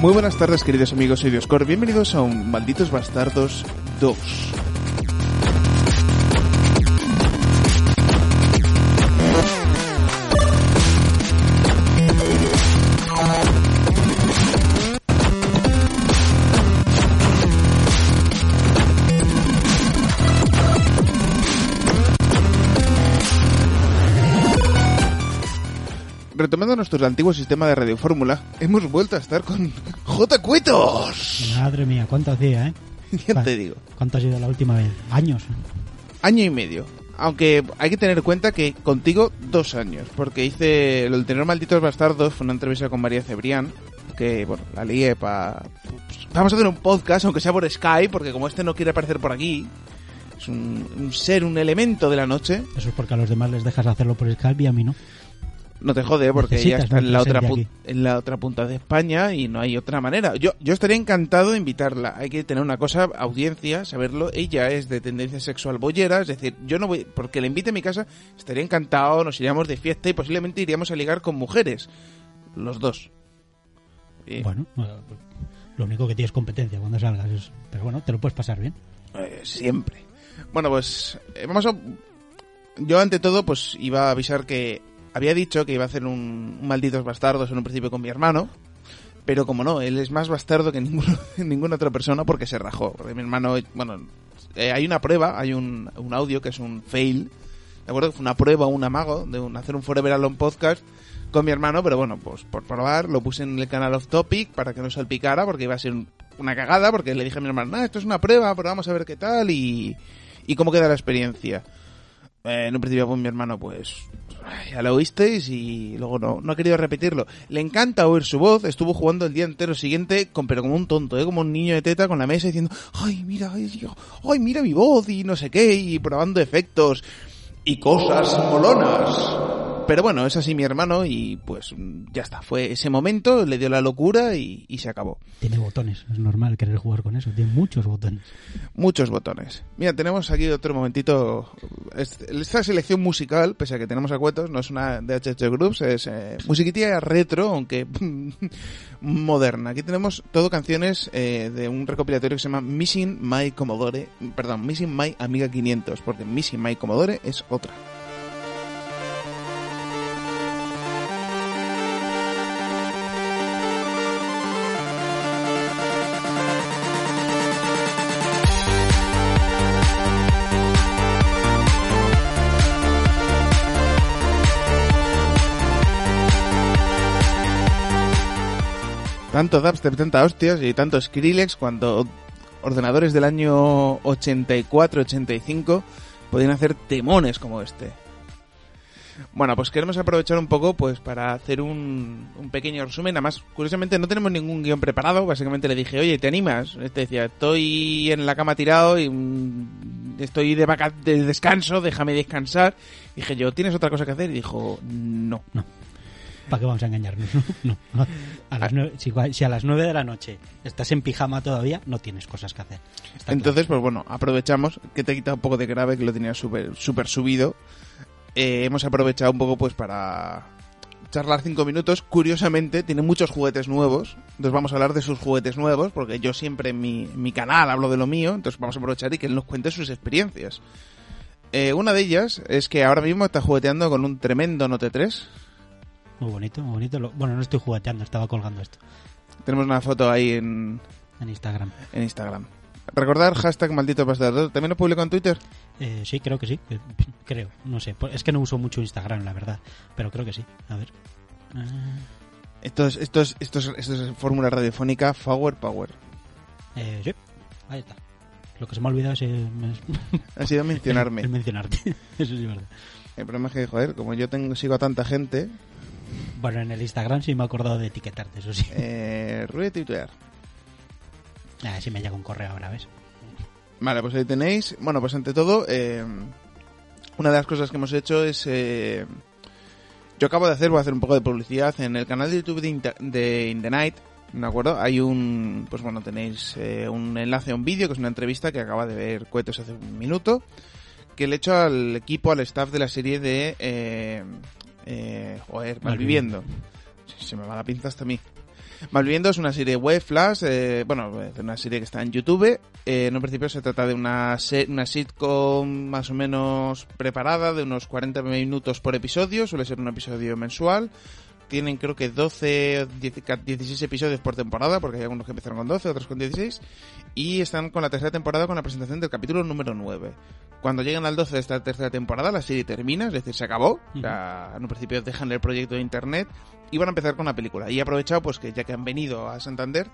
Muy buenas tardes, queridos amigos, soy Dioscor. Bienvenidos a un Malditos Bastardos 2. Retomando nuestro antiguo sistema de radiofórmula, hemos vuelto a estar con J. Cuetos. Madre mía, ¿cuánto hacía, eh? Ya te digo. ¿Cuánto ha sido la última vez? ¿Años? Año y medio. Aunque hay que tener en cuenta que contigo dos años, porque hice lo del tener malditos bastardos, fue una entrevista con María Cebrián, que bueno, la lié para... vamos a hacer un podcast, aunque sea por Skype, porque como este no quiere aparecer por aquí, es un, un ser, un elemento de la noche, Eso es porque a los demás les dejas hacerlo por Skype y a mí no. No te jode porque ella Necesitas está en la otra en la otra punta de España y no hay otra manera. Yo yo estaría encantado de invitarla. Hay que tener una cosa, audiencia, saberlo. Ella es de tendencia sexual bollera, es decir, yo no voy porque la invite a mi casa, estaría encantado, nos iríamos de fiesta y posiblemente iríamos a ligar con mujeres, los dos. Bueno, lo único que tienes competencia cuando salgas es... Pero bueno, te lo puedes pasar bien. Eh, siempre. Bueno, pues eh, vamos a... Yo ante todo pues iba a avisar que había dicho que iba a hacer un, un malditos bastardos en un principio con mi hermano, pero como no, él es más bastardo que ninguno, ninguna otra persona porque se rajó. Porque mi hermano, bueno, eh, hay una prueba, hay un, un audio que es un fail, ¿de acuerdo? Fue una prueba, un amago de un, hacer un Forever Alone podcast con mi hermano, pero bueno, pues por probar lo puse en el canal Off Topic para que no salpicara porque iba a ser un- una cagada porque le dije a mi hermano, "Nah, esto es una prueba, pero vamos a ver qué tal y, y cómo queda la experiencia. Eh, en un principio pues mi hermano pues ya lo oísteis y luego no, no ha querido repetirlo. Le encanta oír su voz, estuvo jugando el día entero siguiente, con, pero como un tonto, ¿eh? como un niño de teta con la mesa diciendo, ay mira, ay, yo- ay mira mi voz y no sé qué, y probando efectos y cosas molonas. Pero bueno, es así mi hermano y pues ya está, fue ese momento, le dio la locura y, y se acabó. Tiene botones, es normal querer jugar con eso. Tiene muchos botones. Muchos botones. Mira, tenemos aquí otro momentito. Es- Esta selección musical, pese a que tenemos acuetos, no es una de HH Groups, es eh, musiquitilla retro, aunque moderna. Aquí tenemos todo canciones eh, de un recopilatorio que se llama Missing My Commodore, perdón, Missing My Amiga 500, porque Missing My Commodore es otra. Tanto dubstep, tanta hostias y tanto Skrillex cuando ordenadores del año 84-85 podían hacer temones como este. Bueno, pues queremos aprovechar un poco pues para hacer un, pequeño resumen. Además, curiosamente no tenemos ningún guion preparado. Básicamente le dije, oye, ¿te animas? Este decía, estoy en la cama tirado y mm, estoy de, vaca de descanso, déjame descansar. Dije yo, ¿tienes otra cosa que hacer? Y dijo, no. ¿Para qué vamos a engañarnos? No. no. A las nueve- si, a las 9 de la noche estás en pijama todavía, no tienes cosas que hacer. Está Entonces, pues bueno, aprovechamos que te he quitado un poco de grave, que lo tenía súper súper subido. Eh, hemos aprovechado un poco pues para charlar cinco minutos. Curiosamente, tiene muchos juguetes nuevos. Entonces vamos a hablar de sus juguetes nuevos, porque yo siempre en mi, en mi canal hablo de lo mío. Entonces vamos a aprovechar y que él nos cuente sus experiencias. Eh, una de ellas es que ahora mismo está jugueteando con un tremendo Note 3. Muy bonito, muy bonito. Bueno, no estoy jugueteando, estaba colgando esto Tenemos una foto ahí en, en Instagram. en Instagram. Recordar hashtag maldito bastardo. ¿También lo publico en Twitter? Eh, sí, creo que sí. eh, Creo, no sé. Pues Es que no uso mucho Instagram, la verdad. Pero creo que sí. A ver. Ah, Esto es, esto es, esto es, esto es fórmula radiofónica Power Power. eh, sí, ahí está. Lo que se me ha olvidado es, eh, Ha sido mencionarme. el mencionarte. Eso sí es verdad. El problema es que, joder, como yo tengo, sigo a tanta gente, Bueno, en el Instagram sí me he acordado de etiquetarte, eso sí. eh, retuitear. Ah, sí me llega un correo ahora, ¿ves? Vale, pues ahí tenéis. Bueno, pues ante todo, eh, una de las cosas que hemos hecho es... eh, Yo acabo de hacer, voy a hacer un poco de publicidad en el canal de YouTube de, Inter- de In the Night, ¿de acuerdo? Hay un, pues bueno, tenéis eh, un enlace a un vídeo que es una entrevista que acaba de ver Cuetos hace un minuto, que le he hecho al equipo, al staff de la serie de, eh, eh, joder, Malviviendo. Se- Se me va la pinza hasta a mí. Malviviendo es una serie web flash, eh, bueno, es una serie que está en YouTube. Eh, en un principio se trata de una, una sitcom más o menos preparada, de unos 40 minutos por episodio, suele ser un episodio mensual. Tienen creo que 12, 10 16 episodios por temporada, porque hay algunos que empezaron con 12, otros con 16. Y están con la tercera temporada con la presentación del capítulo número 9. Cuando lleguen al 12 de esta tercera temporada, la serie termina, es decir, se acabó. O sea, en un principio dejan el proyecto de internet y van a empezar con la película. Y he aprovechado, pues que ya que han venido a Santander,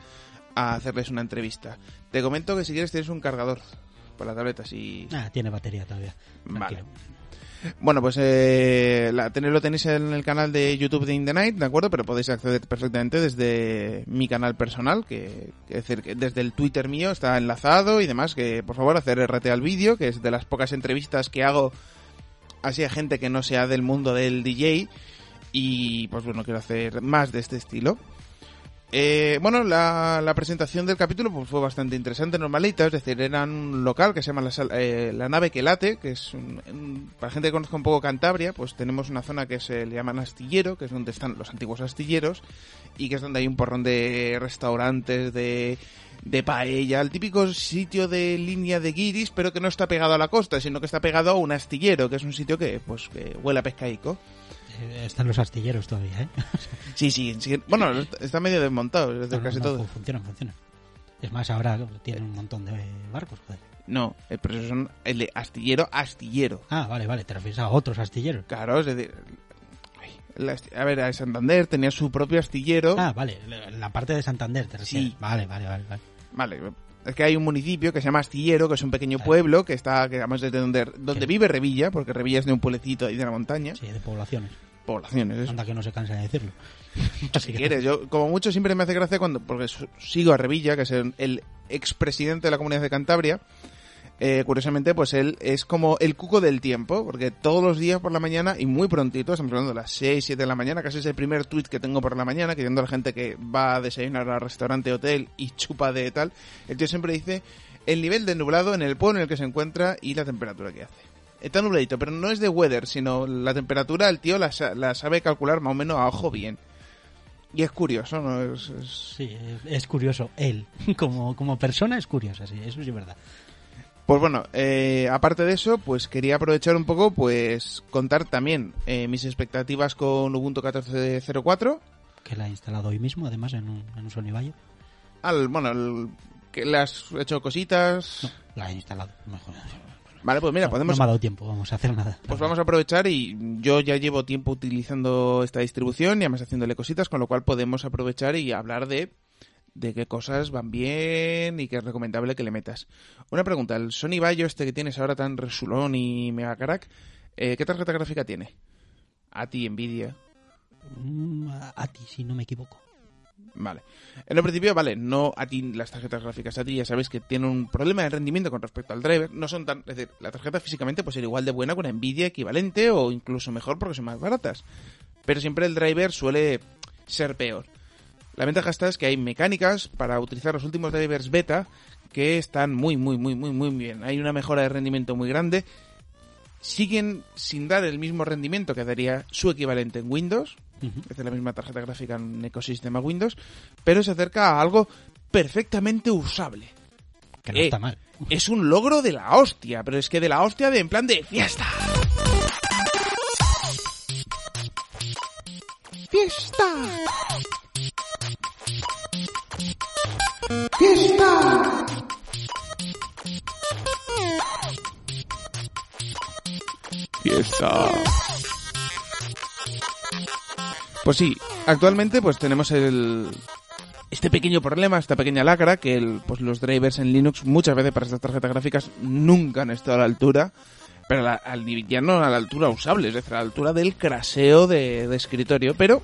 a hacerles una entrevista. Te comento que si quieres tienes un cargador para la tableta, si... Ah, tiene batería todavía. Vale. Bueno, pues eh, la, lo tenéis en el canal de YouTube de In The Night, ¿de acuerdo? Pero podéis acceder perfectamente desde mi canal personal, que, que es decir, que desde el Twitter mío está enlazado y demás, que por favor hacer RT al vídeo, que es de las pocas entrevistas que hago así a gente que no sea del mundo del DJ y pues bueno, quiero hacer más de este estilo. Eh, bueno, la, presentación del capítulo pues, fue bastante interesante, normalita, es decir, era un local que se llama la, eh, la nave que late, que es un, un- para gente que conozca un poco Cantabria, pues tenemos una zona que se le llaman astillero, que es donde están los antiguos astilleros, y que es donde hay un porrón de restaurantes, de, de paella, el típico sitio de línea de guiris, pero que no está pegado a la costa, sino que está pegado a un astillero, que es un sitio que pues que huele a pescaico. Eh, Están los astilleros todavía, ¿eh? Sí, sí, sí, bueno, está medio desmontado, es decir, No, no, casi no, todo. fu- Funcionan, funcionan. Es más, ahora tienen un montón de barcos, joder. No, eh, pero son el de astillero, astillero. Ah, vale, vale, te refieres a otros astilleros. Claro, es decir... a ver, Santander tenía su propio astillero. Ah, vale, la, parte de Santander te refieres. Sí. Vale, vale, vale, vale. Vale, es que hay un municipio que se llama Astillero, que es un pequeño pueblo, que está, que además es de donde, donde vive Revilla, porque Revilla es de un pueblecito ahí de la montaña. Sí, de poblaciones. Poblaciones, eso. Anda que no se cansa de decirlo. si quieres. Yo, como mucho, siempre me hace gracia cuando, porque sigo a Revilla, que es el, el expresidente de la comunidad de Cantabria. Eh, curiosamente, pues él es como el cuco del tiempo, porque todos los días por la mañana y muy prontito, estamos hablando de las 6, 7 de la mañana, casi es el primer tweet que tengo por la mañana, que viendo a la gente que va a desayunar al restaurante, hotel y chupa de tal, el tío siempre dice el nivel de nublado en el pueblo en el que se encuentra y la temperatura que hace. Está nubladito, pero no es de weather, sino la temperatura, el tío la, la sabe calcular más o menos a ojo bien. Y es curioso, ¿no? Es, es- Sí, es, curioso. Él, como, como persona, es curioso, sí, eso sí es verdad. Pues bueno, eh, aparte de eso, pues quería aprovechar un poco, pues contar también eh, mis expectativas con Ubuntu 14.04. Que la ha instalado hoy mismo, además, en un, en un Sony Vaio. Al, bueno, el- que le has hecho cositas. No, la ha instalado. Mejor. Vale, pues mira, No, podemos no me ha dado tiempo, vamos a hacer nada. Pues vamos a aprovechar y yo ya llevo tiempo utilizando esta distribución y además haciéndole cositas, con lo cual podemos aprovechar y hablar de, de qué cosas van bien y qué es recomendable que le metas. Una pregunta, el Sony Vaio este que tienes ahora tan resulón y mega crack, eh, ¿qué tarjeta gráfica tiene? A ti, Nvidia. Mm, a, a ti, si no me equivoco. Vale. En el principio, vale, no a ti las tarjetas gráficas, a ti ya sabes que tienen un problema de rendimiento con respecto al driver. No son tan. Es decir, la tarjeta físicamente puede ser igual de buena con una Nvidia equivalente o incluso mejor porque son más baratas. Pero siempre el driver suele ser peor. La ventaja está es que hay mecánicas para utilizar los últimos drivers beta que están muy, muy, muy, muy, muy bien. Hay una mejora de rendimiento muy grande. Siguen sin dar el mismo rendimiento que daría su equivalente en Windows, Es la misma tarjeta gráfica en un ecosistema Windows, pero se acerca a algo perfectamente usable. Que no Eh, está mal. Es un logro de la hostia, pero es que de la hostia de en plan de fiesta. Fiesta. Fiesta. Fiesta. Pues sí, actualmente pues tenemos el este pequeño problema, esta pequeña lacra que el, pues los drivers en Linux muchas veces para estas tarjetas gráficas nunca han estado a la altura, pero la- al ya no a la altura usable, es decir, a la altura del craseo de, de escritorio, pero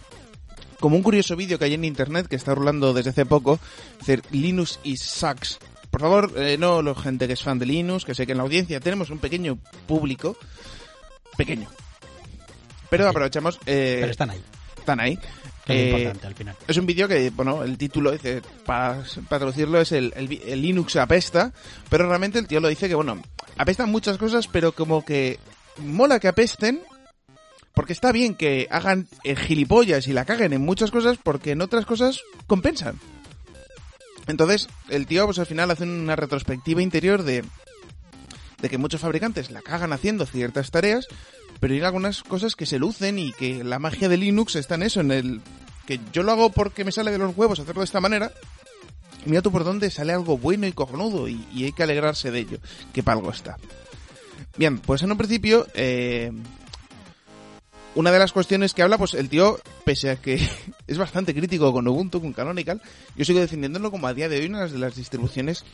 como un curioso vídeo que hay en internet que está rulando desde hace poco, es decir, Linux y sucks. Por favor, eh, no la gente que es fan de Linux, que sé que en la audiencia tenemos un pequeño público, pequeño, Pero aprovechamos... eh, Pero están ahí, están ahí. Eh, lo importante al final. es un vídeo que, bueno, el título dice, para, para traducirlo es el, el Linux apesta, pero realmente el tío lo dice que, bueno, apestan muchas cosas, pero como que mola que apesten, porque está bien que hagan eh, gilipollas y la caguen en muchas cosas, porque en otras cosas compensan. Entonces, el tío, pues al final hace una retrospectiva interior de, de que muchos fabricantes la cagan haciendo ciertas tareas, pero hay algunas cosas que se lucen y que la magia de Linux está en eso, en el que yo lo hago porque me sale de los huevos hacerlo de esta manera. Mira tú por dónde sale algo bueno y cojonudo y, y hay que alegrarse de ello, que para algo está. Bien, pues en un principio, eh, una de las cuestiones que habla, pues el tío, pese a que es bastante crítico con Ubuntu, con Canonical, yo sigo defendiéndolo como a día de hoy una de las distribuciones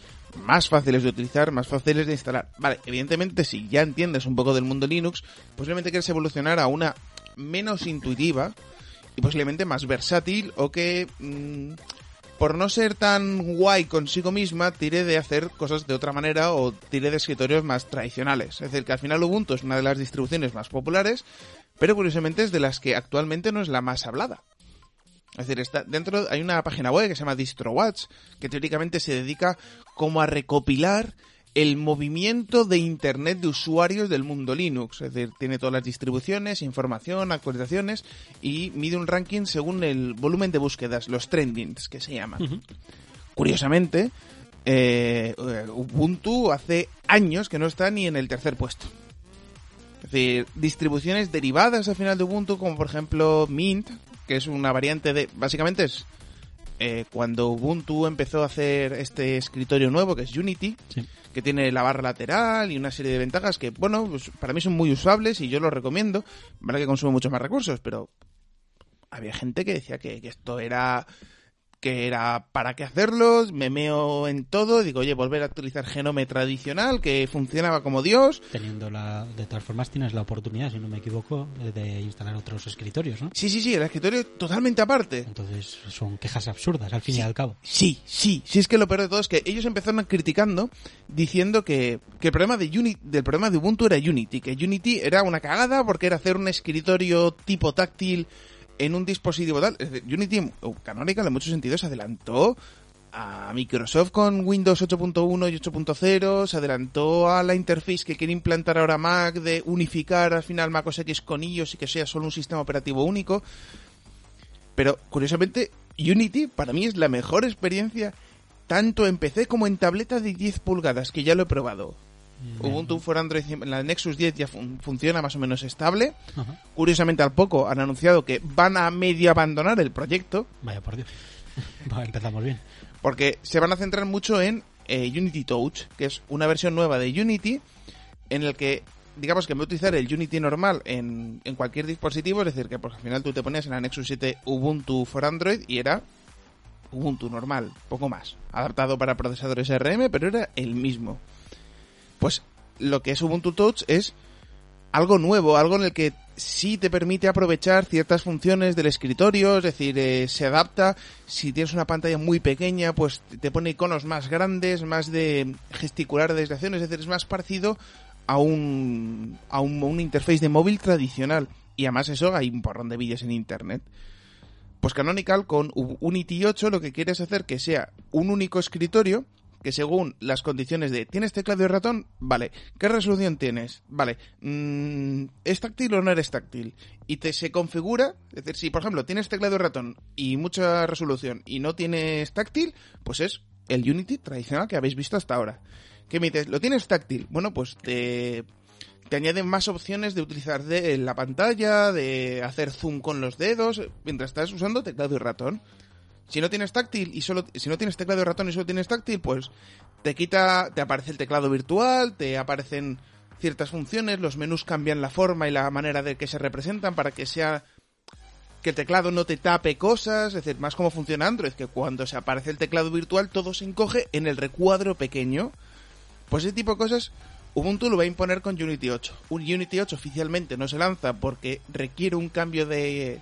más fáciles de utilizar, más fáciles de instalar. Vale, evidentemente si ya entiendes un poco del mundo Linux, posiblemente quieres evolucionar a una menos intuitiva y posiblemente más versátil o que mm, por no ser tan guay consigo misma tire de hacer cosas de otra manera o tire de escritorios más tradicionales. Es decir, que al final Ubuntu es una de las distribuciones más populares, pero curiosamente es de las que actualmente no es la más hablada. Es decir, está dentro hay una página web que se llama DistroWatch, que teóricamente se dedica como a recopilar el movimiento de internet de usuarios del mundo Linux. Es decir, tiene todas las distribuciones, información, actualizaciones y mide un ranking según el volumen de búsquedas, los trendings que se llaman. Curiosamente, eh, Ubuntu hace años que no está ni en el tercer puesto. Es decir, distribuciones derivadas al final de Ubuntu, como por ejemplo Mint, que es una variante de... Básicamente es eh, cuando Ubuntu empezó a hacer este escritorio nuevo, que es Unity, Sí. que tiene la barra lateral y una serie de ventajas que, bueno, pues, para mí son muy usables y yo los recomiendo. Vale que consume muchos más recursos, pero había gente que decía que, que esto era que era para qué hacerlo, me meo en todo, digo, oye, volver a utilizar Genome tradicional, que funcionaba como Dios. Teniendo la, de todas formas tienes la oportunidad, si no me equivoco, de- instalar otros escritorios, ¿no? Sí, sí, sí, el escritorio totalmente aparte. Entonces son quejas absurdas, al fin y al cabo. Sí, sí, sí es que lo peor de todo es que ellos empezaron criticando diciendo que, que el problema de Uni- del problema de Ubuntu era Unity, que Unity era una cagada porque era hacer un escritorio tipo táctil en un dispositivo tal. Unity, o Canonical en muchos sentidos, se adelantó a Microsoft con Windows 8.1 y 8.0, se adelantó a la interface que quiere implantar ahora Mac de unificar al final Mac OS X con iOS y que sea solo un sistema operativo único. Pero curiosamente, Unity para mí es la mejor experiencia tanto en PC como en tableta de 10 pulgadas, que ya lo he probado. Ubuntu for Android, la Nexus 10 ya fun- funciona más o menos estable. Ajá. Curiosamente al poco han anunciado que van a medio abandonar el proyecto Vaya por Dios. Va, empezamos bien. porque se van a centrar mucho en eh, Unity Touch, que es una versión nueva de Unity en el que digamos que en vez de utilizar el Unity normal en, en cualquier dispositivo, es decir, que pues, al final tú te ponías en la Nexus 7 Ubuntu for Android y era Ubuntu normal, poco más, adaptado para procesadores ARM, pero era el mismo. Pues lo que es Ubuntu Touch es algo nuevo, algo en el que sí te permite aprovechar ciertas funciones del escritorio, es decir, eh, se adapta, si tienes una pantalla muy pequeña, pues te pone iconos más grandes, más de gesticular desde acción, es decir, es más parecido a un, a un, interface de móvil tradicional. Y además eso hay un porrón de vídeos en internet. Pues Canonical con Unity 8 lo que quiere es hacer que sea un único escritorio que según las condiciones de ¿tienes teclado y ratón? Vale. ¿Qué resolución tienes? Vale. Mm, ¿Es táctil o no eres táctil? Y te se configura, es decir, si por ejemplo tienes teclado y ratón y mucha resolución y no tienes táctil, pues es el Unity tradicional que habéis visto hasta ahora. ¿Qué me dices? ¿Lo tienes táctil? Bueno, pues te, te añaden más opciones de utilizar de la pantalla, de hacer zoom con los dedos, mientras estás usando teclado y ratón. Si no tienes táctil y solo si no tienes teclado y ratón y solo tienes táctil, pues te quita, te aparece el teclado virtual, te aparecen ciertas funciones, los menús cambian la forma y la manera de que se representan para que sea que el teclado no te tape cosas, es decir, más como funciona Android, que cuando se aparece el teclado virtual todo se encoge en el recuadro pequeño. Pues ese tipo de cosas Ubuntu lo va a imponer con Unity 8. Un Unity 8 oficialmente no se lanza porque requiere un cambio de...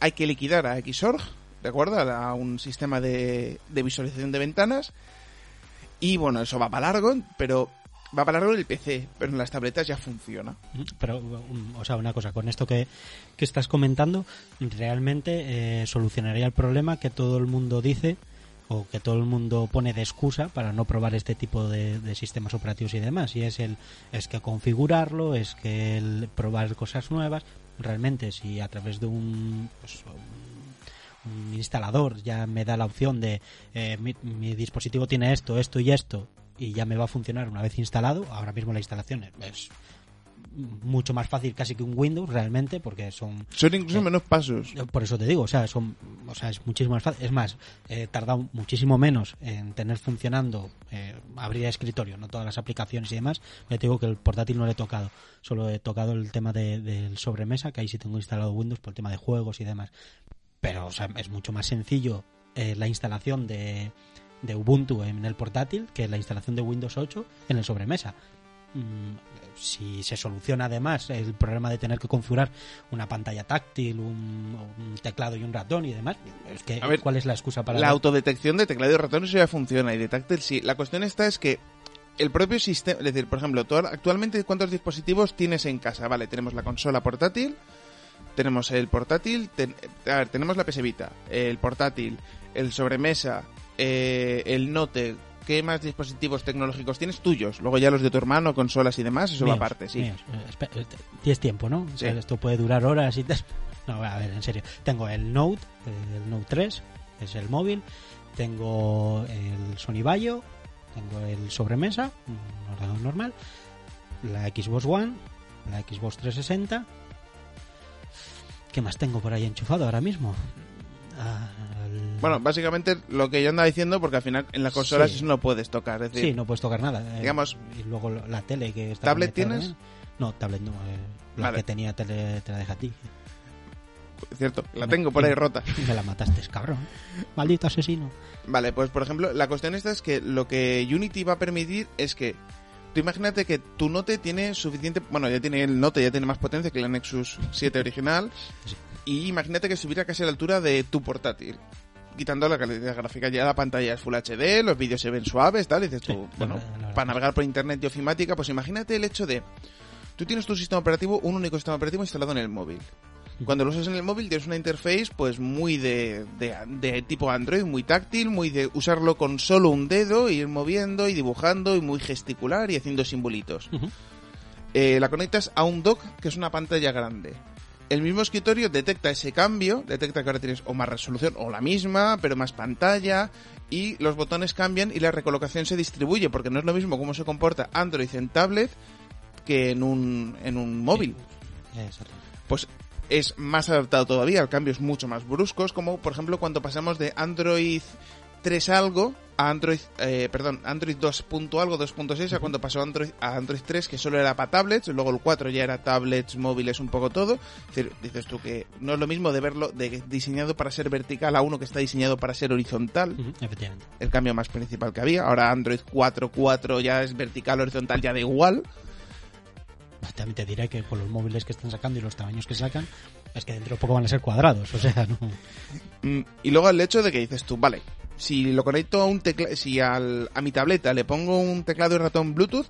Hay que liquidar a Xorg, ¿de acuerdo? A un sistema de, de visualización de ventanas. Y bueno, eso va para largo, pero va para largo el PC, pero en las tabletas ya funciona. Pero, um, o sea, una cosa, con esto que, que estás comentando, realmente eh, solucionaría el problema que todo el mundo dice o que todo el mundo pone de excusa para no probar este tipo de, de sistemas operativos y demás. Y es el es que configurarlo, es que el probar cosas nuevas. Realmente, si a través de un, pues, un instalador ya me da la opción de eh, mi, mi dispositivo tiene esto, esto y esto y ya me va a funcionar una vez instalado, ahora mismo la instalación es mucho más fácil casi que un Windows realmente porque son Son incluso eh, menos pasos. por eso te digo, o sea, son, o sea, es muchísimo más fácil. Es más, he tardado muchísimo menos en tener funcionando, eh, abrir escritorio, no todas las aplicaciones y demás. Ya te digo que el portátil no le he tocado, solo he tocado el tema de- del sobremesa, que ahí sí tengo instalado Windows por el tema de juegos y demás. Pero, o sea, es mucho más sencillo eh, la instalación de, de Ubuntu en el portátil que la instalación de Windows 8 en el sobremesa. Mm, si se soluciona además el problema de tener que configurar una pantalla táctil, un, un teclado y un ratón y demás, es que A ver, ¿cuál es la excusa para La autodetección de teclado y ratón eso ya funciona y de táctil sí. La cuestión esta es que el propio sistema, es decir, por ejemplo, tú actualmente cuántos dispositivos tienes en casa, vale, tenemos la consola portátil, tenemos el portátil, ten- a ver, tenemos la PS Vita, el portátil, el sobremesa, eh, el Note, ¿qué más dispositivos tecnológicos tienes tuyos? Luego ya los de tu hermano, consolas y demás, eso va aparte, sí. míos. Eh, eh, Tienes tiempo, ¿no? O sea, Sí. esto puede durar horas y tal. No, a ver, en serio. Tengo el Note, el Note 3, que es el móvil. Tengo el Sony Vaio. Tengo el sobremesa, un ordenador normal. La Xbox One, la Xbox 360. ¿Qué más tengo por ahí enchufado ahora mismo? El- Bueno, básicamente lo que yo andaba diciendo, porque al final en las consolas Sí. no puedes tocar, es decir, Sí, no puedes tocar nada. eh, Digamos- y luego la tele que está ¿Tablet tienes? también. No, tablet no. eh, la Vale. que tenía tele te la dejé a ti. cierto, la Me- tengo por ahí rota. Me la mataste, cabrón. Maldito asesino. Vale, pues por ejemplo, la cuestión esta es que lo que Unity va a permitir es que tú imagínate que tu Note tiene suficiente, bueno, ya tiene el Note, ya tiene más potencia que el Nexus 7 original, y imagínate que estuviera casi a la altura de tu portátil. Quitando la calidad gráfica, ya la pantalla es Full HD, los vídeos se ven suaves, tal, y dices tú, la bueno, la para navegar por internet y ofimática, pues imagínate el hecho de, tú tienes tu sistema operativo, un único sistema operativo instalado en el móvil. Cuando lo usas en el móvil tienes una interface pues muy de, de, de tipo Android, muy táctil, muy de usarlo con solo un dedo, ir moviendo y dibujando y muy gesticular y haciendo simbolitos. Eh, la conectas a un dock que es una pantalla grande. El mismo escritorio detecta ese cambio, detecta que ahora tienes o más resolución o la misma, pero más pantalla y los botones cambian y la recolocación se distribuye porque no es lo mismo cómo se comporta Android en tablet que en un, en un móvil pues es más adaptado todavía, el cambio es mucho más bruscos, como por ejemplo cuando pasamos de Android 3 algo a Android, eh, perdón, Android 2 punto algo, 2.6, a cuando pasó Android, a Android 3, que solo era para tablets, luego el 4 ya era tablets, móviles, un poco todo. Es decir, dices tú que no es lo mismo de verlo de, diseñado para ser vertical a uno que está diseñado para ser horizontal, Efectivamente. el cambio más principal que había. Ahora Android 4.4 ya es vertical, horizontal, ya da igual. También te diré que con los móviles que están sacando y los tamaños que sacan, es que dentro de poco van a ser cuadrados. O sea, no. Mm, Y luego el hecho de que dices tú, vale, si lo conecto a un teclado, si al, a mi tableta le pongo un teclado y ratón Bluetooth,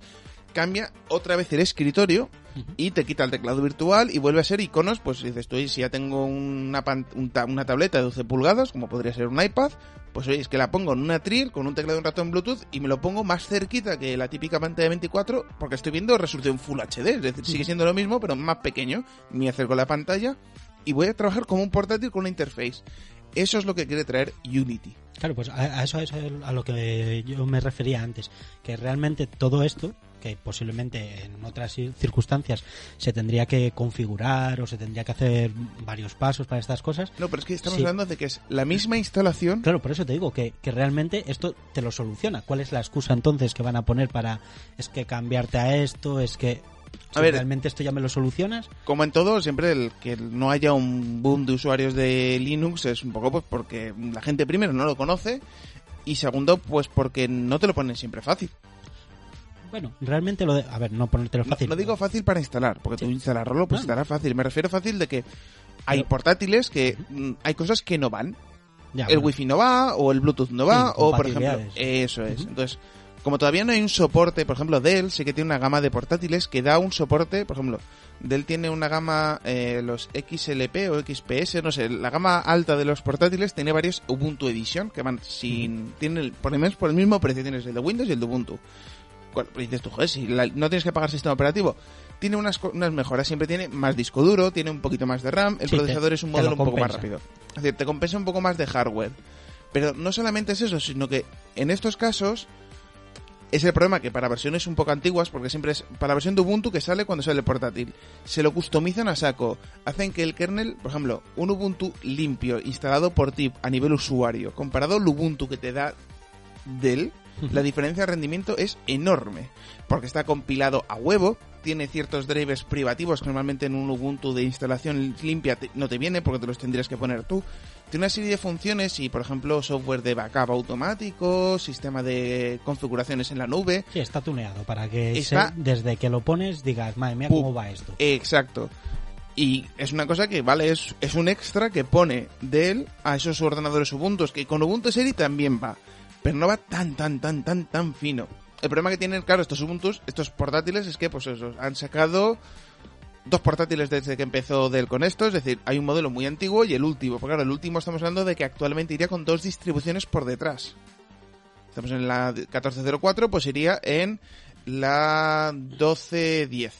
cambia otra vez el escritorio y te quita el teclado virtual y vuelve a ser iconos, pues dices tú, "Oye, si ya tengo una, pan- un ta- una tableta de 12 pulgadas, como podría ser un iPad, pues oye, es que la pongo en una tril con un teclado y un ratón Bluetooth y me lo pongo más cerquita que la típica pantalla de 24 porque estoy viendo resolución Full HD, es decir, sigue siendo lo mismo pero más pequeño, me acerco a la pantalla y voy a trabajar como un portátil con una interface. Eso es lo que quiere traer Unity. Claro, pues a, a eso es a lo que yo me refería antes, que realmente todo esto, que posiblemente en otras cir- circunstancias se tendría que configurar o se tendría que hacer varios pasos para estas cosas, No, pero es que estamos Sí. hablando de que es la misma instalación. Claro, por eso te digo que, que realmente esto te lo soluciona. ¿Cuál es la excusa entonces que van a poner para es que cambiarte a esto, es que A si ver. realmente esto ya me lo solucionas? Como en todo, siempre el que no haya un boom de usuarios de Linux es un poco pues porque la gente primero no lo conoce y segundo pues porque no te lo ponen siempre fácil. Bueno, realmente lo de, a ver, no ponértelo fácil. no digo fácil para instalar, porque Sí. tú instalarlo pues No. estará fácil. Me refiero fácil de que hay Pero- portátiles que mm, hay cosas que no van. Ya, el bueno, wifi no va o el bluetooth no va Sí, o por ejemplo eso es Ujú. entonces como todavía no hay un soporte, por ejemplo, Dell sí que tiene una gama de portátiles que da un soporte, por ejemplo, Dell tiene una gama, eh, los XLP o XPS, no sé, la gama alta de los portátiles tiene varios Ubuntu Edition que van sin, tienen por lo menos por el mismo precio, tienes el de Windows y el de Ubuntu. Pues dices tú, joder, si no tienes que pagar sistema operativo, tiene unas, unas mejoras, siempre tiene más disco duro, tiene un poquito más de RAM, el procesador es un modelo un poco más rápido. Es decir, te compensa un poco más de hardware. Pero no solamente es eso, sino que en estos casos es el problema que para versiones un poco antiguas, porque siempre es para la versión de Ubuntu que sale cuando sale el portátil, se lo customizan a saco. Hacen que el kernel, por ejemplo, un Ubuntu limpio instalado por ti a nivel usuario, comparado al Ubuntu que te da Dell, la diferencia de rendimiento es enorme, porque está compilado a huevo, tiene ciertos drivers privativos que normalmente en un Ubuntu de instalación limpia no te viene porque te los tendrías que poner tú. Tiene una serie de funciones y, por ejemplo, software de backup automático, sistema de configuraciones en la nube. Sí, está tuneado para que desde que lo pones digas, madre mía, ¿cómo va esto? Exacto. Y es una cosa que, vale, es, es un extra que pone Dell a esos ordenadores Ubuntu, que con Ubuntu Series también va, pero no va tan, tan, tan, tan, tan fino el problema que tienen, claro, estos Ubuntu, estos portátiles, es que, pues eso, han sacado dos portátiles desde que empezó Dell con esto, es decir, hay un modelo muy antiguo y el último. Porque claro, el último estamos hablando de que actualmente iría con dos distribuciones por detrás. Estamos en la 1404, pues iría en la 1210.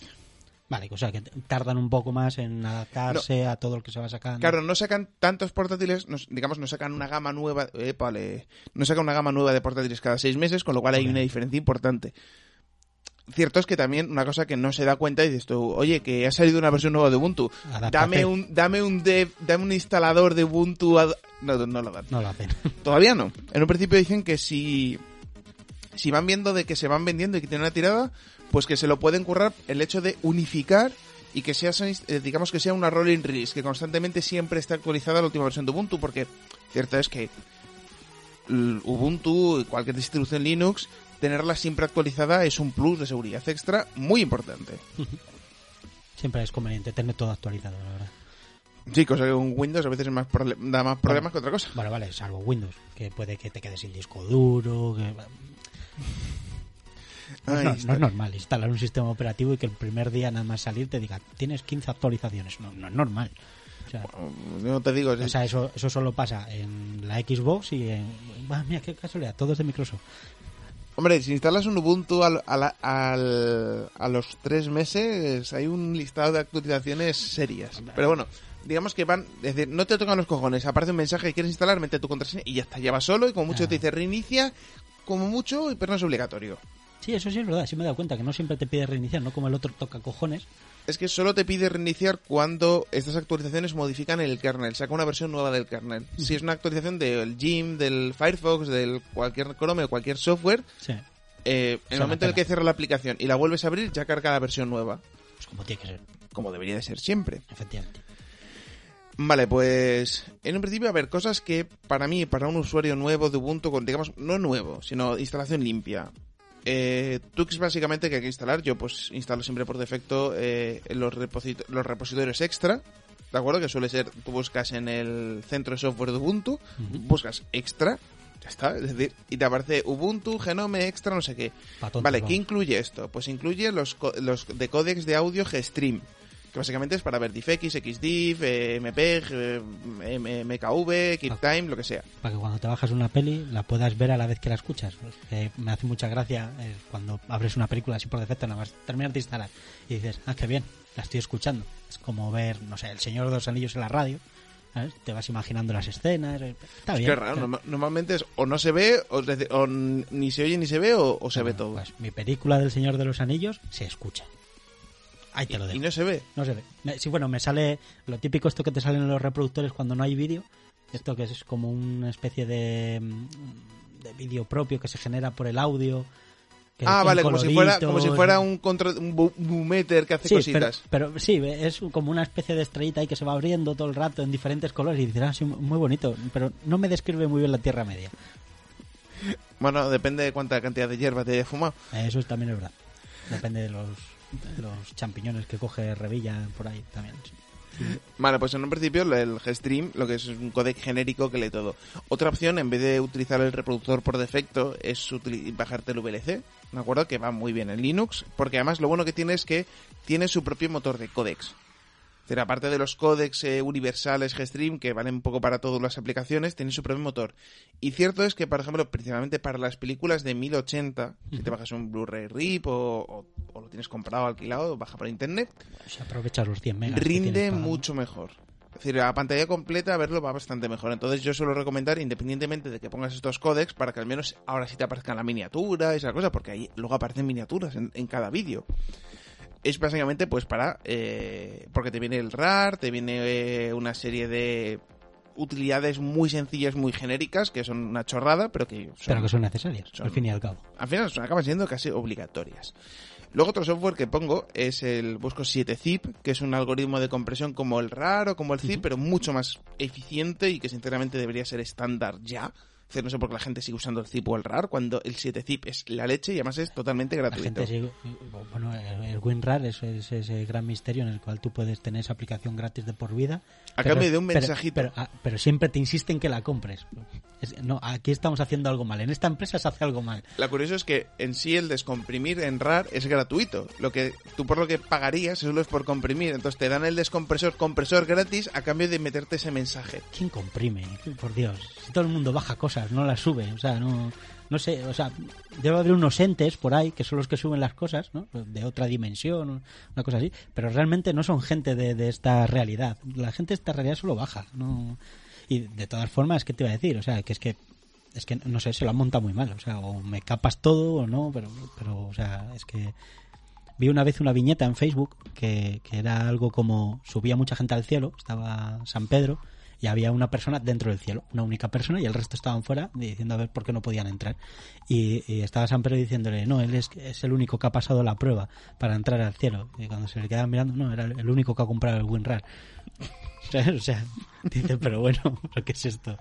Vale, o sea que tardan un poco más en adaptarse a todo lo que se va sacando. Claro, no sacan tantos portátiles, digamos, no sacan una gama nueva, no sacan una gama nueva de portátiles cada seis meses, con lo cual hay una diferencia importante. Cierto es que también una cosa que no se da cuenta y dices tú, oye, que ha salido una versión nueva de Ubuntu, dame un, dame un dev, dame un instalador de Ubuntu, no, no lo dan. No lo hacen. Todavía no. En un principio dicen que si si van viendo de que se van vendiendo y que tienen una tirada, pues que se lo pueden currar el hecho de unificar y que sea, eh, digamos que sea una rolling release, que constantemente siempre esté actualizada la última versión de Ubuntu, porque cierto es que Ubuntu, cualquier distribución Linux, tenerla siempre actualizada es un plus de seguridad extra muy importante. Siempre es conveniente tener todo actualizado, la verdad. Sí, cosa que un Windows a veces es más da más problemas que otra cosa. Bueno, vale, salvo Windows, que puede que te quedes sin disco duro, que no, es normal instalar un sistema operativo y que el primer día nada más salir te diga tienes 15 actualizaciones. No, no es normal. no te digo. O sea, eso, eso solo pasa en la Xbox y en. mira, qué casualidad, todo es de Microsoft. Hombre, si instalas un Ubuntu al, a los tres meses, hay un listado de actualizaciones serias. Pero bueno, digamos que van, es decir, no te tocan los cojones, aparece un mensaje que quieres instalar, mete tu contraseña y ya está, ya va solo y como mucho te dice reinicia, como mucho, pero no es obligatorio. Sí, eso sí es verdad, sí me he dado cuenta que no siempre te pide reiniciar, no como el otro toca cojones. Es que solo te pide reiniciar cuando estas actualizaciones modifican el kernel, saca una versión nueva del kernel. Si es una actualización del GIM, del Firefox, del cualquier Chrome o cualquier software, eh, en el momento en el que cierra la aplicación y la vuelves a abrir, ya carga la versión nueva. Pues como tiene que ser. Como debería de ser siempre. Efectivamente. Vale, pues en un principio, a ver, cosas que para mí, para un usuario nuevo de Ubuntu, con, digamos, no nuevo, sino instalación limpia, eh, Tux básicamente que hay que instalar. Yo pues instalo siempre por defecto eh, los, los repositorios extra. ¿De acuerdo? Que suele ser, tú buscas en el centro de software de Ubuntu, buscas extra, ya está, es decir, y te aparece Ubuntu, Genome, extra, no sé qué. vale, ¿qué incluye esto? Pues incluye los, los de códex de audio Gstream que básicamente es para ver DivX, XDiv, eh, MPEG, eh, MKV, KeepTime, lo que sea. Para que cuando te bajas una peli la puedas ver a la vez que la escuchas. me hace mucha gracia eh, cuando abres una película así por defecto, nada más terminar de instalar y dices, ah, qué bien, la estoy escuchando. Es como ver, no sé, El Señor de los Anillos en la radio. Te vas imaginando las escenas. Está bien. Qué raro, normalmente es o no se ve, o, ni se oye ni se ve, o, se ve todo. Pues mi película del Señor de los Anillos se escucha. Ahí te lo dejo. ¿Y no se ve? No se ve. Sí, bueno, me sale lo típico esto que te salen en los reproductores cuando no hay vídeo. Esto que es como una especie de, mm, de vídeo propio que se genera por el audio. ah, vale, como si fuera, como si fuera un, un meter que hace cositas. Pero, sí, es como una especie de estrellita ahí que se va abriendo todo el rato en diferentes colores y dices, ah, sí, muy bonito, pero no me describe muy bien la Tierra Media. Bueno, depende de cuánta cantidad de hierba te haya fumado. Eso también es verdad. Depende de los los champiñones que coge Revilla por ahí también. Vale, pues en un principio el GStream lo que es un codec genérico que lee todo. Otra opción, en vez de utilizar el reproductor por defecto, es bajarte el VLC, ¿de acuerdo? Que va muy bien en Linux, porque además lo bueno que tiene es que tiene su propio motor de codecs. Pero aparte de los códex eh, universales GStream, que valen un poco para todas las aplicaciones, tiene su propio motor. Y cierto es que, por ejemplo, principalmente para las películas de 1080, si te bajas un Blu-ray RIP o, lo tienes comprado, alquilado, baja por internet, los 100 megas. Rinde mucho mejor. Es decir, a pantalla completa verlo va bastante mejor. Entonces yo suelo recomendar, independientemente de que pongas estos códex, para que al menos ahora sí te aparezcan la miniatura y esa cosa, porque ahí luego aparecen miniaturas en, en cada vídeo es básicamente pues para eh, porque te viene el RAR, te viene eh, una serie de utilidades muy sencillas, muy genéricas, que son una chorrada, pero que son, pero que son necesarias, al fin y al cabo. Al final acaban siendo casi obligatorias. Luego otro software que pongo es el Busco 7zip, que es un algoritmo de compresión como el RAR o como el zip, pero mucho más eficiente y que sinceramente debería ser estándar ya no sé por qué la gente sigue usando el zip o el RAR cuando el 7zip es la leche y además es totalmente gratuito. bueno, el WinRAR es, ese gran misterio en el cual tú puedes tener esa aplicación gratis de por vida. A cambio de un mensajito. Ah, pero, siempre te insisten que la compres. No, aquí estamos haciendo algo mal. En esta empresa se hace algo mal. La curioso es que en sí el descomprimir en RAR es gratuito. Lo que tú por lo que pagarías solo es por comprimir. Entonces te dan el descompresor compresor gratis a cambio de meterte ese mensaje. ¿Quién comprime? Por Dios. Si todo el mundo baja cosas no las sube, o sea, no, no sé, o sea, debe haber unos entes por ahí que son los que suben las cosas, ¿no? De otra dimensión, una cosa así, pero realmente no son gente de, esta realidad. La gente de esta realidad solo baja, ¿no? Y de todas formas, ¿qué te iba a decir? O sea, que es que es que no sé, se lo han montado muy mal, o sea, o me capas todo o no, pero pero o sea, es que vi una vez una viñeta en Facebook que, que era algo como subía mucha gente al cielo, estaba San Pedro y había una persona dentro del cielo, una única persona, y el resto estaban fuera diciendo a ver por qué no podían entrar. Y, estaba San Pedro diciéndole, no, él es, es, el único que ha pasado la prueba para entrar al cielo. Y cuando se le quedaban mirando, no, era el único que ha comprado el WinRAR. o sea, dice, pero bueno, ¿qué es esto?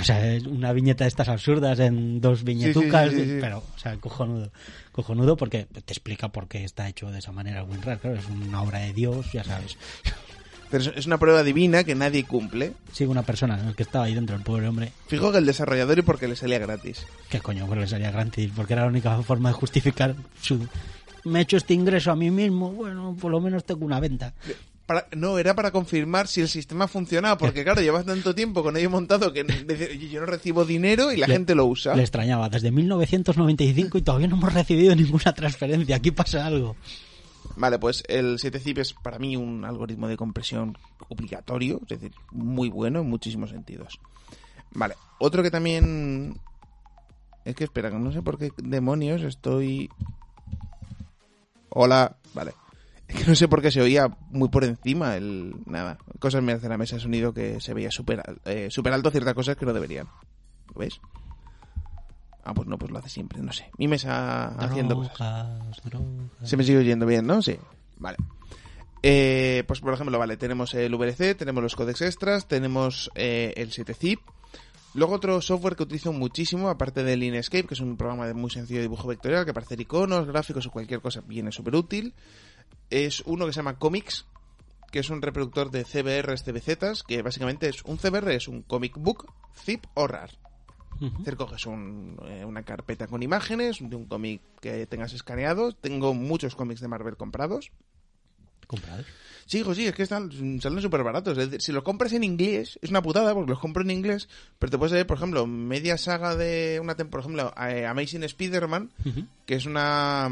o sea, una viñeta de estas absurdas en dos viñetucas, pero, o sea, cojonudo. Cojonudo porque te explica por qué está hecho de esa manera WinRAR, claro, es una obra de Dios, ya sabes. Pero es una prueba divina que nadie cumple. Sí, una persona, el que estaba ahí dentro, el pobre hombre. Fijo que el desarrollador y porque le salía gratis. ¿Qué coño? Porque le salía gratis, porque era la única forma de justificar su... Me he hecho este ingreso a mí mismo, bueno, por lo menos tengo una venta. No, era para confirmar si el sistema funcionaba, porque claro, llevas tanto tiempo con ello montado que yo no recibo dinero y la gente lo usa. Le extrañaba, desde 1995 y todavía no hemos recibido ninguna transferencia, aquí pasa algo. Vale, pues el 7zip es para mí un algoritmo de compresión obligatorio, es decir, muy bueno en muchísimos sentidos. Vale, otro que también... Es que espera, no sé por qué demonios estoy... Hola, vale. Que no sé por qué se oía muy por encima el... Nada, cosas me hacen la mesa de sonido que se veía súper eh, super alto ciertas cosas que no deberían. ¿Lo veis? Ah, pues no, pues lo hace siempre, no sé. Mi mesa haciendo cosas. Se me sigue oyendo bien, ¿no? Sí. Vale. Eh, pues por ejemplo, vale, tenemos el VLC, tenemos los codecs extras, tenemos eh, el 7zip. Luego otro software que utilizo muchísimo, aparte del Linescape, que es un programa de muy sencillo dibujo vectorial, que para hacer iconos, gráficos o cualquier cosa viene súper útil, es uno que se llama Comics, que es un reproductor de CBRs, CBZs, que básicamente es un CBR, es un comic book, zip o RAR. Uh coges eh, una carpeta con imágenes de un cómic que tengas escaneado. Tengo muchos cómics de Marvel comprados. ¿Comprados? Sí, hijo, sí, es que están, salen súper baratos. si lo compras en inglés, es una putada porque los compro en inglés, pero te puedes ver, por ejemplo, media saga de una temporada, por ejemplo, eh, Amazing Spider-Man, que es una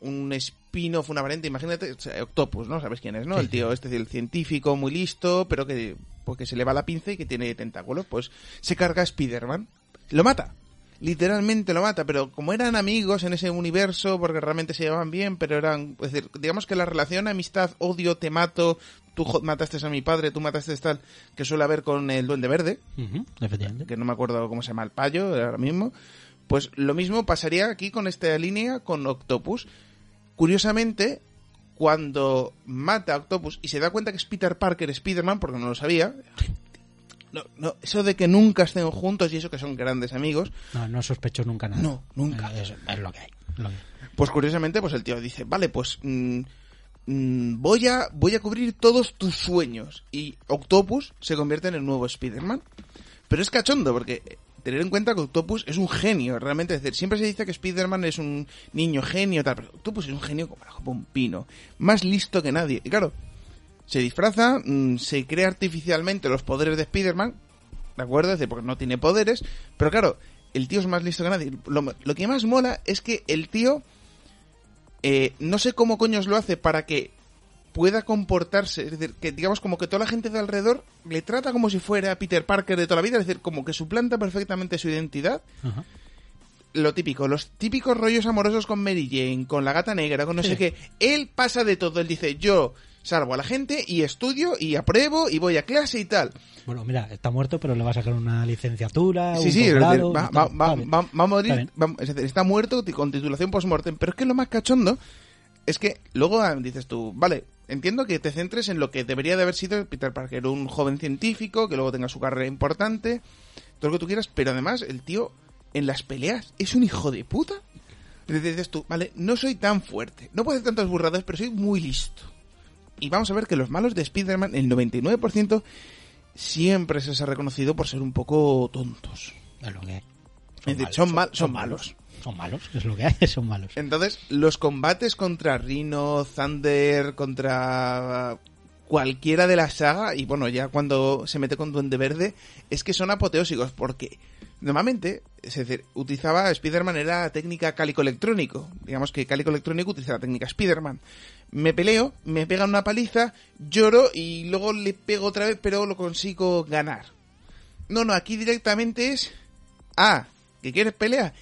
un spin-off, una variante, imagínate, Octopus, ¿no? ¿Sabes quién es, no? El tío, este, el científico muy listo, pero que, porque se le va la pinza y que tiene tentáculos, pues se carga Spider-Man lo mata. Literalmente lo mata, pero como eran amigos en ese universo, porque realmente se llevaban bien, pero eran, es decir, digamos que la relación amistad, odio, te mato, tú mataste a mi padre, tú mataste a tal, que suele haber con el Duende Verde, efectivamente. que no me acuerdo cómo se llama el payo ahora mismo, pues lo mismo pasaría aquí con esta línea con Octopus. Curiosamente, cuando mata a Octopus y se da cuenta que es Peter Parker, Spider-Man, porque no lo sabía, no, no, eso de que nunca estén juntos y eso que son grandes amigos. No, no sospecho nunca nada. No, nunca. Es, lo que hay. Pues curiosamente, pues el tío dice, vale, pues mm, mm, voy a voy a cubrir todos tus sueños y Octopus se convierte en el nuevo Spider-Man. Pero es cachondo porque tener en cuenta que Octopus es un genio, realmente. Es decir, siempre se dice que Spider-Man es un niño genio, tal, pero Octopus es un genio como la un. Más listo que nadie. Y claro, se disfraza, mm, se crea artificialmente los poderes de Spider-Man, ¿de acuerdo? Es decir, porque no tiene poderes, pero claro, el tío es más listo que nadie. Lo, lo que más mola es que el tío, eh, no sé cómo coños lo hace para que pueda comportarse, es decir, que digamos como que toda la gente de alrededor le trata como si fuera Peter Parker de toda la vida, es decir, como que suplanta perfectamente su identidad. Ajá. Lo típico, los típicos rollos amorosos con Mary Jane, con la gata negra, con no Sí. sé qué. Él pasa de todo, él dice, yo salvo a la gente y estudio y apruebo y voy a clase y tal. Bueno, mira, está muerto, pero le va a sacar una licenciatura, Sí, un sí, posgrado, va, va- va- va- a morir, Está es decir, está muerto con titulación post-mortem. Pero es que lo más cachondo es que luego dices tú, vale, entiendo que te centres en lo que debería de haber sido Peter Parker, un joven científico, que luego tenga su carrera importante, todo lo que tú quieras, pero además el tío en las peleas es un hijo de puta. Dices tú, vale, no soy tan fuerte, no puedo hacer tantas burradas, pero soy muy listo. Y vamos a ver que los malos de Spider-Man, el 99%, siempre se les ha reconocido por ser un poco tontos. Es lo que hay. Es malos, son, son malos. Son malos, es lo que hay, son malos. Entonces, los combates contra Rhino, Thunder, contra cualquiera de la saga, y bueno, ya cuando se mete con Duende Verde, es que son apoteósicos, porque normalmente, es decir, utilizaba Spider-Man era técnica cálico electrónico. Digamos que cálico electrónico utiliza la técnica Spider-Man. Me peleo, me pegan una paliza, lloro y luego le pego otra vez, pero lo consigo ganar. No, no, aquí directamente es. Ah, ¿que quieres pelea?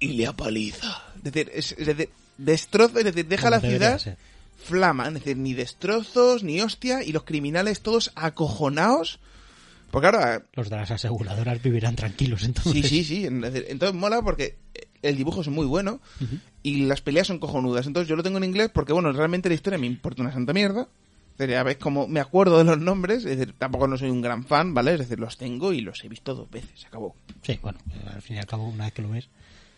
Y le apaliza. Es decir, es, es decir destroza, es decir, deja la ciudad ser. flama. Es decir, ni destrozos, ni hostia, y los criminales todos acojonados. Porque ahora. Los de las aseguradoras vivirán tranquilos, entonces. Sí, sí, sí. Entonces mola porque el dibujo es muy bueno y las peleas son cojonudas. Entonces yo lo tengo en inglés porque, bueno, realmente la historia me importa una santa mierda. Es decir, a veces como me acuerdo de los nombres, es decir, tampoco no soy un gran fan, ¿vale? Es decir, los tengo y los he visto dos veces, se acabó. Sí, bueno, eh, al fin y al cabo, una vez que lo ves.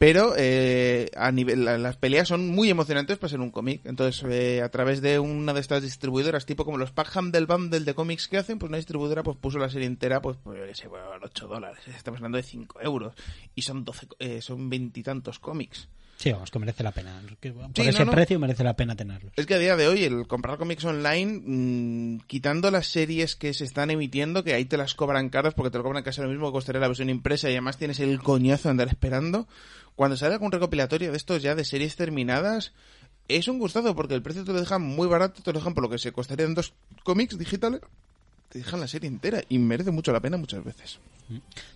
Pero eh, a nivel, la- las peleas son muy emocionantes para ser un cómic. Entonces, eh, a través de una de estas distribuidoras, tipo como los Packham del Bundle de cómics que hacen, pues una distribuidora pues puso la serie entera, pues, pues yo qué sé, bueno, a 8 dólares. Estamos hablando de 5 euros. Y son 12, eh, son veintitantos cómics. Sí, vamos, que merece la pena. Por Sí, ese no, no. precio merece la pena tenerlos. Es que a día de hoy el comprar cómics online, mm, quitando las series que se están emitiendo, que ahí te las cobran caras porque te lo cobran casi lo mismo que costaría la versión impresa y además tienes el coñazo de andar esperando, cuando sale algún recopilatorio de estos ya de series terminadas, es un gustazo porque el precio te lo dejan muy barato, te lo dejan por lo que se costarían dos cómics digitales, te dejan la serie entera y merece mucho la pena muchas veces.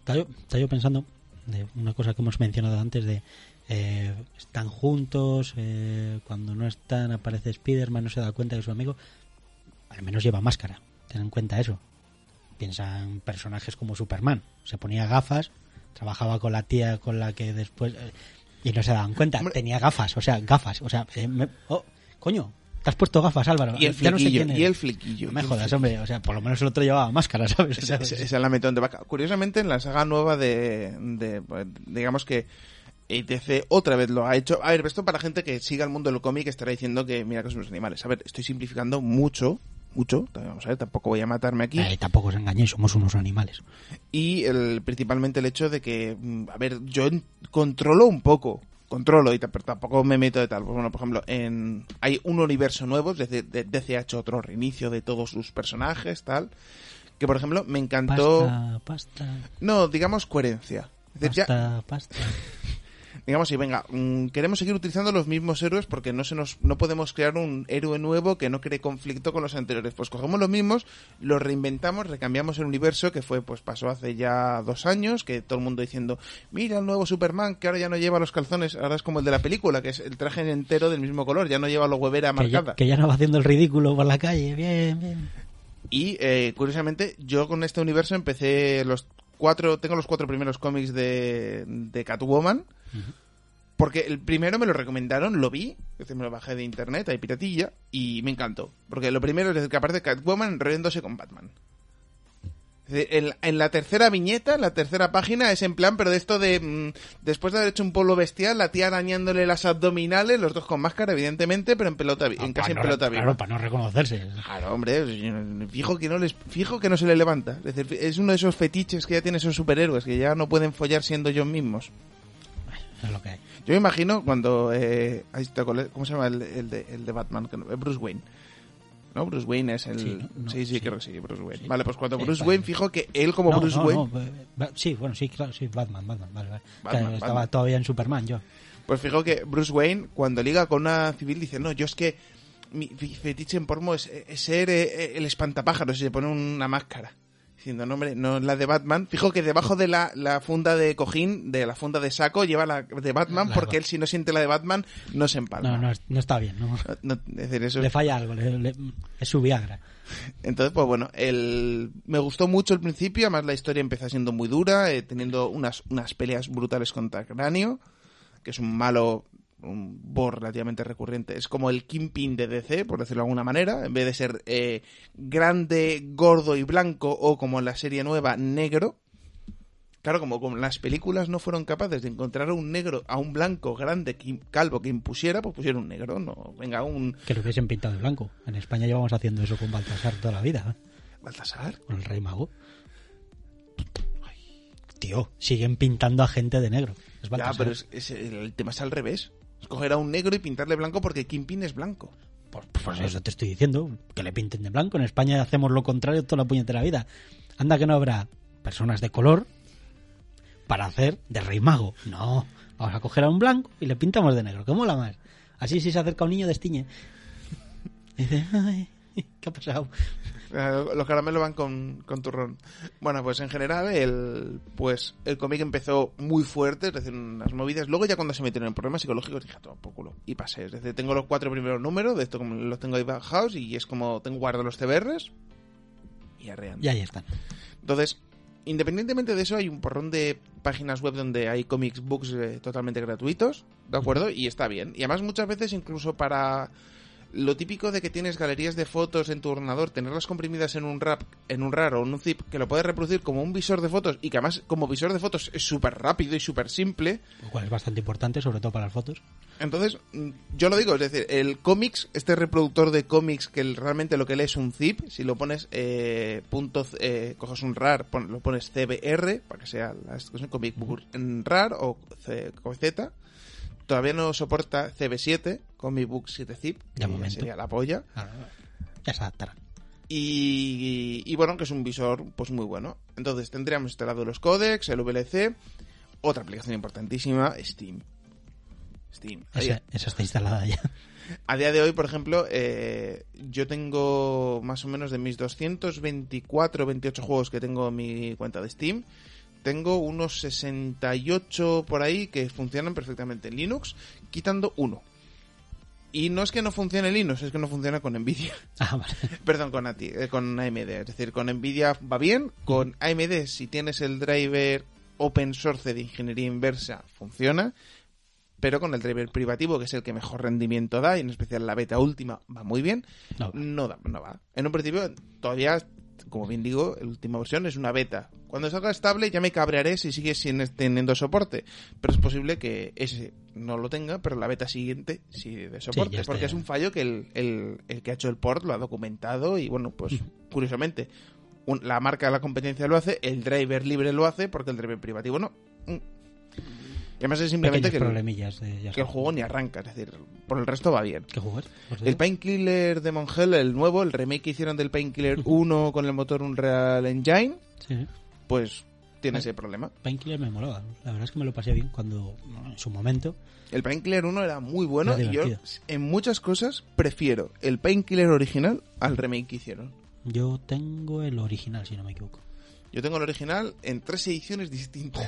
Estaba yo, estaba yo pensando de una cosa que hemos mencionado antes de eh, están juntos, eh, cuando no están aparece Spider-Man, no se da cuenta que es su amigo. Al menos lleva máscara, ten en cuenta eso. Piensa en personajes como Superman. Se ponía gafas, trabajaba con la tía con la que después... eh, y no se daban cuenta, Hombre. tenía gafas, o sea, gafas. O sea, eh, me- oh, coño, te has puesto gafas, Álvaro. Y el Ya no sé y el flequillo. No me jodas, hombre. O sea, por lo menos el otro llevaba máscara, es la metón de vaca. Curiosamente, en la saga nueva de, de, pues, digamos que ETC otra vez lo ha hecho. A ver, esto para gente que siga el mundo del cómic estará diciendo que mira que son los animales. A ver, estoy simplificando mucho, mucho. Vamos a ver, tampoco voy a matarme aquí. Eh, tampoco os engañéis, somos unos animales. Y el, principalmente el hecho de que, mm, a ver, yo controlo un poco. Controlo, y tampoco me meto de tal. Pues bueno, por ejemplo, en, hay un universo nuevo, es decir, de- DC ha hecho otro reinicio de todos sus personajes, tal. Que por ejemplo, me encantó. Pasta, pasta, No, digamos coherencia. Es decir, ya, pasta, pasta. Digamos, sí, venga, mm, queremos seguir utilizando los mismos héroes porque no se nos, no podemos crear un héroe nuevo que no cree conflicto con los anteriores. Pues cogemos los mismos, los reinventamos, recambiamos el universo que fue, pues pasó hace ya dos años, que todo el mundo diciendo, mira el nuevo Superman que ahora ya no lleva los calzones, ahora es como el de la película, que es el traje entero del mismo color, ya no lleva la huevera Que ya, marcada. que ya no va haciendo el ridículo por la calle. Bien, bien. Y eh, curiosamente, yo con este universo empecé los cuatro, tengo los cuatro primeros cómics de, de Catwoman. Porque el primero me lo recomendaron, lo vi, me lo bajé de internet, hay piratilla, y me encantó. Porque lo primero es que aparece Catwoman enrollándose con Batman. En, en la tercera viñeta, en la tercera página, es en plan, pero de esto de. mm, después de haber hecho un pueblo bestial, la tía arañándole las abdominales, los dos con máscara, evidentemente, pero en pelota, en casi en Para no- pelota viva. Claro, para no reconocerse. Claro, hombre, fijo que no les, fijo que no se le levanta. Es decir, es uno de esos fetiches que ya tienen esos superhéroes que ya no pueden follar siendo ellos mismos. Es lo que hay. Yo me imagino cuando eh, ¿cómo se llama el, el de, el de Batman? Que no- Bruce Wayne. ¿No? Bruce Wayne es el... Sí, Sí, ¿no? No, sí, sí. creo que sí, Bruce Wayne. Sí. Vale, pues cuando Bruce. Wayne, fijo que él como No, Bruce Wayne... eh, ba- sí, bueno, sí, claro, sí, Batman, Batman, vale, vale. Batman, estaba Batman. todavía en Superman yo. Pues fijo que Bruce Wayne, cuando liga con una civil, dice, no, yo es que mi fetiche en porno es, es ser eh, el espantapájaros y se pone una máscara. Diciendo, no, hombre, no es la de Batman. Fijo que debajo de la, la funda de cojín, de la funda de saco, lleva la de Batman, porque él si no siente la de Batman, no se empalma. No, no, no está bien, ¿no? No, es decir, eso Le falla algo, le- le- es su Viagra. Entonces, pues bueno, el... me gustó mucho el principio, además la historia empieza siendo muy dura, eh, teniendo unas, unas peleas brutales contra Cráneo, que es un malo, un boss relativamente recurrente. Es como el Kingpin de DC, por decirlo de alguna manera, en vez de ser eh, grande, gordo y blanco, o como en la serie nueva, negro. Claro, como, como las películas no fueron capaces de encontrar a un negro, a un blanco grande, que- calvo que impusiera, pues pusieron un negro, no, venga, un Que lo hubiesen pintado de blanco. En España llevamos haciendo eso con Baltasar toda la vida, ¿eh? Baltasar. con el Rey Mago. Tío, siguen pintando a gente de negro. Es Ya, pero es, es- el tema es al revés. Escoger a un negro y pintarle blanco porque Kingpin es blanco. Por, por eso te estoy diciendo, que le pinten de blanco. En España hacemos lo contrario toda la puñetera vida. Anda que no habrá personas de color para hacer de rey mago. No, vamos a coger a un blanco y le pintamos de negro, que mola más. Así si se acerca un niño destiñe. Y dice, "Ay, ¿qué ha pasado? Eh, Los caramelos van con, con turrón. Bueno, pues en general el pues el cómic empezó muy fuerte, es decir, unas movidas. Luego ya cuando se metieron en problemas psicológicos dije, todo por culo. Y pasé. Es decir, tengo los cuatro primeros números, de esto como los tengo ahí bajados y es como tengo guardados los CBRs y arreando. Y ahí están. Entonces, independientemente de eso, hay un porrón de páginas web donde hay comics books eh, totalmente gratuitos, ¿de acuerdo? Y está bien. Y además muchas veces incluso para lo típico de que tienes galerías de fotos en tu ordenador, tenerlas comprimidas en un rap, en un RAR o en un zip, que lo puedes reproducir como un visor de fotos y que además como visor de fotos es súper rápido y súper simple. Lo cual es bastante importante, sobre todo para las fotos. Entonces, mm, yo lo digo, es decir, el cómics, este reproductor de cómics que realmente lo que lee es un zip, si lo pones, eh, punto, eh, coges un RAR, pon- lo pones CBR, para que sea la comic book en RAR o C- con Z, todavía no soporta CB7, comic book 7 zip, ya momento. sería la polla, Ahora, Ya se adaptarán. y, y bueno, que es un visor pues muy bueno. Entonces tendríamos instalado los codecs, el VLC, otra aplicación importantísima, Steam. Steam. Esa, esa está instalada ya. a día de hoy, por ejemplo, eh, yo tengo más o menos de mis 224 28 juegos que tengo en mi cuenta de Steam. Tengo unos 68 por ahí que funcionan perfectamente en Linux, quitando uno. Y no es que no funcione Linux, es que no funciona con Nvidia. Ah, vale. Perdón, con, ATI, eh, con AMD. Es decir, con Nvidia va bien. Con AMD, si tienes el driver open source de ingeniería inversa, funciona. Pero con el driver privativo, que es el que mejor rendimiento da, y en especial la beta última, va muy bien. No va. No, da, no va. En un principio, todavía, como bien digo, la última versión es una beta. Cuando salga estable ya me cabrearé si sigue sin teniendo soporte. Pero es posible que ese no lo tenga, pero la beta siguiente sí de soporte. está porque ya. es un fallo que el, el- el que ha hecho el port lo ha documentado y bueno, pues curiosamente un- la marca de la competencia lo hace, el driver libre lo hace porque el driver privativo no. Y además es simplemente que el, de- que juego ni arranca, es decir, por el resto va bien. ¿Qué juego es? Por El. Painkiller de Hell, el nuevo, el remake que hicieron del Painkiller 1 con el motor Unreal Engine, Sí. pues tiene ese problema. Painkiller me molaba. La verdad es que me lo pasé bien cuando, en su momento. El Painkiller 1 era muy bueno Era y yo en muchas cosas prefiero el Painkiller original al remake que hicieron. Yo tengo el original, si no me equivoco. Yo tengo el original en tres ediciones distintas.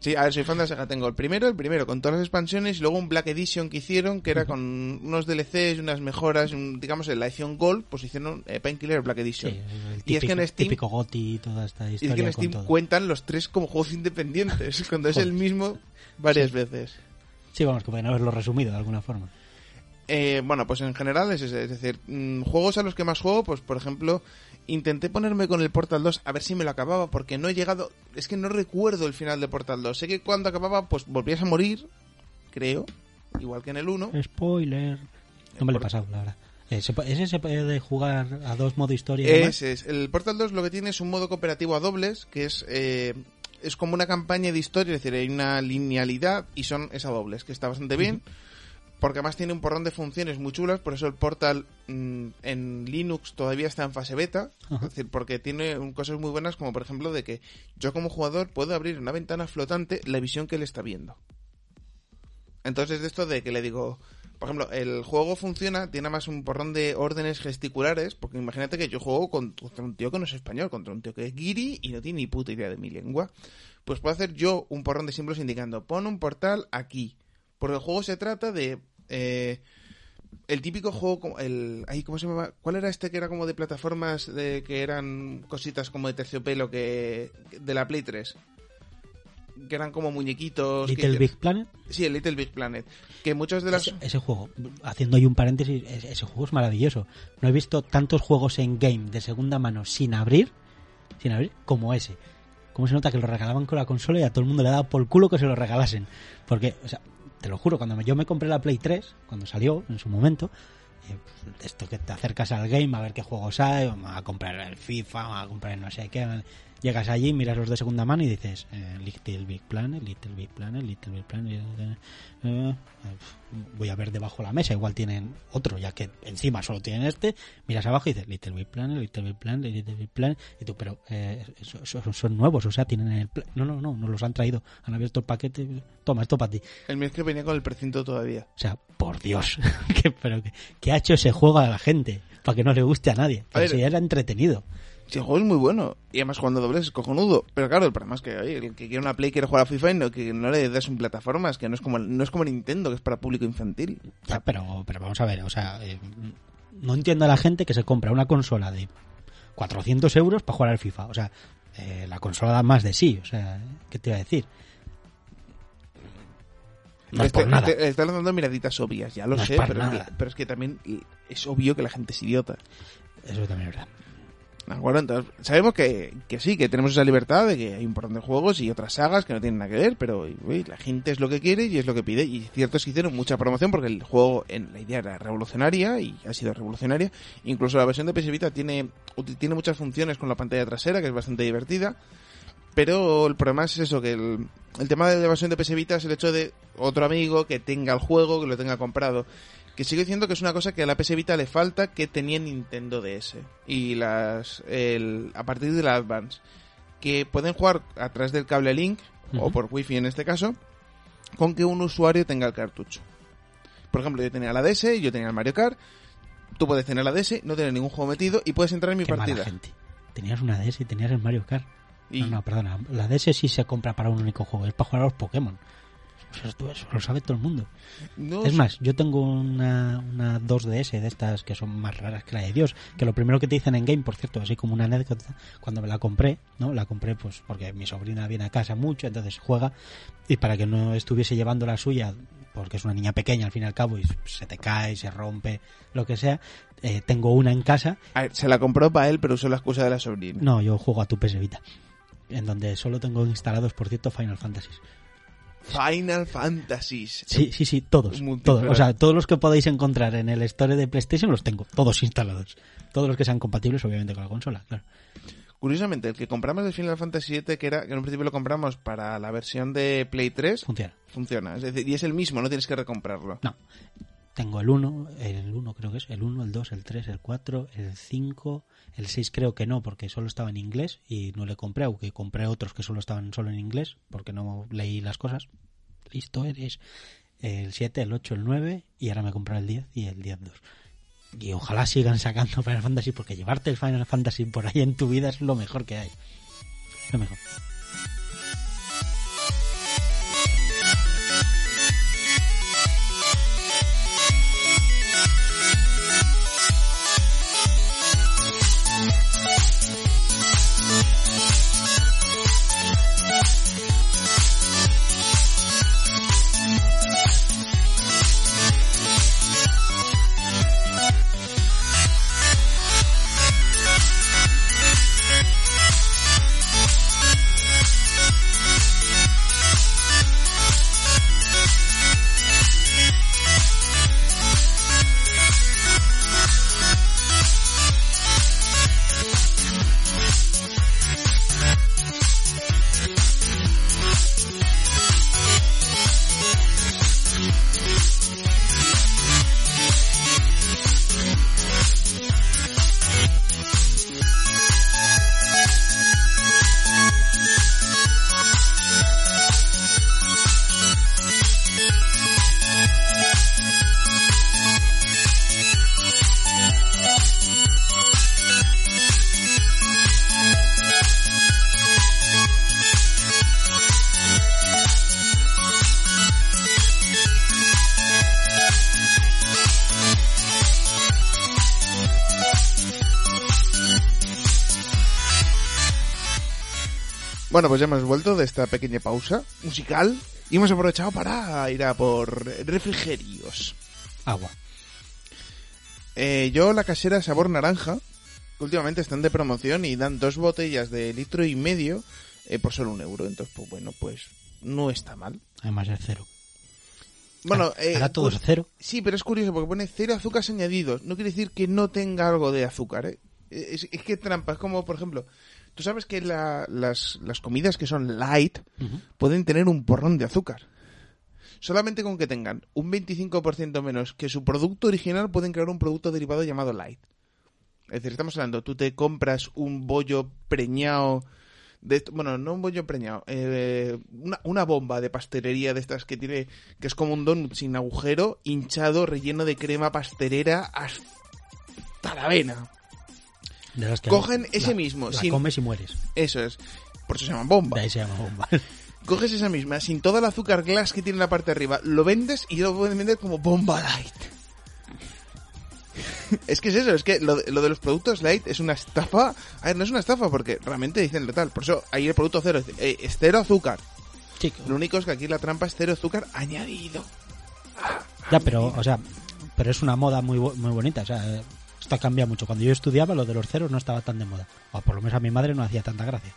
Sí, a ver, soy fan de la saga. Tengo el primero, el primero con todas las expansiones y luego un Black Edition que hicieron que era con unos DLCs, unas mejoras, un- digamos en la edición Gold, pues hicieron eh, Painkiller Black Sí, Edition. el Y típico, es que en Steam- típico GOTI y toda esta Y historia es que en Steam todo. cuentan los tres como juegos independientes, cuando es el mismo varias veces. Sí, vamos, que pueden haberlo resumido de alguna forma. Eh, bueno, pues en general es ese. Es decir, mm, juegos a los que más juego, pues por ejemplo, intenté ponerme con el Portal 2 a ver si me lo acababa, porque no he llegado. Es que no recuerdo el final de Portal 2. Sé que cuando acababa, pues volvías a morir, creo, igual que en el 1. Spoiler. No me lo he pasado, la verdad. Eh, ¿se pu- ¿Ese se puede jugar a dos modo historia? Ese es. El Portal 2 lo que tiene es un modo cooperativo a dobles, que es. eh, es como una campaña de historia, es decir, hay una linealidad y son es a dobles, que está bastante bien. Porque además tiene un porrón de funciones muy chulas, por eso el Portal mm, en Linux todavía está en fase beta. Es decir, porque tiene cosas muy buenas, como por ejemplo de que yo como jugador puedo abrir una ventana flotante la visión que él está viendo. Entonces, de esto de que le digo, por ejemplo, el juego funciona, tiene más un porrón de órdenes gesticulares, porque imagínate que yo juego con- contra un tío que no es español, contra un tío que es guiri y no tiene ni puta idea de mi lengua. Pues puedo hacer yo un porrón de símbolos indicando, pon un portal aquí. Porque el juego se trata de... eh, el típico juego, como- el, ay, ¿cómo se llama? ¿Cuál era este que era como de plataformas de que eran cositas como de terciopelo que de la Play 3? Que eran como muñequitos. Little que- Big Planet. Sí, el Little Big Planet. Que muchos de las... Ese, ese juego, haciendo ahí un paréntesis, ese, ese juego es maravilloso. No he visto tantos juegos en game de segunda mano sin abrir, sin abrir, como ese. Como se nota que lo regalaban con la consola y a todo el mundo le daba por culo que se lo regalasen. Porque, o sea, te lo juro, cuando yo me compré la Play 3, cuando salió en su momento, eh, esto que te acercas al game a ver qué juegos hay, a comprar el FIFA, a comprar el no sé qué. Llegas allí, miras los de segunda mano y dices, eh, Little Big Planet, Little Big Planet, Little Big Planet. eh, eh, voy a ver debajo de la mesa, igual tienen otro, ya que encima solo tienen este. Miras abajo y dices, Little Big Planet, Little Big Planet, Little Big Planet. Y tú, pero eh, son nuevos, o sea, tienen el. No, no, no, nos los han traído. Han abierto el paquete. Toma, esto para ti. El mío es que venía con el precinto todavía. O sea, por Dios, ¿qué, pero qué ha hecho ese juego a la gente? Para que no le guste a nadie. A Pero ver, si era entretenido. Sí, el juego es muy bueno. Y además cuando dobles es cojonudo. Pero claro, el problema es que oye, el que quiere una Play quiere jugar a FIFA y no, que no le das un plataformas, que no es como no es como Nintendo, que es para público infantil. Ya, pero, pero vamos a ver, o sea, eh, no entiendo a la gente que se compra una consola de 400 euros para jugar al FIFA. O sea, eh, la consola da más de sí. O sea, ¿qué te iba a decir? No es Este- por nada. este- Está lanzando miraditas obvias, ya lo No sé, pero es, que, pero es que también es obvio que la gente es idiota. Eso también es verdad. ¿De? Entonces, sabemos que, que sí, que tenemos esa libertad de que hay un montón de juegos y otras sagas que no tienen nada que ver, pero la gente es lo que quiere y es lo que pide. Y cierto es que hicieron mucha promoción porque el juego, en la idea era revolucionaria y ha sido revolucionaria. Incluso la versión de PS tiene, tiene muchas funciones con la pantalla trasera, que es bastante divertida. Pero el problema es eso, que el, el tema de la versión de PS es el hecho de otro amigo que tenga el juego, que lo tenga comprado. Que sigo diciendo que es una cosa que a la PS Vita le falta que tenía Nintendo DS. Y las el, a partir de la Advance. Que pueden jugar a través del cable Link, o por Wi-Fi en este caso, con que un usuario tenga el cartucho. Por ejemplo, yo tenía la DS, yo tenía el Mario Kart. Tú puedes tener la DS, no tener ningún juego metido y puedes entrar en mi Qué mala partida. gente. Tenías una DS y tenías el Mario Kart. Y No, no, perdona. La DS sí se compra para un único juego. Es para jugar a los Pokémon. Eso, lo sabe todo el mundo. no Es más, yo tengo una, una 2DS de estas que son más raras que la de Dios. Que lo primero que te dicen en game, por cierto, así como una anécdota, cuando me la compré, ¿no? La compré pues porque mi sobrina viene a casa mucho, entonces juega. Y para que no estuviese llevando la suya, porque es una niña pequeña al fin y al cabo, y se te cae, se rompe, lo que sea, eh, tengo una en casa. A ver, se la compró para él, pero usó la excusa de la sobrina. No, yo juego a tu PS Vita. En donde solo tengo instalados, por cierto, Final Fantasy. Final Fantasies. Sí, sí, sí, todos. Todos. O sea, todos los que podáis encontrar en el store de PlayStation los tengo, todos instalados. Todos los que sean compatibles, obviamente, con la consola, claro. Curiosamente, el que compramos de Final Fantasy VII, que era que en un principio lo compramos para la versión de Play 3, Funciona. funciona. Es decir, y es el mismo, no tienes que recomprarlo. No. Tengo el 1, el 1 creo que es, el 1, el 2, el 3, el 4, el 5, el 6 creo que no, porque solo estaba en inglés y no le compré, aunque compré otros que solo estaban solo en inglés, porque no leí las cosas. Listo eres. El 7, el 8, el 9 y ahora me compré el 10 y el 10 2. Y ojalá sigan sacando Final Fantasy, porque llevarte el Final Fantasy por ahí en tu vida es lo mejor que hay. Lo mejor. Bueno, pues ya hemos vuelto de esta pequeña pausa musical y hemos aprovechado para ir a por refrigerios. Agua. Eh, yo la casera sabor naranja, que últimamente están de promoción y dan dos botellas de litro y medio eh, por solo un euro. Entonces, pues bueno, pues no está mal. Además es cero. Bueno, eh, Ahora todo pues- es cero. Sí, pero es curioso porque pone cero azúcares añadidos. No quiere decir que no tenga algo de azúcar, ¿eh? Es, es que trampa. Es como, por ejemplo, tú sabes que la- las, las comidas que son light pueden tener un porrón de azúcar. Solamente con que tengan un 25% menos que su producto original pueden crear un producto derivado llamado light. Es decir, estamos hablando, tú te compras un bollo preñado de bueno, no un bollo preñado, eh, una, una bomba de pastelería de estas que tiene, que es como un donut sin agujero, hinchado, relleno de crema pastelera hasta la vena. De las que Cogen la- ese mismo, La sin- comes y mueres. Eso es. Por eso se llama bomba. De ahí se llama bomba. Coges esa misma, sin todo el azúcar glass que tiene en la parte de arriba, lo vendes y lo pueden vender como bomba light. es que es eso, es que lo, de- lo de los productos light es una estafa. A ver, no es una estafa porque realmente dicen lo tal. Por eso ahí el producto cero es, eh, es cero azúcar. Chico. Lo único es que aquí la trampa es cero azúcar añadido. Ya, pero, o sea, pero es una moda muy, muy bonita. O sea, esto ha cambiado mucho. Cuando yo estudiaba, lo de los ceros no estaba tan de moda. O por lo menos a mi madre no hacía tanta gracia.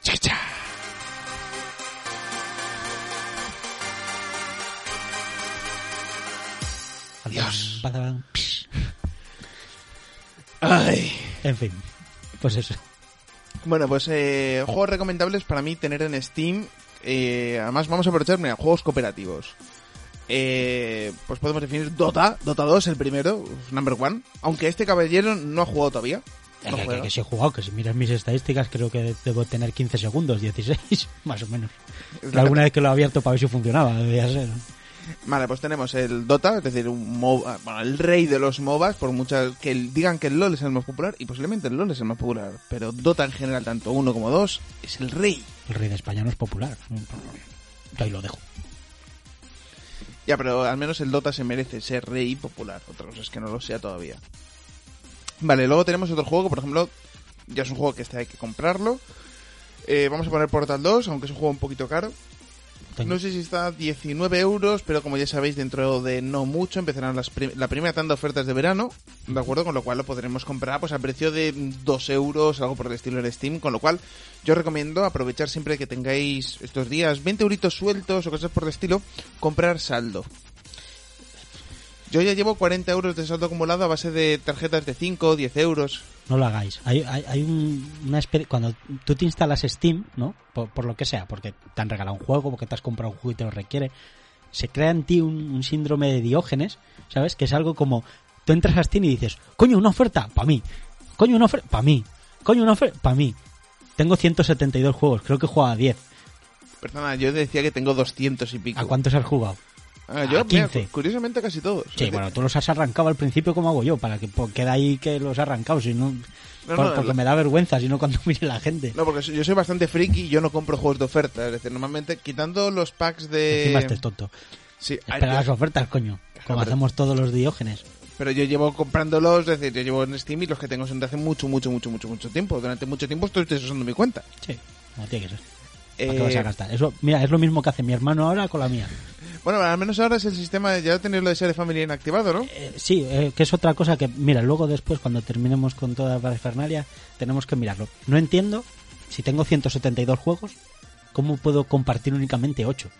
Chicha. Dios. Ay. En fin, pues eso. Bueno, pues eh, juegos recomendables para mí tener en Steam. eh, además, vamos a aprovechar, mira, juegos cooperativos. Eh, pues podemos definir Dota, Dota 2, el primero, number one. Aunque este caballero no ha jugado todavía. Que, No que- juega. que si he jugado, que si miras mis estadísticas, creo que debo tener 15 segundos, 16, más o menos. Que alguna vez que lo he abierto para ver si funcionaba, debía ser. ¿no? Vale, pues tenemos el Dota, es decir, un MOBA, bueno, el rey de los MOBAs, por muchas que digan que el LoL es el más popular, y posiblemente el LoL es el más popular, pero Dota en general, tanto uno como dos, es el rey. El rey de España no es popular. Ahí lo dejo. Ya, pero al menos el Dota se merece ser rey popular. Otra cosa es que no lo sea todavía. Vale, luego tenemos otro juego que, por ejemplo, ya es un juego que este hay que comprarlo. Eh, vamos a poner Portal 2, aunque es un juego un poquito caro. No sé si está a 19 euros, pero como ya sabéis, dentro de no mucho empezarán las la primera tanda de ofertas de verano, ¿de acuerdo? Con lo cual lo podremos comprar pues a precio de 2 euros, algo por el estilo en Steam, con lo cual yo recomiendo aprovechar siempre que tengáis estos días 20 euritos sueltos o cosas por el estilo, comprar saldo. Yo ya llevo 40 euros de saldo acumulado a base de tarjetas de 5 o 10 euros. No lo hagáis. Hay, hay, hay un- una Cuando tú te instalas Steam, ¿no? Por, por lo que sea, porque te han regalado un juego, porque te has comprado un juego y te lo requiere, se crea en ti un, un síndrome de Diógenes, ¿sabes? Que es algo como. Tú entras a Steam y dices, coño, una oferta, pa' mí. Coño, una oferta, pa' mí. Coño, una oferta, pa' mí. Tengo 172 juegos, creo que he jugado a 10. Perdona, yo decía que tengo 200 y pico. ¿A cuántos has jugado? Ah, yo, A mira, 15. curiosamente casi todos. Sí, bueno, tú los has arrancado al principio como hago yo, para que po- quede ahí que los he arrancado, si no, No, por- no, porque la- me da vergüenza, si no cuando mire la gente. No, porque yo soy bastante friki y yo no compro juegos de oferta. Es decir, normalmente quitando los packs de... Encima este es tonto. Sí, Espera las ofertas, coño. Como pero- hacemos todos los diógenes. pero yo llevo comprándolos, es decir, yo llevo en Steam y los que tengo son de hace mucho, mucho, mucho, mucho, mucho tiempo. Durante mucho tiempo estoy usando mi cuenta. Sí, como tiene que ser. ¿Para Eh, qué vas a gastar? Eso, mira, es lo mismo que hace mi hermano ahora con la mía. Bueno, al menos ahora es el sistema de ya tener lo de ser de familia inactivado, ¿no? Eh, sí, eh, que es otra cosa que, mira, luego después, cuando terminemos con toda la parafernalia, tenemos que mirarlo. No entiendo, si tengo 172 juegos, ¿cómo puedo compartir únicamente 8?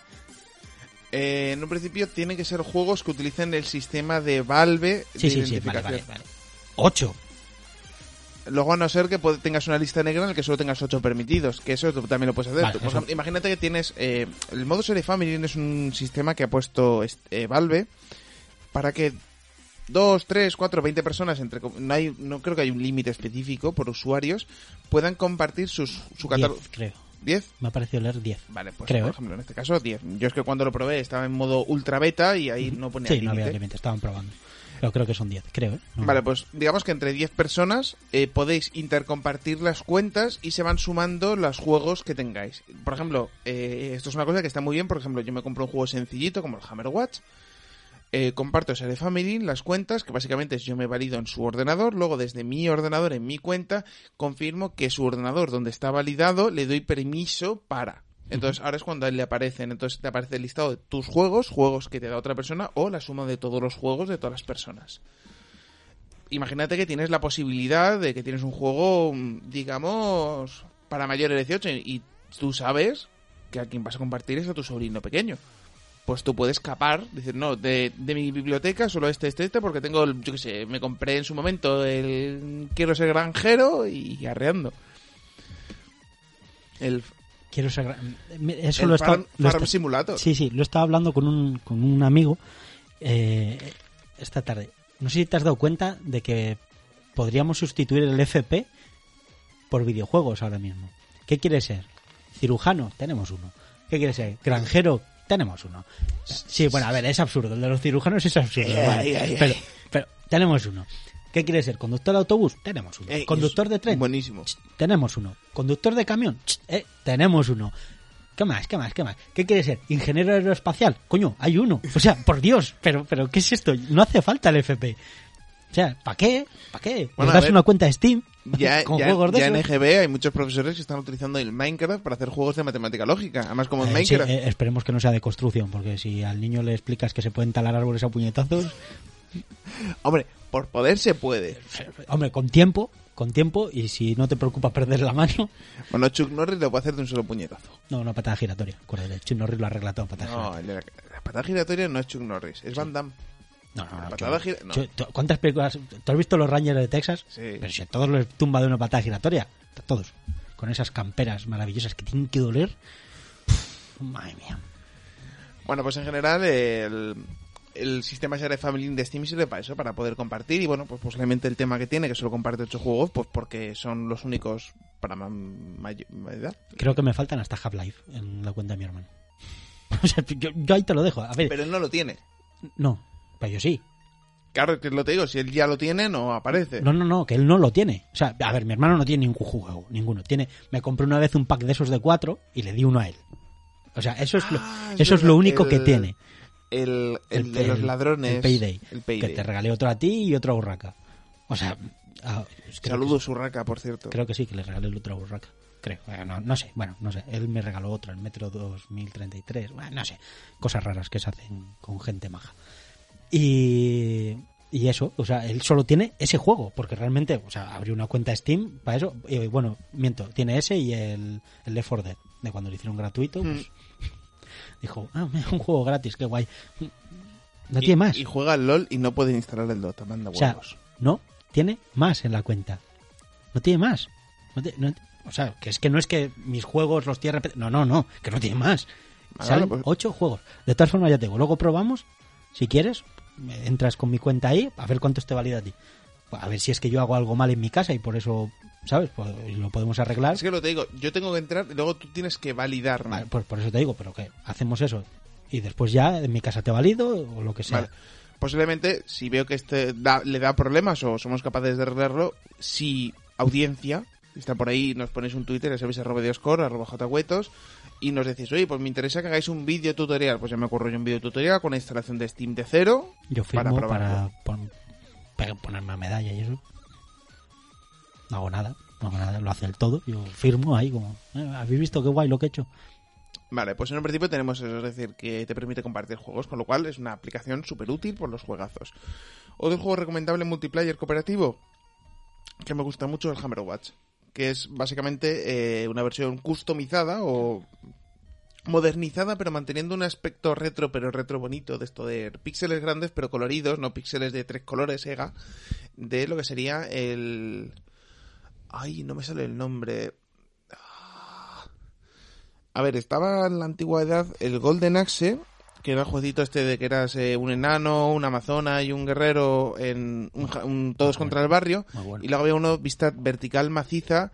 Eh, en un principio tienen que ser juegos que utilicen el sistema de Valve Sí, de sí, sí, vale, identificación. vale, vale. 8. Luego a no ser que tengas una lista negra en la que solo tengas 8 permitidos, que eso también lo puedes hacer. Vale, Tú, por eso- ejemplo, imagínate que tienes... eh, el modo serie family es un sistema que ha puesto eh, Valve para que 2, 3, 4, 20 personas, entre no, hay, no creo que hay un límite específico por usuarios, puedan compartir sus, su catálogo... 10, creo. ¿10? Me ha parecido leer 10. Vale, pues Creo, por ¿eh? ejemplo, en este caso 10. Yo es que cuando lo probé estaba en modo ultra beta y ahí no ponía Sí, no había límite, estaban probando. Creo que son 10, creo, ¿eh? Vale, pues digamos que entre 10 personas eh, podéis intercompartir las cuentas y se van sumando los juegos que tengáis. Por ejemplo, eh, esto es una cosa que está muy bien. Por ejemplo, yo me compro un juego sencillito como el Hammer Watch. Eh, comparto Share Family, las cuentas, que básicamente es yo me valido en su ordenador, luego desde mi ordenador en mi cuenta confirmo que su ordenador donde está validado le doy permiso para. Entonces ahora es cuando a él le aparecen, entonces te aparece el listado de tus juegos, juegos que te da otra persona o la suma de todos los juegos de todas las personas. Imagínate que tienes la posibilidad de que tienes un juego, digamos, para mayores de 18 y tú sabes que a quien vas a compartir es a tu sobrino pequeño pues tú puedes escapar, decir, no, de, de mi biblioteca solo este, este, este, porque tengo, el- yo qué sé, me compré en su momento el Quiero ser granjero y arreando. El, Quiero gra- Eso el lo está... Lo Farm está- Simulator. Sí, sí, lo estaba hablando con un, con un amigo eh, esta tarde. No sé si te has dado cuenta de que podríamos sustituir el FP por videojuegos ahora mismo. ¿Qué quiere ser? ¿Cirujano? Tenemos uno. ¿Qué quiere ser? ¿Granjero? Tenemos uno. Sí, bueno, a ver, es absurdo. El de los cirujanos es absurdo. Vale. pero, pero tenemos uno. ¿Qué quiere ser? ¿Conductor de autobús? Tenemos uno. Eh, ¿Conductor de tren? Buenísimo. Tenemos uno. ¿Conductor de camión? Ch, eh, tenemos uno. ¿Qué más? ¿Qué más? ¿Qué más? ¿Qué quiere ser? ¿Ingeniero aeroespacial? Coño, hay uno. O sea, por Dios, pero, pero ¿qué es esto? No hace falta el FP. O sea, ¿para qué? ¿Para qué? Bueno, ¿Les a das ver, una cuenta de Steam Ya, con ya- juegos de ya en? EGB hay muchos profesores que están utilizando el Minecraft para hacer juegos de matemática lógica. Además, como en Eh, sí, Minecraft. eh, esperemos que no sea de construcción, porque si al niño le explicas que se pueden talar árboles a puñetazos, Hombre, por poder se puede. hombre, con tiempo, con tiempo, y si no te preocupa perder la mano, Bueno, Chuck Norris lo puede hacer de un solo puñetazo. no, una patada giratoria. Acuérdate, Chuck Norris lo arregla todo patada No, giratoria. la, la patada giratoria no es Chuck Norris, es Van Damme. No, no, patada gira- no. Chuck- ¿tú- ¿Cuántas películas? ¿Tú has visto los Rangers de Texas? Sí. Pero si a todos les tumba de una patada giratoria. A todos. Con esas camperas maravillosas que tienen que doler. Pff, madre mía. Bueno, pues en general el, el sistema Share Family de Steam sirve para eso, para poder compartir. Y bueno, pues posiblemente el tema que tiene, que solo comparte ocho juegos, pues porque son los únicos para ma- may- mayor edad. Creo que me faltan hasta Half-Life en la cuenta de mi hermano. O sea, yo, yo ahí te lo dejo. A ver, Pero él no lo tiene. no. Pero yo sí. Claro, que lo te digo, si él ya lo tiene, no aparece. No, no, no, que él no lo tiene. O sea, a ver, mi hermano no tiene ningún juego, ninguno. Tiene, me compré una vez un pack de esos de cuatro y le di uno a él. O sea, eso es lo, Ah, es eso es lo único que tiene. El, el El- de los ladrones. el Payday. El Payday. Que te regalé otro a ti y otro a Urraca. O sea, ah, Saludos, Urraca, por cierto. Creo que sí, que le regalé el otro a Urraca. Creo. Eh, no, no sé, bueno, no sé. Él me regaló otro, el Metro 2033. Bueno, no sé. Cosas raras que se hacen con gente maja. Y, y eso, o sea, él solo tiene ese juego, porque realmente, o sea, abrió una cuenta Steam para eso. Y bueno, miento, tiene ese y el, el Left 4 Dead, de cuando lo hicieron gratuito, pues, dijo, ah, un juego gratis, qué guay. No Y- tiene más. Y juega al LOL y no puede instalar el Dota, manda O sea, huevos. no tiene más en la cuenta. No tiene más. No ti- no- o sea, que es que no es que mis juegos los tiene No, no, no, que no tiene más. Vale, Salen pues- ocho juegos. De todas formas, ya te digo, luego probamos. Si quieres, entras con mi cuenta ahí, a ver cuánto te valida a ti. A ver si es que yo hago algo mal en mi casa y por eso, ¿sabes? Pues lo podemos arreglar. Es que lo te digo, yo tengo que entrar y luego tú tienes que validarme. Vale, pues por eso te digo, pero que hacemos eso. Y después ya en mi casa te valido o lo que sea. Vale. Posiblemente, si veo que este da- le da problemas o somos capaces de arreglarlo, si audiencia está por ahí, nos ponéis un Twitter, ya sabéis, arroba dioscor, arroba jhuetos, y nos decís, oye, pues me interesa que hagáis un vídeo tutorial. Pues ya me ocurre yo un vídeo tutorial con la instalación de Steam de cero. Yo para firmo probarlo. para, pon- para ponerme medalla y eso. No hago nada, no hago nada, lo hace el todo. Yo firmo ahí como, "Eh, ¿habéis visto qué guay lo que he hecho? Vale, pues en un principio tenemos eso, es decir, que te permite compartir juegos, con lo cual es una aplicación súper útil por los juegazos. Otro juego recomendable en multiplayer cooperativo, que me gusta mucho, el Hammerwatch, que es básicamente eh, una versión customizada o modernizada, pero manteniendo un aspecto retro, pero retro bonito, de esto de píxeles grandes, pero coloridos, no píxeles de tres colores, EGA, de lo que sería el... Ay, no me sale el nombre. A ver, estaba en la antigüedad el Golden Axe, que era el jueguito este de que eras eh, un enano, una amazona y un guerrero en un, un todos contra el barrio. Bueno. Y luego había uno vista vertical maciza,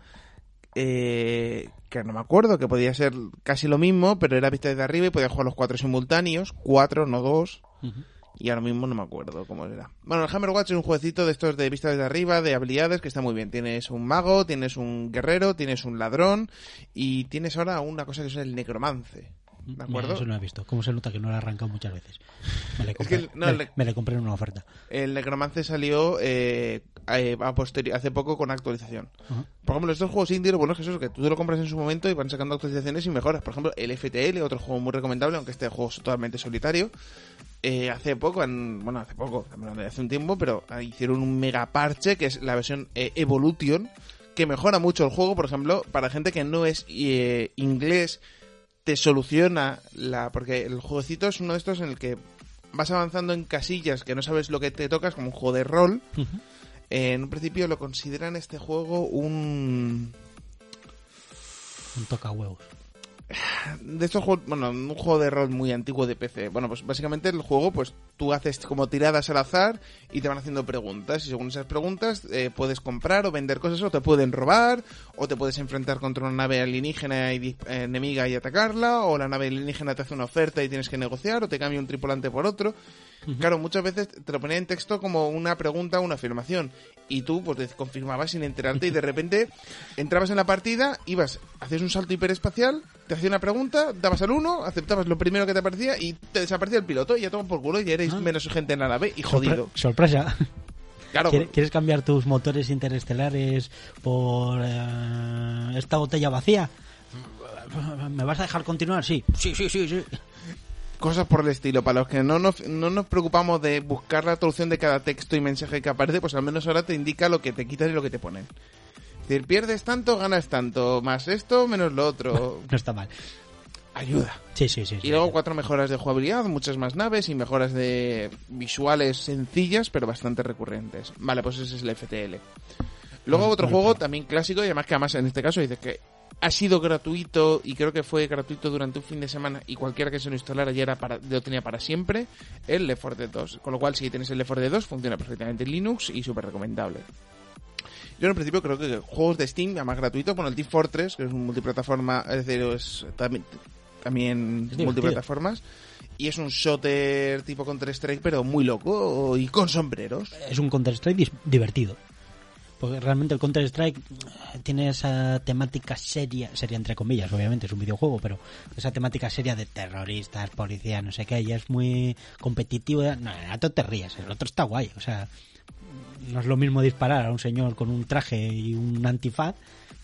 eh, que no me acuerdo, que podía ser casi lo mismo, pero era vista desde arriba y podía jugar los cuatro simultáneos, cuatro, no dos. Y ahora mismo no me acuerdo cómo era. Bueno, el Hammerwatch es un jueguecito de estos de vista desde arriba, de habilidades, que está muy bien. Tienes un mago, tienes un guerrero, tienes un ladrón y tienes ahora una cosa que es el necromance. ¿De acuerdo? eso no he visto. ¿Cómo se nota que no lo he arrancado muchas veces? Me le Es compré, que no, me, le- me le compré en una oferta. El Necromancer salió eh, eh, a posteri- hace poco con actualización. Ajá. Por ejemplo, estos juegos indie, lo bueno es que eso es que tú te lo compras en su momento y van sacando actualizaciones y mejoras. Por ejemplo, el FTL, otro juego muy recomendable, aunque este juego es totalmente solitario. eh, hace poco, en- bueno, hace poco, hace un tiempo, pero hicieron un mega parche que es la versión eh, Evolution, que mejora mucho el juego, por ejemplo, para gente que no es eh, inglés, te soluciona la. Porque el jueguecito es uno de estos en el que vas avanzando en casillas que no sabes lo que te tocas, como un juego de rol. Eh, en un principio lo consideran este juego un. Un toca huevos. De estos juegos, bueno, un juego de rol muy antiguo de PC. Bueno, pues básicamente el juego, pues tú haces como tiradas al azar y te van haciendo preguntas. Y según esas preguntas, eh, puedes comprar o vender cosas, o te pueden robar, o te puedes enfrentar contra una nave alienígena y eh, enemiga y atacarla, o la nave alienígena te hace una oferta y tienes que negociar, o te cambia un tripulante por otro. Claro, muchas veces te lo ponía en texto como una pregunta o una afirmación. Y tú, pues, te confirmabas sin enterarte y de repente entrabas en la partida, ibas, hacías un salto hiperespacial, te hacía una pregunta, dabas al uno, aceptabas lo primero que te aparecía y te desaparecía el piloto y ya toma por culo y eres Ah. menos gente en la nave y jodido. Sorpre- sorpresa. Claro, ¿Quiere- ¿Quieres cambiar tus motores interestelares por eh, esta botella vacía? ¿Me vas a dejar continuar? Sí. Sí, sí, sí, sí. Cosas por el estilo. Para los que no nos, no nos preocupamos de buscar la traducción de cada texto y mensaje que aparece, pues al menos ahora te indica lo que te quitan y lo que te ponen. Es decir, pierdes tanto, ganas tanto, más esto, menos lo otro. No está mal. Ayuda. Sí, sí, sí. sí. Y luego cuatro mejoras de jugabilidad, muchas más naves y mejoras de visuales sencillas, pero bastante recurrentes. Vale, pues ese es el FTL. Luego Ah, otro juego también clásico y además que además en este caso dice que ha sido gratuito y creo que fue gratuito durante un fin de semana y cualquiera que se lo instalara ya era para, lo tenía para siempre, el Left 4 Dead 2. Con lo cual si tienes el Left 4 Dead 2 funciona perfectamente en Linux y súper recomendable. Yo en el principio creo que juegos de Steam, además gratuitos, bueno, el Team Fortress, que es un multiplataforma, es decir, es también, también Es multiplataformas, y es un shooter tipo Counter-Strike, pero muy loco y con sombreros. Es un Counter-Strike divertido. Porque realmente el Counter-Strike eh, tiene esa temática seria, seria entre comillas, obviamente es un videojuego, pero esa temática seria de terroristas, policías, no sé qué, y es muy competitivo. No, el otro te ríes, el otro está guay, o sea, no es lo mismo disparar a un señor con un traje y un antifaz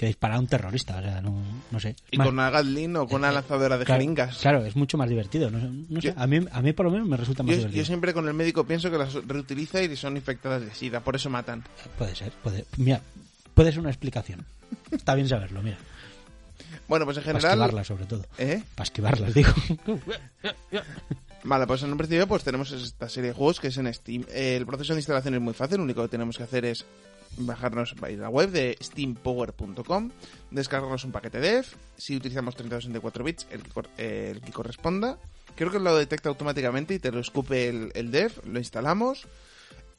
que disparar a un terrorista, o sea, no, no sé. Y Más- con una Gatling o con una lanzadora de claro, jeringas. Claro, es mucho más divertido, no, sé, a, mí, a mí por lo menos me resulta más Yo, divertido. yo siempre con el médico pienso que las reutiliza y son infectadas de sida, por eso matan. Puede ser, puede, mira, puede ser una explicación. Está bien saberlo, mira. Bueno, pues en Para general... esquivarlas, sobre todo. ¿Eh? Para esquivarlas, digo. Vale, pues en un principio pues tenemos esta serie de juegos que es en Steam. Eh, el proceso de instalación es muy fácil, lo único que tenemos que hacer es bajarnos la web de steampower.com, descargarnos un paquete dev, si utilizamos 3264 bits, el que, el que corresponda. Creo que lo detecta automáticamente y te lo escupe el, el dev, lo instalamos.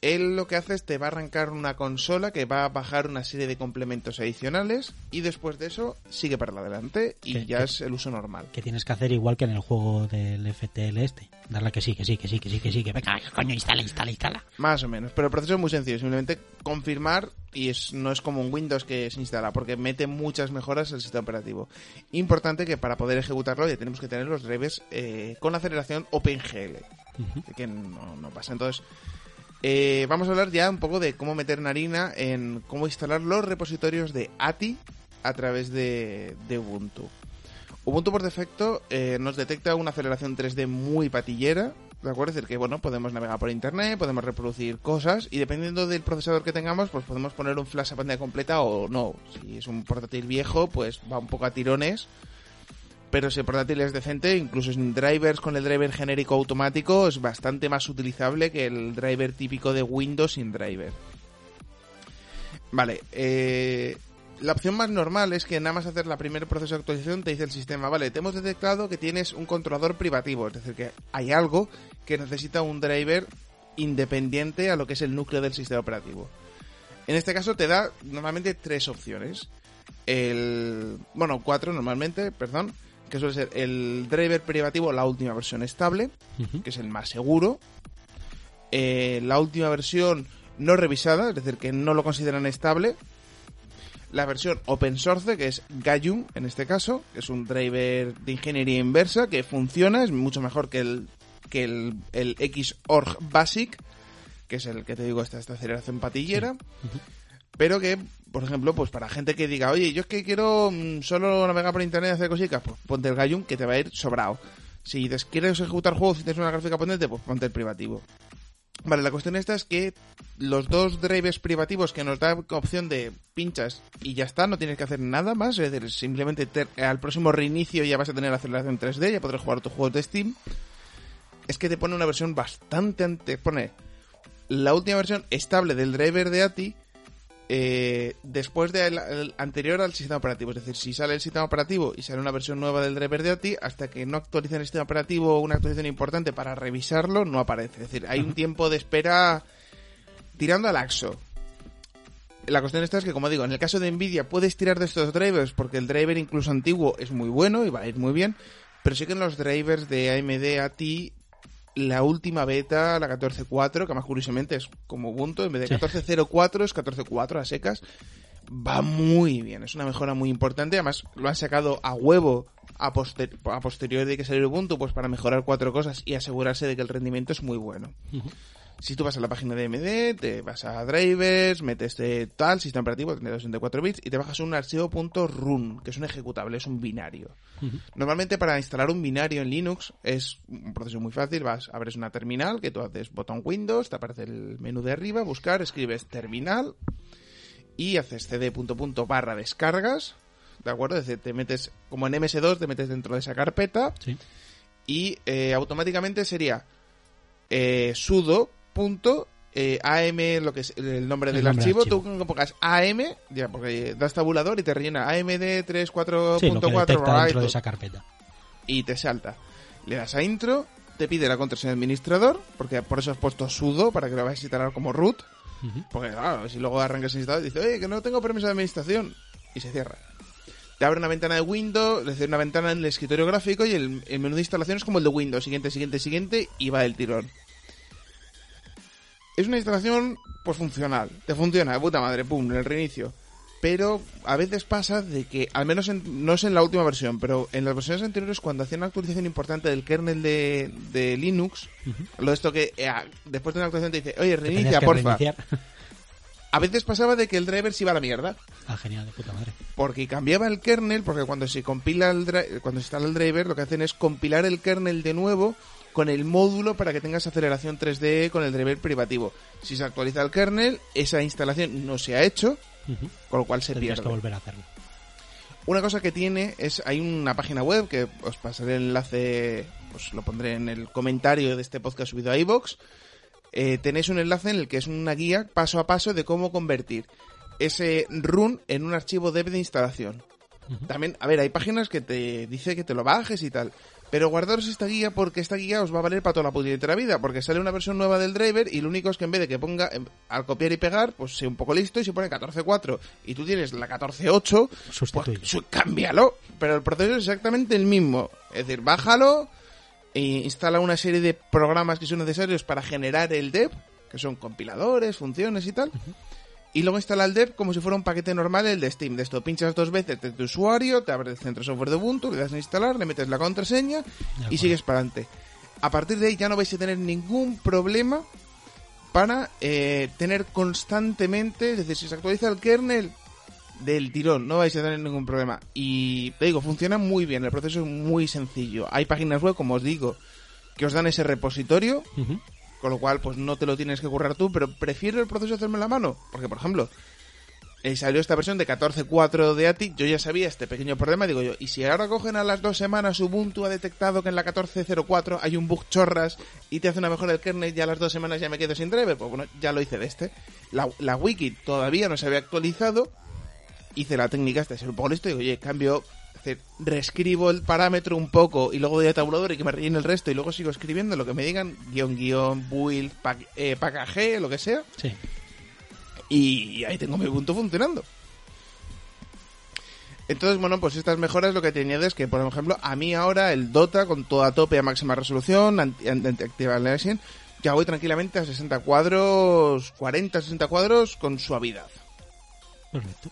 Él lo que hace es te va a arrancar una consola que va a bajar una serie de complementos adicionales y después de eso sigue para adelante y ¿Qué- ya es el uso normal. que tienes que hacer igual que en el juego del FTL este. Darle que sí, que sí, que sí, que sí, que sí, que venga, coño, instala, instala, instala. Más o menos, pero el proceso es muy sencillo, simplemente confirmar y es, no es como un Windows que se instala, porque mete muchas mejoras al sistema operativo. Importante que para poder ejecutarlo ya tenemos que tener los drivers eh, con la aceleración OpenGL, Ujú. que no, no pasa. Entonces, eh, vamos a hablar ya un poco de cómo meter en harina, en cómo instalar los repositorios de ATI a través de, de Ubuntu. Ubuntu por defecto eh, nos detecta una aceleración 3D muy patillera, ¿de acuerdo? Es decir, que bueno, podemos navegar por internet, podemos reproducir cosas y dependiendo del procesador que tengamos, pues podemos poner un flash a pantalla completa o no. Si es un portátil viejo, pues va un poco a tirones. Pero si el portátil es decente, incluso sin drivers con el driver genérico automático, es bastante más utilizable que el driver típico de Windows sin driver. Vale, eh, la opción más normal es que nada más hacer la primer proceso de actualización te dice el sistema, vale, te hemos detectado que tienes un controlador privativo, es decir, que hay algo que necesita un driver independiente a lo que es el núcleo del sistema operativo. En este caso te da normalmente tres opciones. El, bueno, cuatro normalmente, perdón, que suele ser el driver privativo, la última versión estable, que es el más seguro. Eh, la última versión no revisada, es decir, que no lo consideran estable. La versión open source, que es Gayum, en este caso, que es un driver de ingeniería inversa que funciona, es mucho mejor que el, que el, el Xorg Basic, que es el que te digo, esta, esta aceleración patillera. Pero que, por ejemplo, pues para gente que diga, oye, yo es que quiero mm, solo navegar por internet y hacer cositas, pues ponte el Gayum que te va a ir sobrado. Si quieres ejecutar juegos y tienes una gráfica potente, pues ponte el privativo. Vale, la cuestión esta es que los dos drivers privativos que nos da opción de pinchas y ya está, no tienes que hacer nada más, es decir, simplemente al próximo reinicio ya vas a tener aceleración 3D, ya podrás jugar tus juegos de Steam. Es que te pone una versión bastante antes, pone la última versión estable del driver de ATI eh, después del anterior al sistema operativo. Es decir, si sale el sistema operativo y sale una versión nueva del driver de ATI, hasta que no actualicen el sistema operativo una actualización importante para revisarlo, no aparece. Es decir, hay un tiempo de espera tirando al AXO. La cuestión esta es que, como digo, en el caso de Nvidia puedes tirar de estos drivers porque el driver incluso antiguo es muy bueno y va a ir muy bien, pero sí que en los drivers de AMD ATI la última beta, la 14.4, que más curiosamente es como Ubuntu, en vez de 14.04 es 14.4 a secas, va muy bien, es una mejora muy importante, además lo han sacado a huevo a, a posteriori de que salió Ubuntu, pues para mejorar cuatro cosas y asegurarse de que el rendimiento es muy bueno. Si tú vas a la página de AMD, te vas a drivers, metes de tal, sistema operativo, tiene 64 bits, y te bajas un archivo .run, que es un ejecutable, es un binario. Normalmente para instalar un binario en Linux es un proceso muy fácil, vas, abres una terminal, que tú haces botón Windows, te aparece el menú de arriba, buscar, escribes terminal, y haces cd barra descargas, ¿de acuerdo? Es decir, te metes, como en MS2, te metes dentro de esa carpeta, y eh, automáticamente sería eh, sudo punto eh, AM, lo que es el nombre del archivo, tú pongas AM, ya, porque das tabulador y te rellena AMD 34.4 dentro de esa carpeta. Y te salta. Le das a intro, te pide la contraseña de administrador, porque por eso has puesto sudo, para que lo vayas a instalar como root. Porque claro, si luego arrancas el instalador y dice, oye, que no tengo permiso de administración, y se cierra. Te abre una ventana de Windows, es decir, una ventana en el escritorio gráfico y el, el menú de instalación es como el de Windows, siguiente, siguiente, siguiente, y va el tirón es una instalación pues funcional, te funciona de puta madre, pum, en el reinicio. Pero a veces pasa de que, al menos no es en la última versión, pero en las versiones anteriores cuando hacían una actualización importante del kernel de, Linux, lo de esto que eh, después de una actualización te dice, oye, reinicia, porfa. A veces pasaba de que el driver se iba a la mierda. Ah, genial, de puta madre. Porque cambiaba el kernel, porque cuando se compila el cuando se instala el driver, lo que hacen es compilar el kernel de nuevo con el módulo para que tengas aceleración 3D con el driver privativo. Si se actualiza el kernel, esa instalación no se ha hecho, con lo cual se Tendrías pierde. que volver a hacerlo. Una cosa que tiene es, hay una página web que os pasaré el enlace, os lo pondré en el comentario de este podcast subido a iVoox. Eh, tenéis un enlace en el que es una guía paso a paso de cómo convertir ese run en un archivo dev de instalación. También, a ver, hay páginas que te dice que te lo bajes y tal. Pero guardaros esta guía porque esta guía os va a valer para toda la puta vida. Porque sale una versión nueva del driver y lo único es que en vez de que ponga em, al copiar y pegar, pues sea un poco listo y se pone 14.4 y tú tienes la 14.8, pues cámbialo. Pero el proceso es exactamente el mismo. Es decir, bájalo e instala una serie de programas que son necesarios para generar el dev, que son compiladores, funciones y tal y luego instala el dev como si fuera un paquete normal el de Steam. De esto pinchas dos veces de tu usuario, te abre el centro software de Ubuntu, le das a instalar, le metes la contraseña y sigues para adelante. A partir de ahí ya no vais a tener ningún problema para eh, tener constantemente, es decir, si se actualiza el kernel del tirón, no vais a tener ningún problema. Y te digo, funciona muy bien, el proceso es muy sencillo. Hay páginas web, como os digo, que os dan ese repositorio con lo cual, pues no te lo tienes que currar tú, pero prefiero el proceso de hacerme la mano. Porque, por ejemplo, eh, salió esta versión de 14.4 de ATI, yo ya sabía este pequeño problema, digo yo, y si ahora cogen a las dos semanas Ubuntu ha detectado que en la 14.04 hay un bug chorras y te hace una mejora del kernel y a las dos semanas ya me quedo sin driver, pues bueno, ya lo hice de este. La, la wiki todavía no se había actualizado, hice la técnica esta ser un poco listo digo, oye, cambio reescribo el parámetro un poco y luego doy a tabulador y que me rellene el resto y luego sigo escribiendo lo que me digan, guion, guion, build, pack, eh, package, lo que sea. Sí. Y ahí tengo mi punto funcionando. Entonces, bueno, pues estas mejoras lo que te añade que, por ejemplo, a mí ahora el Dota con toda tope a máxima resolución, el ya voy tranquilamente a 60 cuadros, 40, 60 cuadros con suavidad. Perfecto.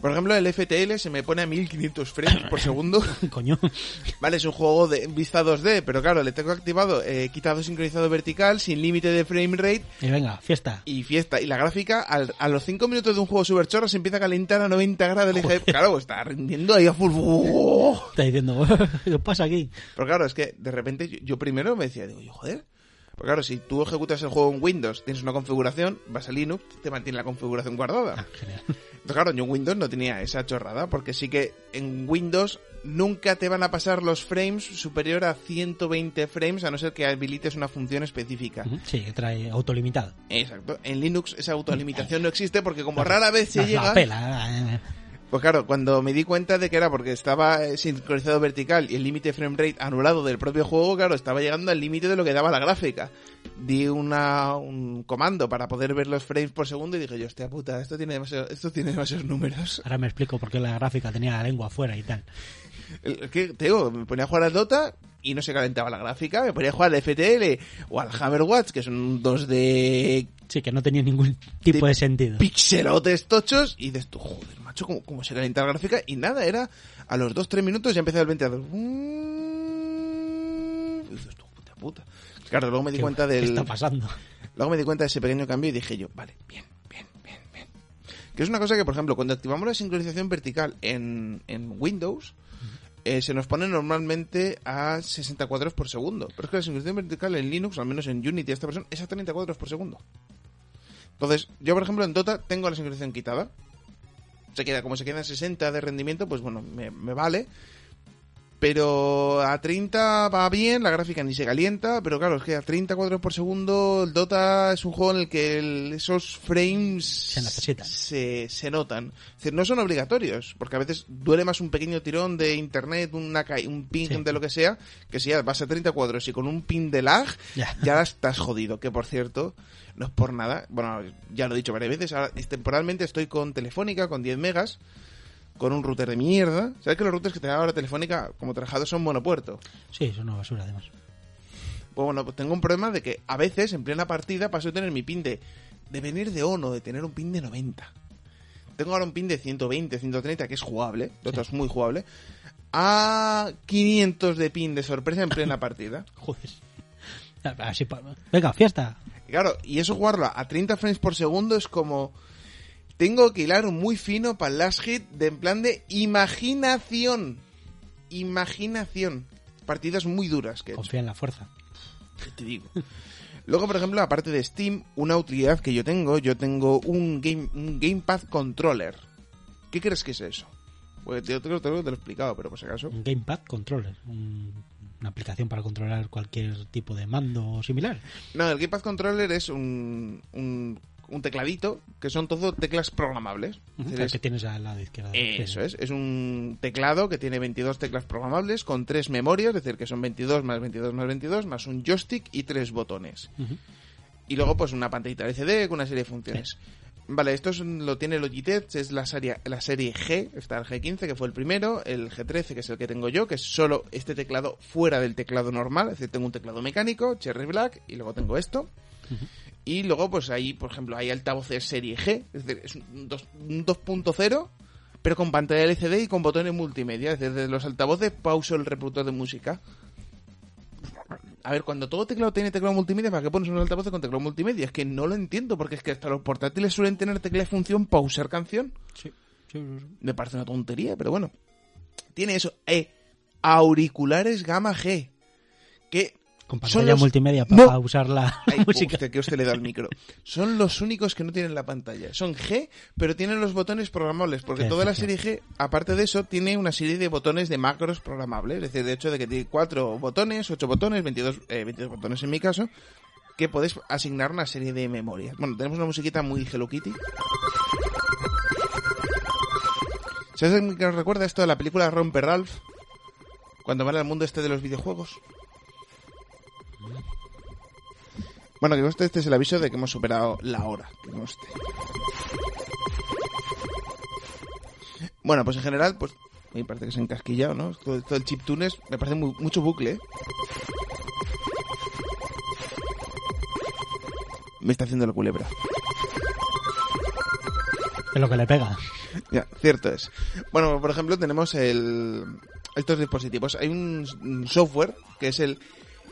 Por ejemplo, el FTL se me pone a 1500 frames por segundo. Coño. Vale, es un juego de vista 2D, pero claro, le tengo activado eh, quitado sincronizado vertical, sin límite de frame rate Y venga, fiesta. y fiesta. Y la gráfica, al- a los 5 minutos de un juego super chorro, se empieza a calentar a 90 grados. Dije, claro, está rindiendo ahí a full. Está diciendo, ¿qué pasa aquí? Pero claro, es que de repente yo, yo primero me decía, digo, yo, joder. Pues claro, si tú ejecutas el juego en Windows, tienes una configuración, vas a Linux, te mantiene la configuración guardada. Genial. Entonces, claro, yo en Windows no tenía esa chorrada, porque sí que en Windows nunca te van a pasar los frames superior a 120 frames, a no ser que habilites una función específica. Sí, que trae autolimitado. Exacto. En Linux esa autolimitación no existe porque como rara vez se Nos la llega... pela, eh. Pues claro, cuando me di cuenta de que era porque estaba eh, sincronizado vertical y el límite frame rate anulado del propio juego, claro, estaba llegando al límite de lo que daba la gráfica. Di una, un comando para poder ver los frames por segundo y dije yo, hostia puta, esto tiene, demasiado- esto tiene demasiados números. Ahora me explico por qué la gráfica tenía la lengua afuera y tal. Que, te digo, me ponía a jugar al Dota y no se calentaba la gráfica, me ponía a jugar al FTL o al Hammerwatch, que son dos de Sí, que no tenía ningún tipo De de sentido. pixelotes tochos y dices tú, joder, macho, ¿cómo, cómo se calienta la gráfica? Y nada, era a los 2-3 minutos ya empezaba el ventilador. Y dices tú, puta puta. Claro, luego me di ¿Qué- cuenta ¿Qué del... está pasando? Luego me di cuenta de ese pequeño cambio y dije yo, vale, bien, bien, bien, bien. Que es una cosa que, por ejemplo, cuando activamos la sincronización vertical en, en Windows, eh, se nos pone normalmente a 60 cuadros por segundo. Pero es que la sincronización vertical en Linux, al menos en Unity, esta versión, es a 30 cuadros por segundo. Entonces, yo, por ejemplo, en Dota tengo la sincronización quitada. Se queda, como se queda en 60 de rendimiento, pues bueno, me, me vale. Pero a 30 va bien, la gráfica ni se calienta, pero claro, es que a 30 cuadros por segundo el Dota es un juego en el que el- esos frames Se necesitan. se, se notan. Es decir, no son obligatorios, porque a veces duele más un pequeño tirón de internet, una, un ping Sí. de lo que sea, que si ya vas a 30 cuadros y con un ping de lag, Ya. ya estás jodido. Que por cierto, no es por nada, bueno, ya lo he dicho varias veces, ahora temporalmente estoy con Telefónica, con 10 megas, con un router de mierda. ¿Sabes que los routers que te da ahora Telefónica como trabajados son monopuerto? Sí, es una basura además. Pues bueno, pues tengo un problema de que a veces en plena partida paso a tener mi pin de, de venir de ONO, de tener un pin de 90. Tengo ahora un pin de 120, 130, que es jugable, lo otro es muy jugable, a 500 de pin de sorpresa en plena partida. Joder. Así Venga, fiesta. Y claro, y eso jugarlo a 30 frames por segundo es como... Tengo que hilar muy fino para el last hit de en plan de imaginación. Imaginación. Partidas muy duras que he. Confía en la fuerza. ¿Qué te digo? Luego, por ejemplo, aparte de Steam, una utilidad que yo tengo, yo tengo un, game, un Gamepad Controller. ¿Qué crees que es eso? Pues yo creo que te lo he explicado, pero por si acaso. Un Gamepad Controller. un- una aplicación para controlar cualquier tipo de mando o similar. No, el Gamepad Controller es un, un, un tecladito que son todo teclas programables. El que tienes al lado izquierdo. Eso es, es un teclado que tiene 22 teclas programables con tres memorias, es decir, que son 22 más 22 más 22, más un joystick y tres botones. Y luego pues una pantallita LCD con una serie de funciones. Vale, esto es lo tiene Logitech, es la serie, la serie G, está el G15 que fue el primero, el G13 que es el que tengo yo, que es solo este teclado fuera del teclado normal, es decir, tengo un teclado mecánico, Cherry Black, y luego tengo esto. Y luego pues ahí, por ejemplo, hay altavoces serie G, es decir, es un dos- un 2.0, pero con pantalla LCD y con botones multimedia, es decir, desde los altavoces pauso el reproductor de música. A ver, cuando todo teclado tiene teclado multimedia, ¿para qué pones un altavoz con teclado multimedia? Es que no lo entiendo, porque es que hasta los portátiles suelen tener tecla de función para usar canción. Sí. Sí, sí, sí. Me parece una tontería, pero bueno. Tiene eso. Eh, auriculares gama G. Que Con son pantalla los- multimedia ¡No! para usar la Ay, música. hostia, que usted le da el micro. Son los únicos que no tienen la pantalla. Son G, pero tienen los botones programables. Porque toda la serie G, aparte de eso, tiene una serie de botones de macros programables. Es decir, de hecho, de que tiene 4 botones, 8 botones, 22, eh, 22 botones en mi caso, que podéis asignar una serie de memorias. Bueno, tenemos una musiquita muy Hello Kitty. ¿Sabes qué nos recuerda esto de la película Romper Ralph? Cuando van al mundo este de los videojuegos. Bueno, que conste, este es el aviso de que hemos superado la hora. Que conste. Bueno, pues en general, pues me parece que se ha encasquillado, ¿no? Todo, todo el chiptunes me parece mu- mucho bucle. ¿eh? Me está haciendo la culebra. Es lo que le pega. Ya, cierto es. Bueno, por ejemplo, tenemos el, estos dispositivos. Hay un software que es el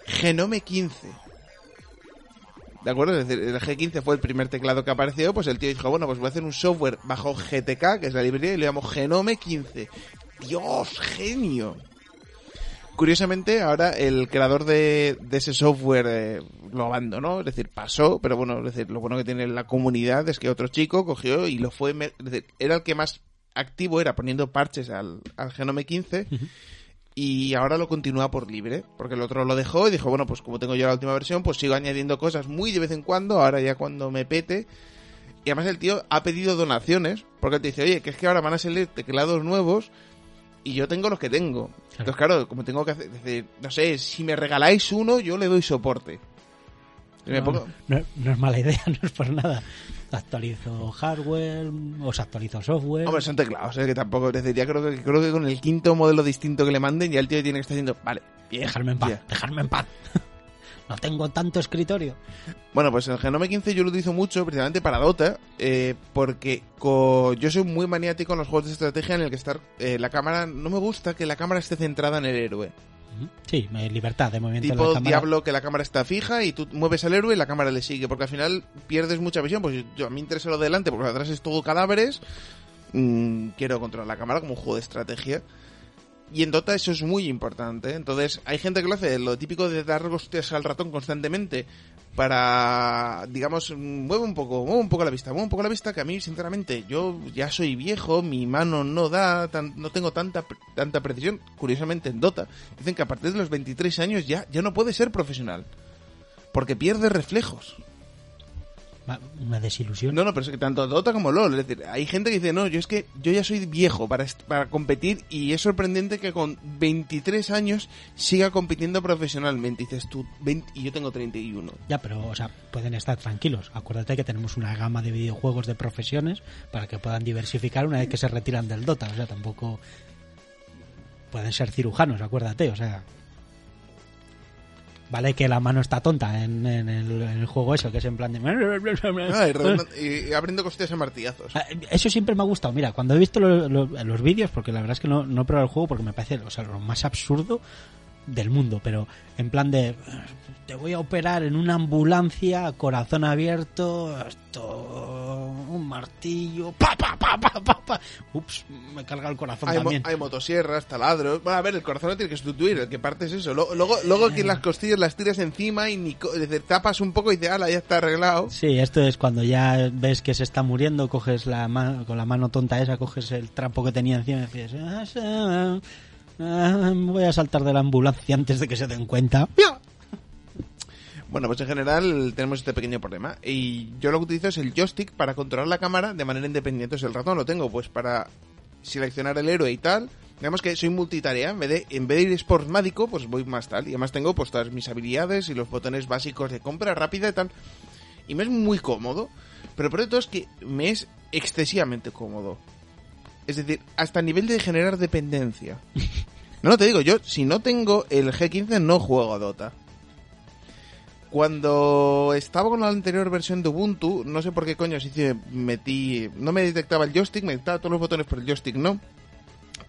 Genome 15. ¿De acuerdo? Es decir, el G15 fue el primer teclado que apareció, pues el tío dijo, bueno, pues voy a hacer un software bajo GTK, que es la librería, y le llamo Genome 15. ¡Dios, genio! Curiosamente, ahora el creador de, ese software eh, lo abandonó, es decir, pasó, pero bueno, lo bueno que tiene la comunidad es que otro chico cogió y lo fue, es decir, era el que más activo era poniendo parches al, al Genome 15 y ahora lo continúa por libre, porque el otro lo dejó y dijo, bueno, pues como tengo yo la última versión, pues sigo añadiendo cosas muy de vez en cuando, ahora ya cuando me pete. Y además el tío ha pedido donaciones, porque él te dice, oye, que es que ahora van a salir teclados nuevos y yo tengo los que tengo. Entonces, claro, como tengo que hacer, decir, no sé, si me regaláis uno, yo le doy soporte. No, pongo- no- no es mala idea, no es por nada. Actualizo hardware, o se actualizo software. Hombre, son teclados, ¿eh? que tampoco, es decir, ya creo que, creo que con el quinto modelo distinto que le manden, ya el tío tiene que estar diciendo, vale, bien, dejarme en paz, ya. dejarme en paz. no tengo tanto escritorio. Bueno, pues el Genome 15 yo lo utilizo mucho precisamente para Dota, eh, porque yo soy muy maniático en los juegos de estrategia en el que estar eh, la cámara, no me gusta que la cámara esté centrada en el héroe. Sí, libertad de movimiento de Tipo la cámara. Diablo, que la cámara está fija y tú mueves al héroe y la cámara le sigue, porque al final pierdes mucha visión. Pues yo, a mí me interesa lo de delante, porque atrás es todo cadáveres. Mm, quiero controlar la cámara como un juego de estrategia. Y en Dota eso es muy importante. Entonces, hay gente que lo hace, lo típico de dar hostias al ratón constantemente para, digamos, mueve un poco, mueve un poco la vista, mueve un poco la vista, que a mí, sinceramente, yo ya soy viejo, mi mano no da, tan- no tengo tanta, tanta precisión. Curiosamente, en Dota, dicen que a partir de los 23 años ya, ya no puede ser profesional. Porque pierde reflejos. Una desilusión. No, no, pero es que tanto Dota como LOL. Es decir, hay gente que dice, no, yo es que yo ya soy viejo para, para competir y es sorprendente que con 23 años siga compitiendo profesionalmente. Y dices tú, 20 y yo tengo 31. Ya, pero, o sea, pueden estar tranquilos. Acuérdate que tenemos una gama de videojuegos de profesiones para que puedan diversificar una vez que se retiran del Dota. O sea, tampoco pueden ser cirujanos, acuérdate. O sea, vale que la mano está tonta en, en el, en el juego eso, que es en plan de... Ah, y, abriendo costillas en martillazos. Ah, Eso siempre me ha gustado. Mira, cuando he visto lo- lo- los vídeos, porque la verdad es que no, no he probado el juego porque me parece o sea, lo más absurdo del mundo, pero en plan de te voy a operar en una ambulancia, corazón abierto, esto, un martillo, pa pa pa pa pa, pa. Ups, me carga el corazón Hay, mo- también. hay motosierras, taladros. Bueno, a ver, el corazón lo tiene que sustituir, el que parte es eso. Luego, luego, luego que las costillas las tiras encima y ni decir, tapas un poco y dices, ala, ya está arreglado. Sí, esto es cuando ya ves que se está muriendo, coges la mano, con la mano tonta esa, coges el trapo que tenía encima y dices, "Ah, voy a saltar de la ambulancia antes de que se den cuenta. Bueno, pues en general tenemos este pequeño problema. Y yo lo que utilizo es el joystick para controlar la cámara de manera independiente. Entonces el ratón lo tengo pues para seleccionar el héroe y tal. Digamos que soy multitarea. En vez de, en vez de ir sportmático, pues voy más tal. Y además tengo pues todas mis habilidades y los botones básicos de compra rápida y tal. Y me es muy cómodo. Pero por todo es que me es excesivamente cómodo. Es decir, hasta a nivel de generar dependencia. No, no te digo, yo si no tengo el G15 no juego a Dota. Cuando estaba con la anterior versión de Ubuntu, no sé por qué coño que metí, no me detectaba el joystick, me detectaba todos los botones por el joystick, no.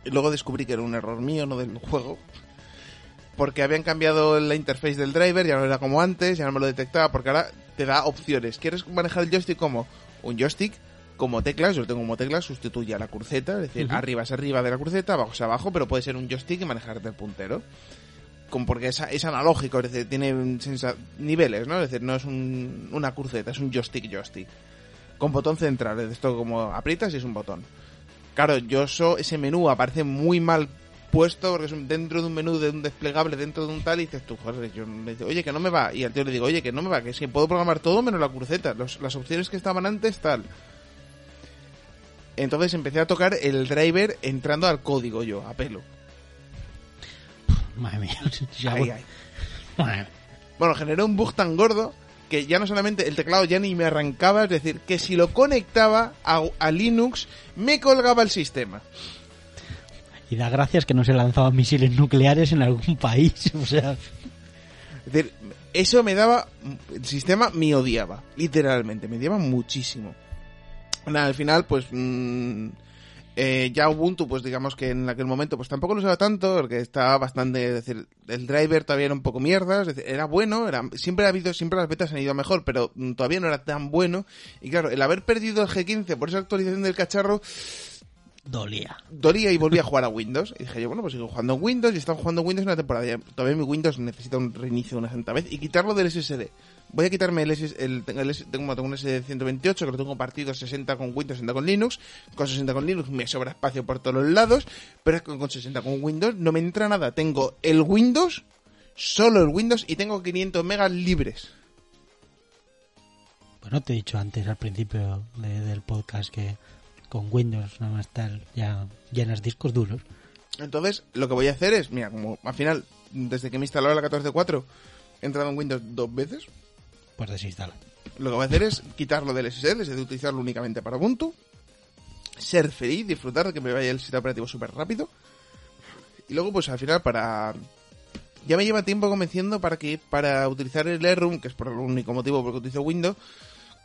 Y luego descubrí que era un error mío, no del juego. Porque habían cambiado la interface del driver, ya no era como antes, ya no me lo detectaba, porque ahora te da opciones. ¿Quieres manejar el joystick como un joystick? Como teclas, yo lo tengo como teclas, sustituye a la cruceta, es decir, arriba es arriba de la cruceta, abajo es abajo, pero puede ser un joystick y manejarte el puntero como porque es, es analógico, es decir, tiene niveles, ¿no? Es decir, no es un- una cruceta, es un joystick joystick. Con botón central, es esto como aprietas y es un botón. Claro, yo eso, ese menú aparece muy mal puesto porque es un- dentro de un menú de un desplegable, dentro de un tal, y dices tú, joder, yo me dice, oye, que no me va. Y al tío le digo, oye, que no me va, que es que puedo programar todo menos la cruceta. Los- las opciones que estaban antes, tal. Entonces empecé a tocar el driver entrando al código yo, a pelo. Madre mía. Ya, Ahí, bueno. ahí. Madre- Bueno, generó un bug tan gordo que ya no solamente el teclado ya ni me arrancaba, es decir, que si lo conectaba a, a Linux, me colgaba el sistema. Y da gracias que no se lanzaban misiles nucleares en algún país. O sea, Es decir, eso me daba, el sistema me odiaba, literalmente, me odiaba muchísimo. Nada, al final, pues, mm, Eh, ya Ubuntu, pues digamos que en aquel momento pues tampoco lo usaba tanto, porque estaba bastante, es decir, el driver todavía era un poco mierda, es decir, era bueno, era, siempre ha habido, siempre las betas han ido mejor, pero mm, todavía no era tan bueno. Y claro, el haber perdido el G15 por esa actualización del cacharro, Dolía. dolía y volví a jugar a Windows. Y dije yo, bueno, pues sigo jugando en Windows y estaba jugando en Windows una temporada. Todavía mi Windows necesita un reinicio una santa vez y quitarlo del SSD. Voy a quitarme el, SS el, tengo, el tengo, tengo un SSD 128 que lo tengo partido 60 con Windows, 60 con Linux. Con 60 con Linux me sobra espacio por todos los lados, pero que con 60 con Windows no me entra nada. Tengo el Windows, solo el Windows y tengo 500 megas libres. Bueno, te he dicho antes al principio de- del podcast que con Windows nada más tal ya llenas discos duros. Entonces, lo que voy a hacer es, mira, como al final, desde que me instaló la 14.4, he entrado en Windows dos veces. Pues desinstala. Lo que voy a hacer es quitarlo del SSD, es decir, utilizarlo únicamente para Ubuntu, ser feliz, disfrutar de que me vaya el sistema operativo súper rápido. Y luego, pues al final, para. Ya me lleva tiempo convenciendo para que para utilizar el AirRoom, que es por el único motivo por el que utilizo Windows,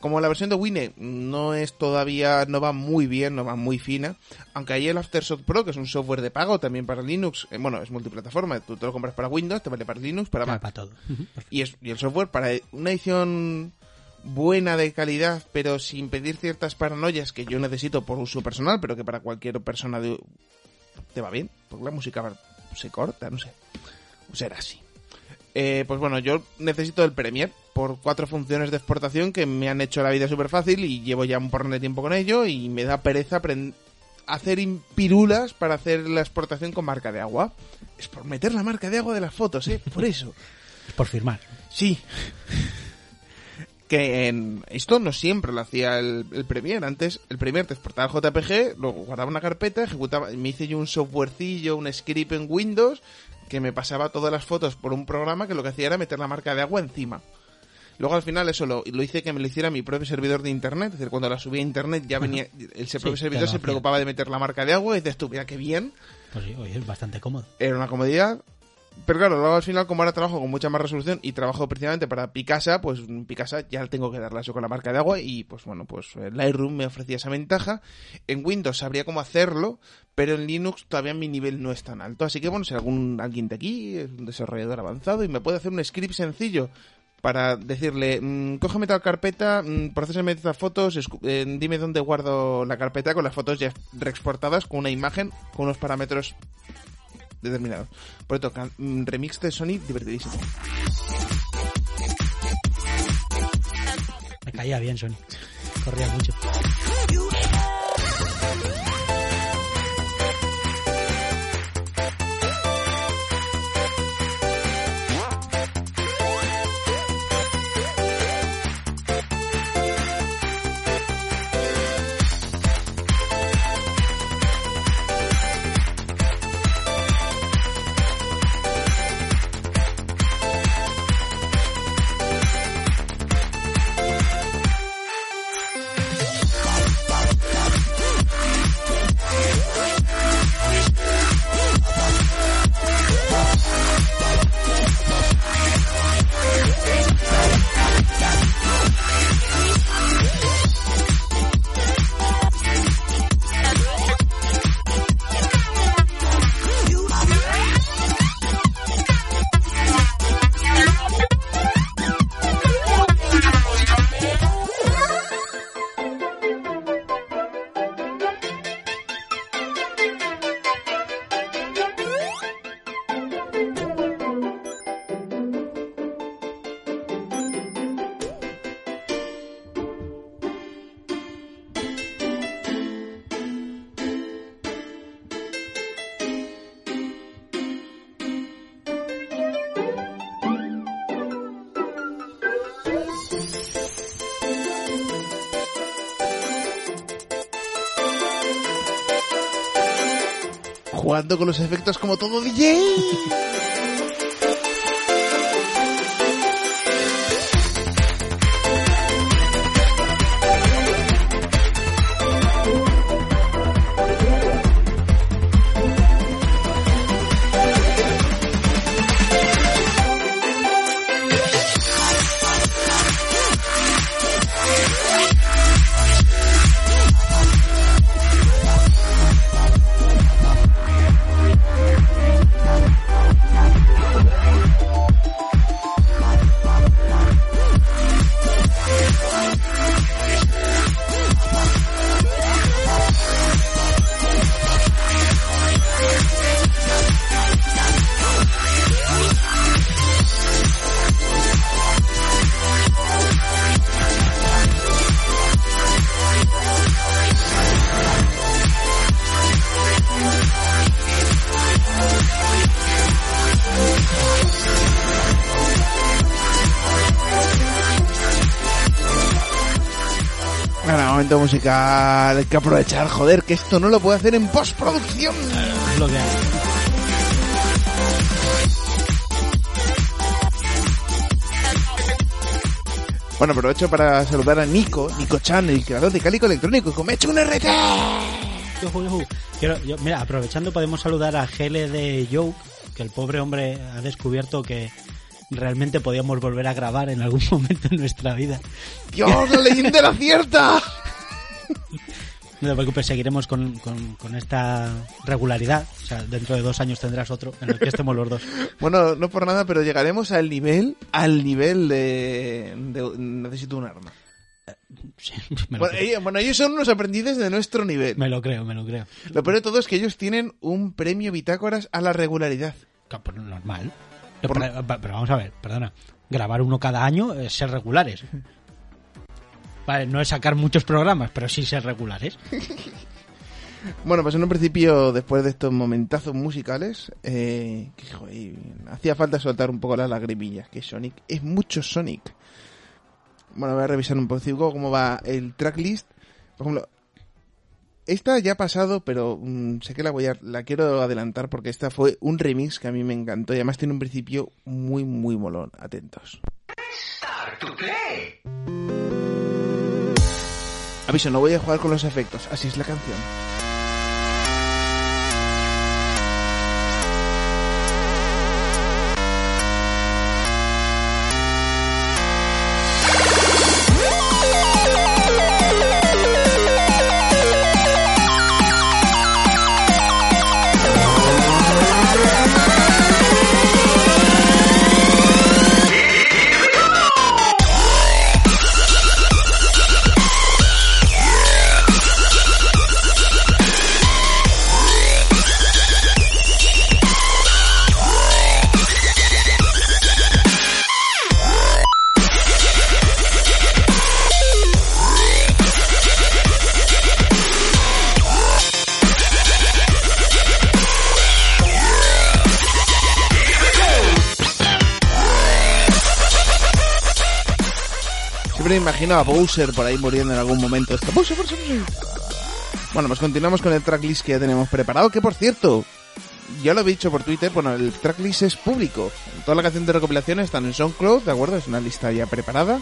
como la versión de Wine no es todavía, no va muy bien, no va muy fina, aunque hay el Aftershock Pro, que es un software de pago también para Linux, eh, bueno, es multiplataforma, tú te lo compras para Windows, te vale para Linux, para Claro, Mac. para todo. Y, es, y el software para una edición buena de calidad, pero sin pedir ciertas paranoias que yo necesito por uso personal, pero que para cualquier persona de- te va bien, porque la música se corta, no sé. O será así. Eh, pues bueno, yo necesito el Premiere por cuatro funciones de exportación que me han hecho la vida súper fácil y llevo ya un porrón de tiempo con ello y me da pereza hacer pirulas para hacer la exportación con marca de agua. Es por meter la marca de agua de las fotos, ¿eh? Por eso. Es por firmar. Sí. Que en esto no siempre lo hacía el, el Premiere. Antes el Premiere te exportaba el JPG, luego guardaba una carpeta, ejecutaba, me hice yo un softwarecillo, un script en Windows que me pasaba todas las fotos por un programa que lo que hacía era meter la marca de agua encima. Luego al final eso lo, lo hice que me lo hiciera mi propio servidor de internet, es decir, cuando la subía a internet ya venía, el propio servidor se preocupaba de meter la marca de agua y dices tú, mira qué bien, Pues sí, oye, es bastante cómodo. era una comodidad. Pero claro, luego al final, como ahora trabajo con mucha más resolución y trabajo precisamente para Picasa, pues Picasa ya tengo que darle eso con la marca de agua y pues bueno, pues el Lightroom me ofrecía esa ventaja. En Windows sabría cómo hacerlo, pero en Linux todavía mi nivel no es tan alto. Así que bueno, si algún alguien de aquí es un desarrollador avanzado y me puede hacer un script sencillo para decirle, mm, cógeme tal carpeta, mm, procésame estas fotos, eh, dime dónde guardo la carpeta con las fotos ya reexportadas con una imagen, con unos parámetros determinados. Por esto, mm, remix de Sony divertidísimo. Me caía bien, Sony. Corría mucho. Jugando con los efectos como todo DJ. Momento musical. Hay que aprovechar, joder, que esto no lo puede hacer en postproducción. Es lo que hay. Bueno, aprovecho para saludar a Nico, Nico Chan, el creador de Cálico Electrónico, que me ha hecho un RT. Quiero- yo- mira, aprovechando podemos saludar a GLD Joke, que el pobre hombre ha descubierto que realmente podíamos volver a grabar en algún momento en nuestra vida. Dios, la leyenda era cierta. No te preocupes, seguiremos con, con- con esta regularidad. O sea, dentro de dos años tendrás otro en el que estemos los dos. Bueno, no por nada, pero llegaremos al nivel, al nivel de, de- necesito un arma. Sí, me, lo Bueno, creo. ellos, bueno, ellos son unos aprendices de nuestro nivel. me lo creo, me lo creo. Lo peor de todo es que ellos tienen un premio bitácoras a la regularidad. Pues normal. Por- Pero, pero vamos a ver, perdona. Grabar uno cada año es ser regulares. Vale, no es sacar muchos programas, pero sí ser regulares. Bueno, pues en un principio, después de estos momentazos musicales, eh, que, joder, hacía falta soltar un poco las lagrimillas, que Sonic es mucho Sonic. Bueno, voy a revisar un poco cómo va el tracklist. Por ejemplo, esta ya ha pasado, pero mm, sé que la voy a, la quiero adelantar porque esta fue un remix que a mí me encantó y además tiene un principio muy, muy molón. Atentos. Aviso, no voy a jugar con los efectos, así es la canción. Imagino a Bowser por ahí muriendo en algún momento. Esto, Bowser, Bowser, Bowser. Bueno, pues continuamos con el tracklist que ya tenemos preparado, que por cierto, ya lo he dicho por Twitter, bueno, el tracklist es público. Toda la canción de recopilación están en SoundCloud, ¿de acuerdo? Es una lista ya preparada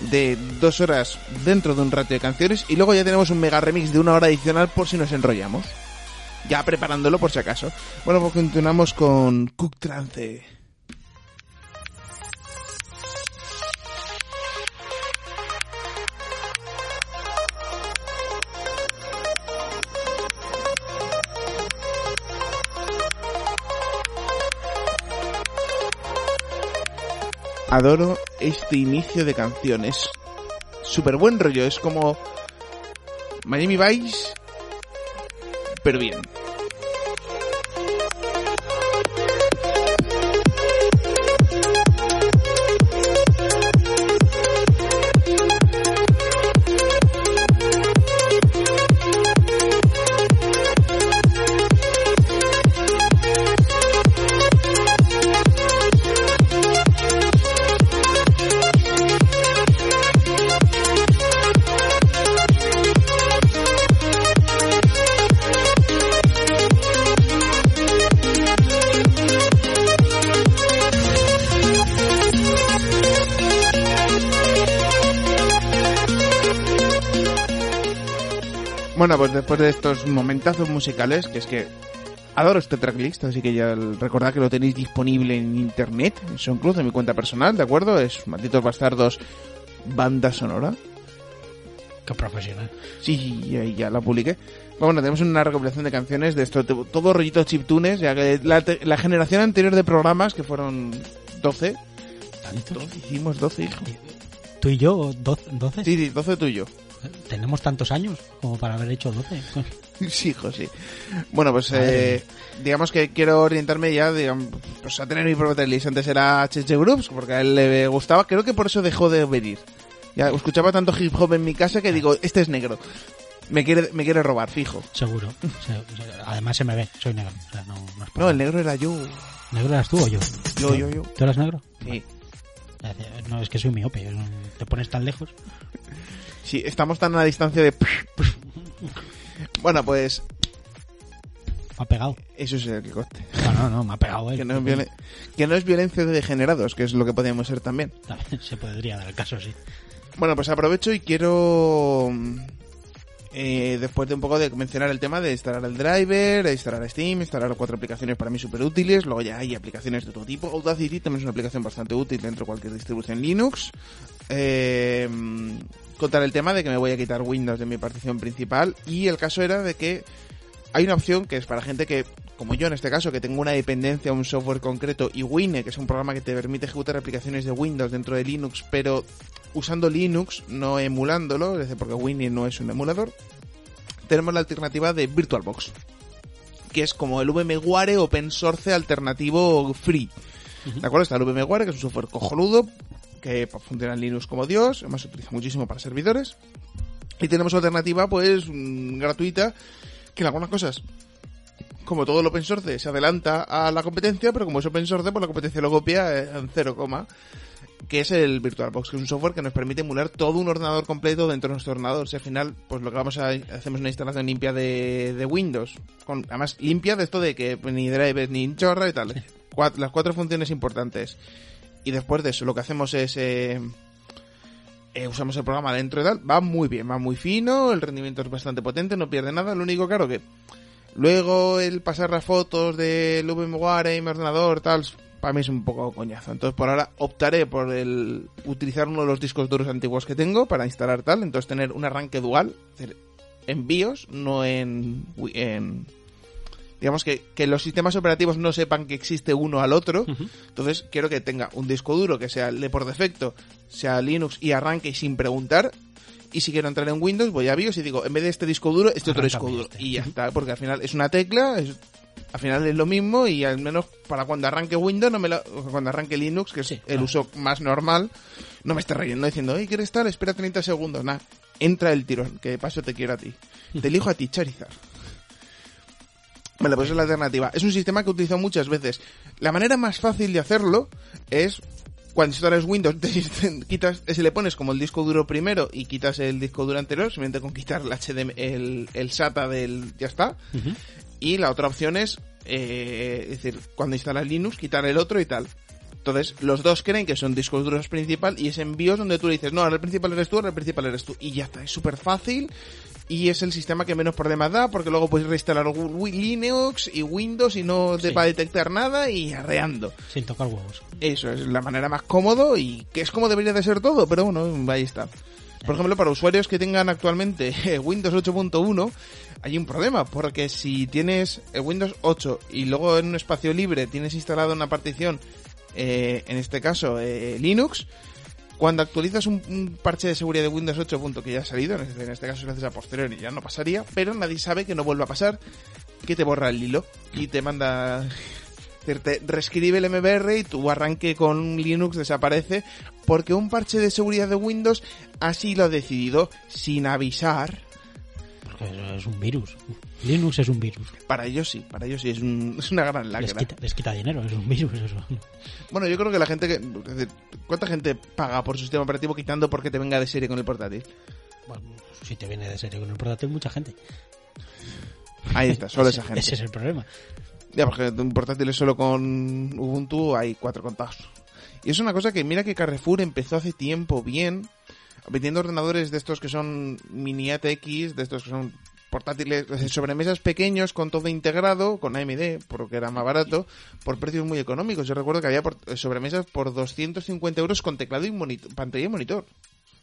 de dos horas dentro de un ratio de canciones y luego ya tenemos un mega remix de una hora adicional por si nos enrollamos. Ya preparándolo por si acaso. Bueno, pues continuamos con Cook Trance. Adoro este inicio de canciones. Súper buen rollo, es como Miami Vice, pero bien. Pues después de estos momentazos musicales, que es que adoro este tracklist, así que ya recordad que lo tenéis disponible en internet, en SoundCloud, en mi cuenta personal, ¿de acuerdo? Es Malditos Bastardos Banda Sonora. Qué profesional. Sí, ya, ya la publiqué. Bueno, tenemos una recopilación de canciones de esto, todo rollito chiptunes, ya que la, la generación anterior de programas, que fueron 12, ¿Tanto? hicimos 12, hijo. ¿Tú y yo, doce- 12? Sí, sí, 12 tuyo. Tenemos tantos años como para haber hecho 12. Sí, hijo, sí. Bueno, pues eh, digamos que quiero orientarme ya digamos, pues a tener mi propia playlist. Antes era HH Groups, porque a él le gustaba. Creo que por eso dejó de venir. Ya escuchaba tanto hip hop en mi casa que digo, este es negro. Me quiere, me quiere robar, fijo. Seguro. Se- se- Además se me ve, soy negro. O sea, no, no es No, el negro era yo. ¿Negro eras tú o yo? Yo, yo, yo. ¿Tú eras negro? Sí. No, es que soy miope, te pones tan lejos. Sí, estamos tan a la distancia de... Bueno, pues... Me ha pegado. Eso es el que coste. No, no, no, me ha pegado él. Que no, es violen- que no es violencia de degenerados, que es lo que podríamos ser también. También Se podría dar el caso, sí. Bueno, pues aprovecho y quiero, mm, eh, después de un poco de mencionar el tema de instalar el driver, instalar Steam, instalar cuatro aplicaciones para mí súper útiles, luego ya hay aplicaciones de todo tipo. Audacity también es una aplicación bastante útil dentro de cualquier distribución Linux. Eh, contar el tema de que me voy a quitar Windows de mi partición principal y el caso era de que hay una opción que es para gente que, como yo en este caso, que tengo una dependencia a un software concreto y Wine, que es un programa que te permite ejecutar aplicaciones de Windows dentro de Linux, pero usando Linux, no emulándolo, es decir, porque Wine no es un emulador, tenemos la alternativa de VirtualBox, que es como el VMware open source alternativo free. ¿De acuerdo? Está el VMware, que es un software cojonudo, que funciona en Linux como Dios, además se utiliza muchísimo para servidores. Y tenemos alternativa, pues, mm, gratuita, que en algunas cosas, como todo el open source, se adelanta a la competencia, pero como es open source, pues la competencia lo copia en 0, que es el VirtualBox, que es un software que nos permite emular todo un ordenador completo dentro de nuestro ordenador. Si al final, pues lo que vamos a hacemos una instalación limpia de, de Windows, con, además limpia de esto de que ni drivers ni chorra y tal. Las cuatro funciones importantes. Y después de eso, lo que hacemos es eh, eh, usamos el programa dentro y tal, va muy bien, va muy fino, el rendimiento es bastante potente, no pierde nada, lo único claro que luego el pasar las fotos del VMware y mi ordenador, tal, para mí es un poco coñazo. Entonces por ahora optaré por el utilizar uno de los discos duros antiguos que tengo para instalar tal, entonces tener un arranque dual, es no en, en digamos que, que los sistemas operativos no sepan que existe uno al otro. Entonces quiero que tenga un disco duro que sea por defecto, sea Linux y arranque sin preguntar. Y si quiero entrar en Windows, voy a BIOS y digo, en vez de este disco duro, este otro disco duro. este. Y ya está, porque al final es una tecla, es- al final es lo mismo y al menos para cuando arranque Windows, no me la- cuando arranque Linux, que es Sí, el uso más normal, no me esté reyendo diciendo, hey, ¿quieres estar? Espera 30 segundos. Nada, entra el tirón, que de paso te quiero a ti. Te elijo a ti, Charizard. Vale, pues es la alternativa. Es un sistema que he utilizado muchas veces. La manera más fácil de hacerlo es cuando instalas Windows, te, quitas, se le pones como el disco duro primero y quitas el disco duro anterior, simplemente con quitar el HDMI, el, el SATA del, ya está. Y la otra opción es, eh, es decir, cuando instalas Linux, quitar el otro y tal. Entonces, los dos creen que son discos duros principal y es en BIOS donde tú le dices, no, ahora el principal eres tú, ahora el principal eres tú. Y ya está, es súper fácil y es el sistema que menos problemas da porque luego puedes reinstalar Linux y Windows y no te Sí. va a detectar nada y arreando. Sin tocar huevos. Eso es la manera más cómodo y que es como debería de ser todo, pero bueno, ahí está. Por ejemplo, para usuarios que tengan actualmente eh, Windows 8.1, hay un problema, porque si tienes el Windows 8 y luego en un espacio libre tienes instalada una partición, eh, en este caso eh, Linux, cuando actualizas un, parche de seguridad de Windows 8. punto que ya ha salido, en este, en este caso lo haces a posteriori ya no pasaría, pero nadie sabe que no vuelva a pasar, que te borra el hilo y te manda te reescribe el MBR y tu arranque con Linux desaparece porque un parche de seguridad de Windows así lo ha decidido sin avisar. Porque es un virus. Linux es un virus. Para ellos sí, para ellos sí, es, un- es una gran Les lacra. quita, les quita dinero, es un virus eso. Bueno, yo creo que la gente que... es decir, ¿Cuánta gente paga por su sistema operativo quitando porque te venga de serie con el portátil? Bueno, si te viene de serie con el portátil, mucha gente. Ahí está, solo esa gente. Ese es el problema. Ya, porque un portátil es solo con Ubuntu, hay cuatro contados. Y es una cosa que mira que Carrefour empezó hace tiempo bien, vendiendo ordenadores de estos que son mini ATX, de estos que son portátiles, sobremesas pequeños con todo integrado, con AMD, porque era más barato, por precios muy económicos. Yo recuerdo que había por- sobremesas por 250 euros con teclado y monitor- pantalla y monitor.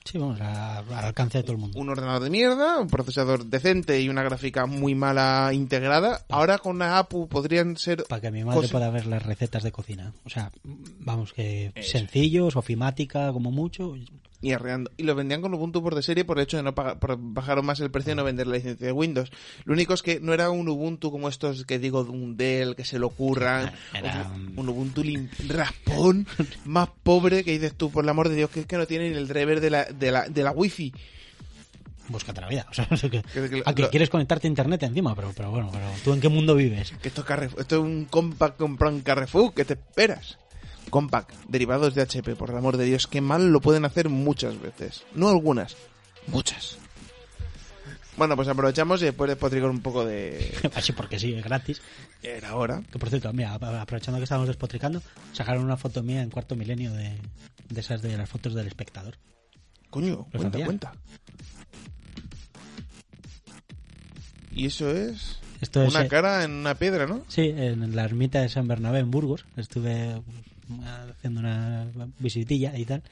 Sí, vamos, a- al alcance de todo el mundo. Un ordenador de mierda, un procesador decente y una gráfica muy mala integrada. Ahora con una APU podrían ser Para que mi madre pueda ver las recetas de cocina. O sea, vamos, que Eso. sencillos, ofimática, como mucho. Y arreando. Y lo vendían con Ubuntu por de serie por el hecho de no pagar, por bajaron más el precio y no vender la licencia de Windows. Lo único es que no era un Ubuntu como estos que digo de un Dell que se lo curran. Era un, un- un Ubuntu lim- raspón, más pobre que dices tú, por el amor de Dios, que es que no tiene ni el driver de la, de la, de la wifi. Búscate la vida. O sea, no sé qué. Que- que- Ah, que lo- quieres conectarte a internet encima, pero, pero bueno, pero ¿tú en qué mundo vives? Que esto es, Carrefour- esto es un compact comprado en Carrefour, ¿qué te esperas? Compact, derivados de HP, por el amor de Dios, qué mal lo pueden hacer muchas veces. No algunas, muchas. Bueno, pues aprovechamos y después de potricar un poco de... Así porque sí, es gratis. Era hora. Que por cierto, mira, aprovechando que estábamos despotricando, sacaron una foto mía en cuarto milenio de, de esas de las fotos del espectador. Coño, cuenta, sabía. cuenta. Y eso es... Esto es, Una eh, cara en una piedra, ¿no? Sí, en la ermita de San Bernabé en Burgos. Estuve haciendo una visitilla y tal.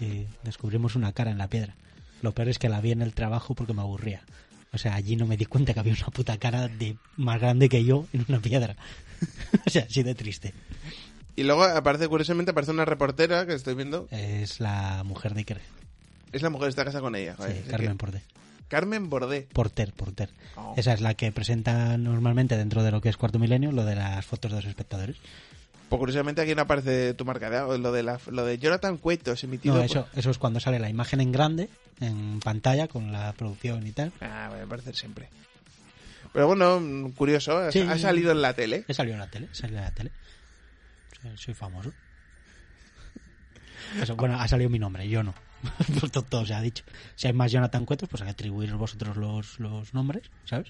Y descubrimos una cara en la piedra. Lo peor es que la vi en el trabajo porque me aburría. O sea, allí no me di cuenta que había una puta cara de más grande que yo en una piedra. o sea, así de triste. Y luego aparece, curiosamente, aparece una reportera que estoy viendo. Es la mujer de Iker. Es la mujer que está casada con ella. Sí, joder, es Carmen que- Porter. Carmen Bordé. Porter, Porter. Oh. Esa es la que presenta normalmente dentro de lo que es Cuarto Milenio, lo de las fotos de los espectadores. Pues curiosamente aquí no aparece tu marca de lo de la, lo de Jonathan Cuetos emitido. No, por- eso, eso es cuando sale la imagen en grande, en pantalla, con la producción y tal. Ah, bueno, aparece siempre. Pero bueno, curioso, ha- Sí. ha salido en la tele. He salido en la tele, salido en la tele. Soy, famoso. Eso, bueno, ha salido mi nombre, yo no. Todo, todo se ha dicho. Si hay más Jonathan Cuetos, pues atribuir vosotros los, los nombres, ¿sabes?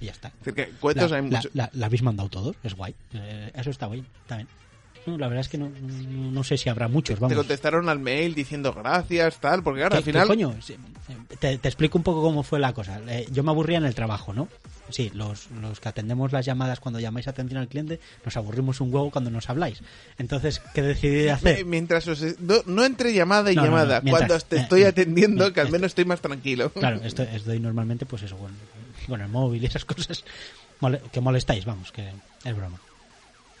Y, ya está. Es decir, que Cuetos la, hay la- mucho. la- la habéis mandado todos, es guay. Eh, eso está guay, también. No, la verdad es que no, no, no sé si habrá muchos, Te vamos. contestaron al mail diciendo gracias, tal, porque claro, ¿Qué- al qué final. coño? Te, te explico un poco cómo fue la cosa. Eh, yo me aburría en el trabajo, ¿no? Sí, los, los que atendemos las llamadas cuando llamáis atención al cliente, nos aburrimos un huevo cuando nos habláis. Entonces, ¿qué decidí hacer? Mientras os. No, no entre llamada y No, llamada. mientras- Cuando te eh, estoy atendiendo, eh, que al menos estoy más tranquilo. Claro, esto, estoy normalmente, pues eso, con, con el móvil y esas cosas. Mole- que molestáis, vamos, que es broma.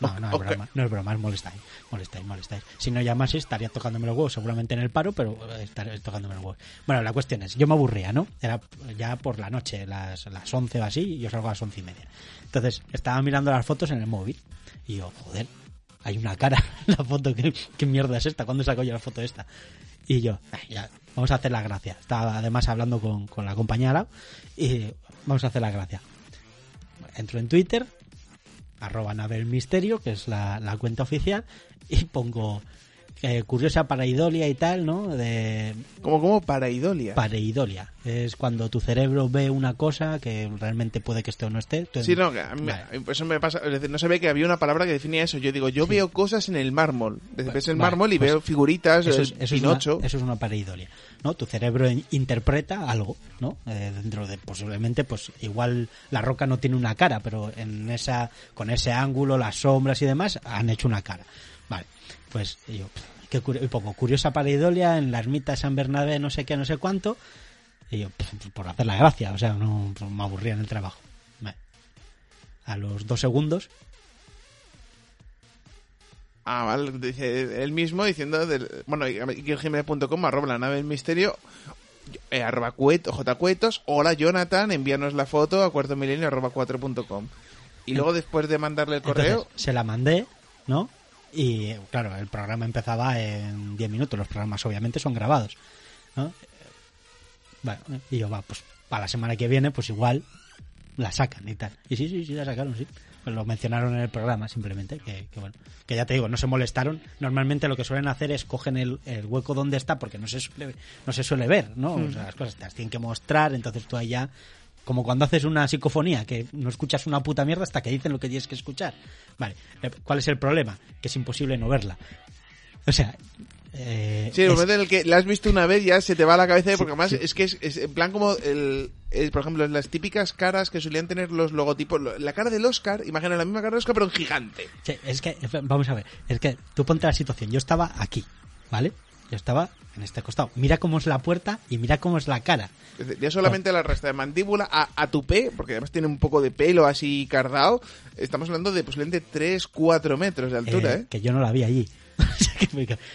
No, no es broma, no es broma, es molestáis, molestáis, molestáis. Si no llamaseis estaría tocándome los huevos, seguramente en el paro, pero eh, estaría tocándome los huevos. Bueno, la cuestión es, yo me aburría, ¿no? Era ya por la noche, las, las 11 o así, y yo salgo a las once y media. Entonces, estaba mirando las fotos en el móvil, y yo, joder, hay una cara en la foto, ¿qué, qué mierda es esta? ¿Cuándo saco yo la foto esta? Y yo, "Ay, ya, vamos a hacer la gracia. Estaba además hablando con, con la compañera y vamos a hacer la gracia. Entro en Twitter, arroba Nabel Misterio, que es la, la cuenta oficial, y pongo eh, curiosa pareidolia y tal, ¿no? De Como, como pareidolia. pareidolia. Es cuando tu cerebro ve una cosa que realmente puede que esté o no esté. Sí, no, que a mí Vale. eso me pasa. Es decir, no se ve que había una palabra que definía eso. Yo digo, yo veo cosas en el mármol. Desde ves el Vale, mármol y pues veo figuritas, eso eh, es, eso es una, eso es una pareidolia, ¿no? Tu cerebro in- interpreta algo, ¿no? Eh, dentro de posiblemente, pues igual la roca no tiene una cara, pero en esa, con ese ángulo, las sombras y demás, han hecho una cara. Vale, pues yo, qué curio- y pongo curiosa pareidolia en la ermita de San Bernabé, no sé qué, no sé cuánto, y yo, por hacer la gracia, o sea, no pues, me aburría en el trabajo. Vale. A los dos segundos, Ah, vale, dice él mismo diciendo, del, bueno, ikergmail.com, arroba la nave del misterio, eh, arroba cuet, jcuetos, hola Jonathan, envíanos la foto a cuarto milenio arroba cuatro punto com. Y luego después de mandarle el correo, Entonces, se la mandé, ¿no? Y claro, el programa empezaba en 10 minutos. Los programas obviamente son grabados, ¿no? Bueno, y yo, va, pues para la semana que viene, pues igual la sacan y tal. Y sí, sí, sí, la sacaron, sí. Pues lo mencionaron en el programa simplemente, que, que bueno, que ya te digo, no se molestaron. Normalmente lo que suelen hacer es cogen el, el hueco donde está porque no se suele, no se suele ver, ¿no? O sea, las cosas te las tienen que mostrar, entonces tú ya como cuando haces una psicofonía, que no escuchas una puta mierda hasta que dicen lo que tienes que escuchar. Vale, eh, ¿cuál es el problema? Que es imposible no verla. O sea, eh, sí, el es- momento en el que la has visto una vez ya se te va a la cabeza, porque además es que es, es en plan como el, el- por ejemplo, las típicas caras que solían tener los logotipos, lo- la cara del Oscar, imagina la misma cara del Oscar pero en gigante. Sí, es que, vamos a ver, es que tú ponte la situación. Yo estaba aquí, ¿vale? Yo estaba en este costado. Mira cómo es la puerta y mira cómo es la cara. Ya solamente la resta de mandíbula a, a tu pe, porque además tiene un poco de pelo así cardado, estamos hablando de posiblemente 3, 4 metros de altura, eh, ¿eh? Que yo no la vi allí.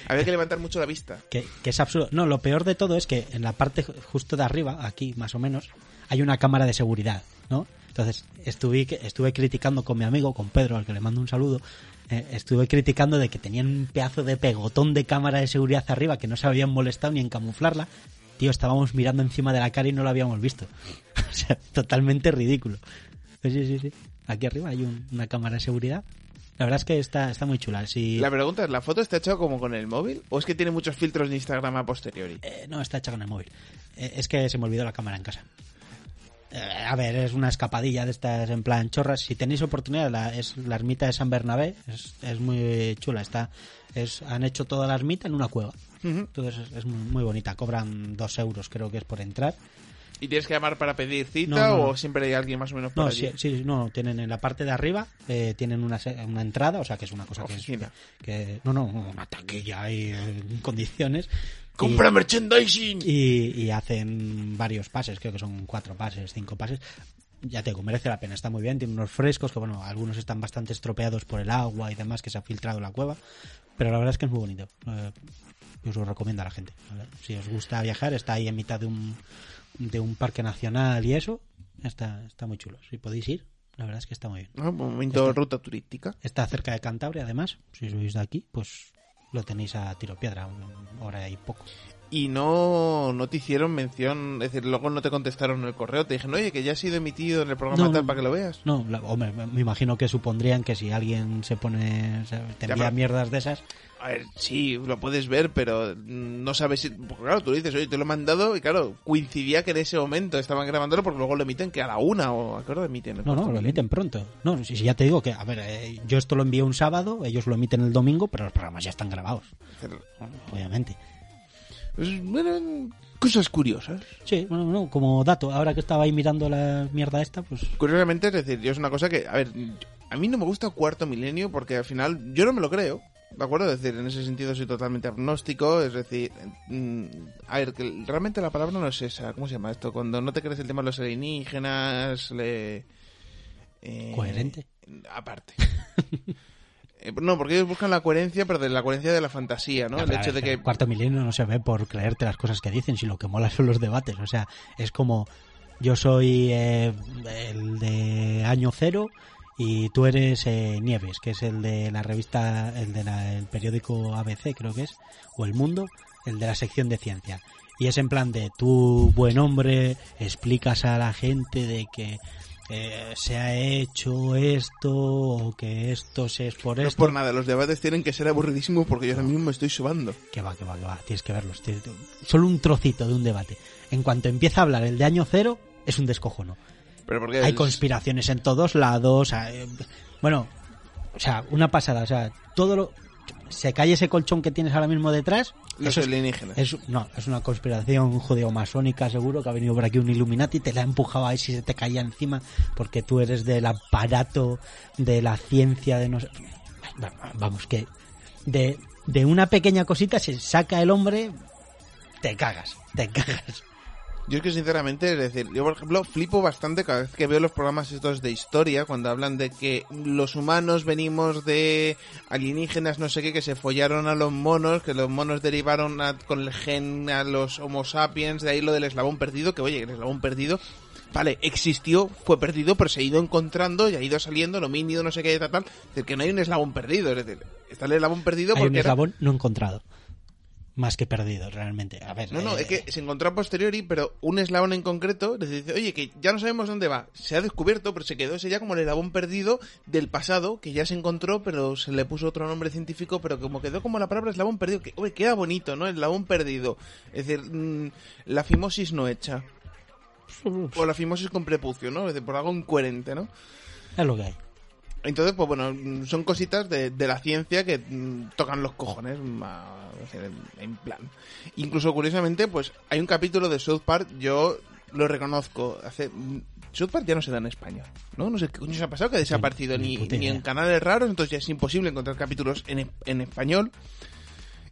Había que levantar mucho la vista. que, que es absurdo. No, lo peor de todo es que en la parte ju- justo de arriba, aquí más o menos, hay una cámara de seguridad, ¿no? Entonces, estuve, estuve criticando con mi amigo, con Pedro, al que le mando un saludo, eh, estuve criticando de que tenían un pedazo de pegotón de cámara de seguridad arriba que no se habían molestado ni en camuflarla. Tío, estábamos mirando encima de la cara y no lo habíamos visto. o sea, totalmente ridículo. Sí, sí, sí, sí. Aquí arriba hay un- una cámara de seguridad La verdad es que está, está muy chula. Si... La pregunta es, ¿la foto está hecha como con el móvil? ¿O es que tiene muchos filtros de Instagram a posteriori? Eh, no, está hecha con el móvil. Eh, es que se me olvidó la cámara en casa. Eh, a ver, es una escapadilla de estas en plan chorras. Si tenéis oportunidad, la, es la ermita de San Bernabé. Es, es muy chula. Está, es, han hecho toda la ermita en una cueva. Entonces es, es muy, muy bonita. Cobran dos euros, creo que es por entrar. ¿Y tienes que llamar para pedir cita No, no. o siempre hay alguien más o menos por No, allí? sí, sí, no, tienen en la parte de arriba, eh, tienen una, se- una entrada, o sea que es una cosa que es, que, no, no, una taquilla ahí en condiciones. Y- ¡Compra merchandising! y, y hacen varios pases, creo que son cuatro pases, cinco pases. Ya te digo, merece la pena, está muy bien, tiene unos frescos que, bueno, algunos están bastante estropeados por el agua y demás que se ha filtrado en la cueva, pero la verdad es que es muy bonito. Eh, yo os lo recomiendo a la gente. ¿vale? Si os gusta viajar, está ahí en mitad de un, de un parque nacional y eso, está, está muy chulo. Si podéis ir, la verdad es que está muy bien. Ah, momento ruta turística. Está cerca de Cantabria, además, si sois de aquí, pues lo tenéis a tiro piedra, una hora y poco. Y no, no te hicieron mención, es decir, luego no te contestaron el correo, te dijeron, oye, que ya ha sido emitido en el programa No, tal no. para que lo veas. No, la- hombre, me imagino que supondrían que si alguien se pone, o sea, te envía mierdas de esas, A ver, sí, lo puedes ver, pero no sabes si... Porque claro, tú dices, oye, te lo he mandado y claro, coincidía que en ese momento estaban grabándolo porque luego lo emiten que a la una o a qué hora emiten. no, no, lo emiten pronto. No, si, si ya te digo que, a ver, eh, yo esto lo envío un sábado, ellos lo emiten el domingo, pero los programas ya están grabados, obviamente. Pues, bueno, cosas curiosas. Sí, bueno, no, como dato, ahora que estaba ahí mirando la mierda esta, pues Curiosamente, es decir, yo es una cosa que, a ver, a mí no me gusta Cuarto Milenio porque al final yo no me lo creo. ¿De acuerdo? Es decir, en ese sentido soy totalmente agnóstico. Es decir, mm, a ver, que realmente la palabra no es esa. ¿Cómo se llama esto? Cuando no te crees el tema de los alienígenas, le... eh, Coherente. Aparte. Eh, no, porque ellos buscan la coherencia, pero de la coherencia de la fantasía, ¿no? El hecho ver, de el que... cuarto milenio no se ve por creerte las cosas que dicen, si lo que mola son los debates. O sea, es como yo soy eh, el de año cero y tú eres eh, Nieves, que es el de la revista, el del el periódico ABC, creo que es, o El Mundo, el de la sección de ciencia. Y es en plan de tú, buen hombre, explicas a la gente de que eh, se ha hecho esto o que esto se es por No es esto. por nada, los debates tienen que ser aburridísimos porque yo ahora mismo me estoy subando. Que va, que va, que va, tienes que verlos. tienes- Solo un trocito de un debate. En cuanto empieza a hablar el de año cero, es un descojono. Pero porque Hay es- conspiraciones en todos lados. Bueno, o sea, una pasada. O sea, todo lo. Se cae ese colchón que tienes ahora mismo detrás. los eso es- alienígenas. es, no, es una conspiración judeo-masónica, seguro, que ha venido por aquí un Illuminati, te la ha empujado ahí si se te caía encima, porque tú eres del aparato de la ciencia, de no sé. Vamos, que de, de una pequeña cosita se saca el hombre, te cagas, te cagas. Yo es que sinceramente, es decir, yo por ejemplo flipo bastante cada vez que veo los programas estos de historia, cuando hablan de que los humanos venimos de alienígenas, no sé qué, que se follaron a los monos, que los monos derivaron a- con el gen a los homo sapiens, de ahí lo del eslabón perdido, que oye, el eslabón perdido, vale, existió, fue perdido, pero se ha ido encontrando y ha ido saliendo, lo mínimo, no sé qué, tal, tal, es decir, que no hay un eslabón perdido, es decir, está el eslabón perdido Hay porque un era- eslabón no encontrado. Más que perdido, realmente. A ver, No, no, eh, es que se encontró a posteriori, pero un eslabón en concreto les dice, oye, que ya no sabemos dónde va. Se ha descubierto, pero se quedó ese ya como el eslabón perdido del pasado, que ya se encontró, pero se le puso otro nombre científico, pero como quedó como la palabra eslabón perdido, que, oye, queda bonito, ¿no? Eslabón perdido. Es decir, mm, la fimosis no hecha. O la fimosis con prepucio, ¿no? Es decir, por algo incoherente, ¿no? es lo que hay. Entonces, pues bueno, son cositas de, de la ciencia que mm, tocan los cojones, mm, en, plan. Incluso curiosamente, pues hay un capítulo de South Park, yo lo reconozco, hace... mm, South Park ya no se da en España, ¿no? No sé qué coño se ha pasado, que ha desaparecido ni ni, en canales raros, entonces ya es imposible encontrar capítulos en, en español.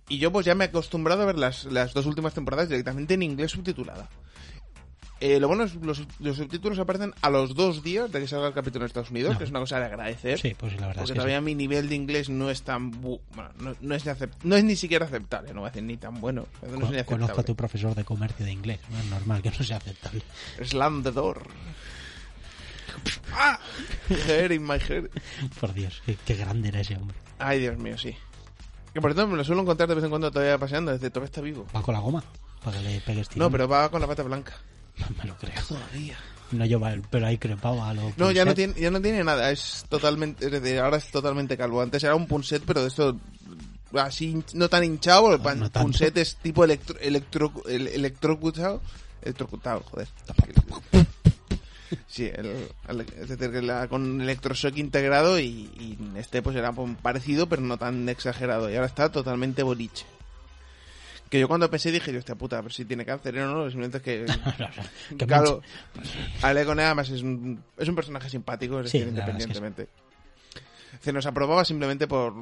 Y yo pues ya me he acostumbrado a ver las, las dos últimas temporadas directamente en inglés subtitulada. Eh, lo bueno es los, los subtítulos aparecen a los dos días de que salga el capítulo en Estados Unidos, No. que es una cosa de agradecer. Sí, pues la verdad Porque es que todavía sí. mi nivel de inglés no es tan... bu- Bueno, no, no es, ni acep- no es ni siquiera aceptable, no voy a decir ni tan bueno. no ni Conozco a tu profesor de comercio de inglés. No es normal que no sea aceptable. Slam the door. ¡Ah! Hair in my hair. Por Dios, qué, qué grande era ese hombre. Ay, Dios mío, sí. Que por cierto me lo suelo encontrar de vez en cuando todavía paseando, desde todavía está vivo. Va con la goma para que le pegues No, tirón. pero va con la pata blanca. No me lo creo. Todavía. No lleva el pelo ahí crepado a lo No, ya no, tiene, ya no tiene nada, es totalmente, es decir, ahora es totalmente calvo. Antes era un punset, pero de esto así no tan hinchado, porque el pan- no tanto. punset es tipo electro, electro, el- electrocutado, electrocutado, joder. Sí, el- el- es decir, que la- con electroshock integrado y, y este pues era parecido, pero no tan exagerado. Y ahora está totalmente boliche. Que yo cuando pensé dije, yo, hostia puta, ver si tiene cáncer o no, simplemente es que Que claro, Ale con además es un, es un personaje simpático, es Sí, decir, es que sí. independientemente. Se nos aprobaba simplemente por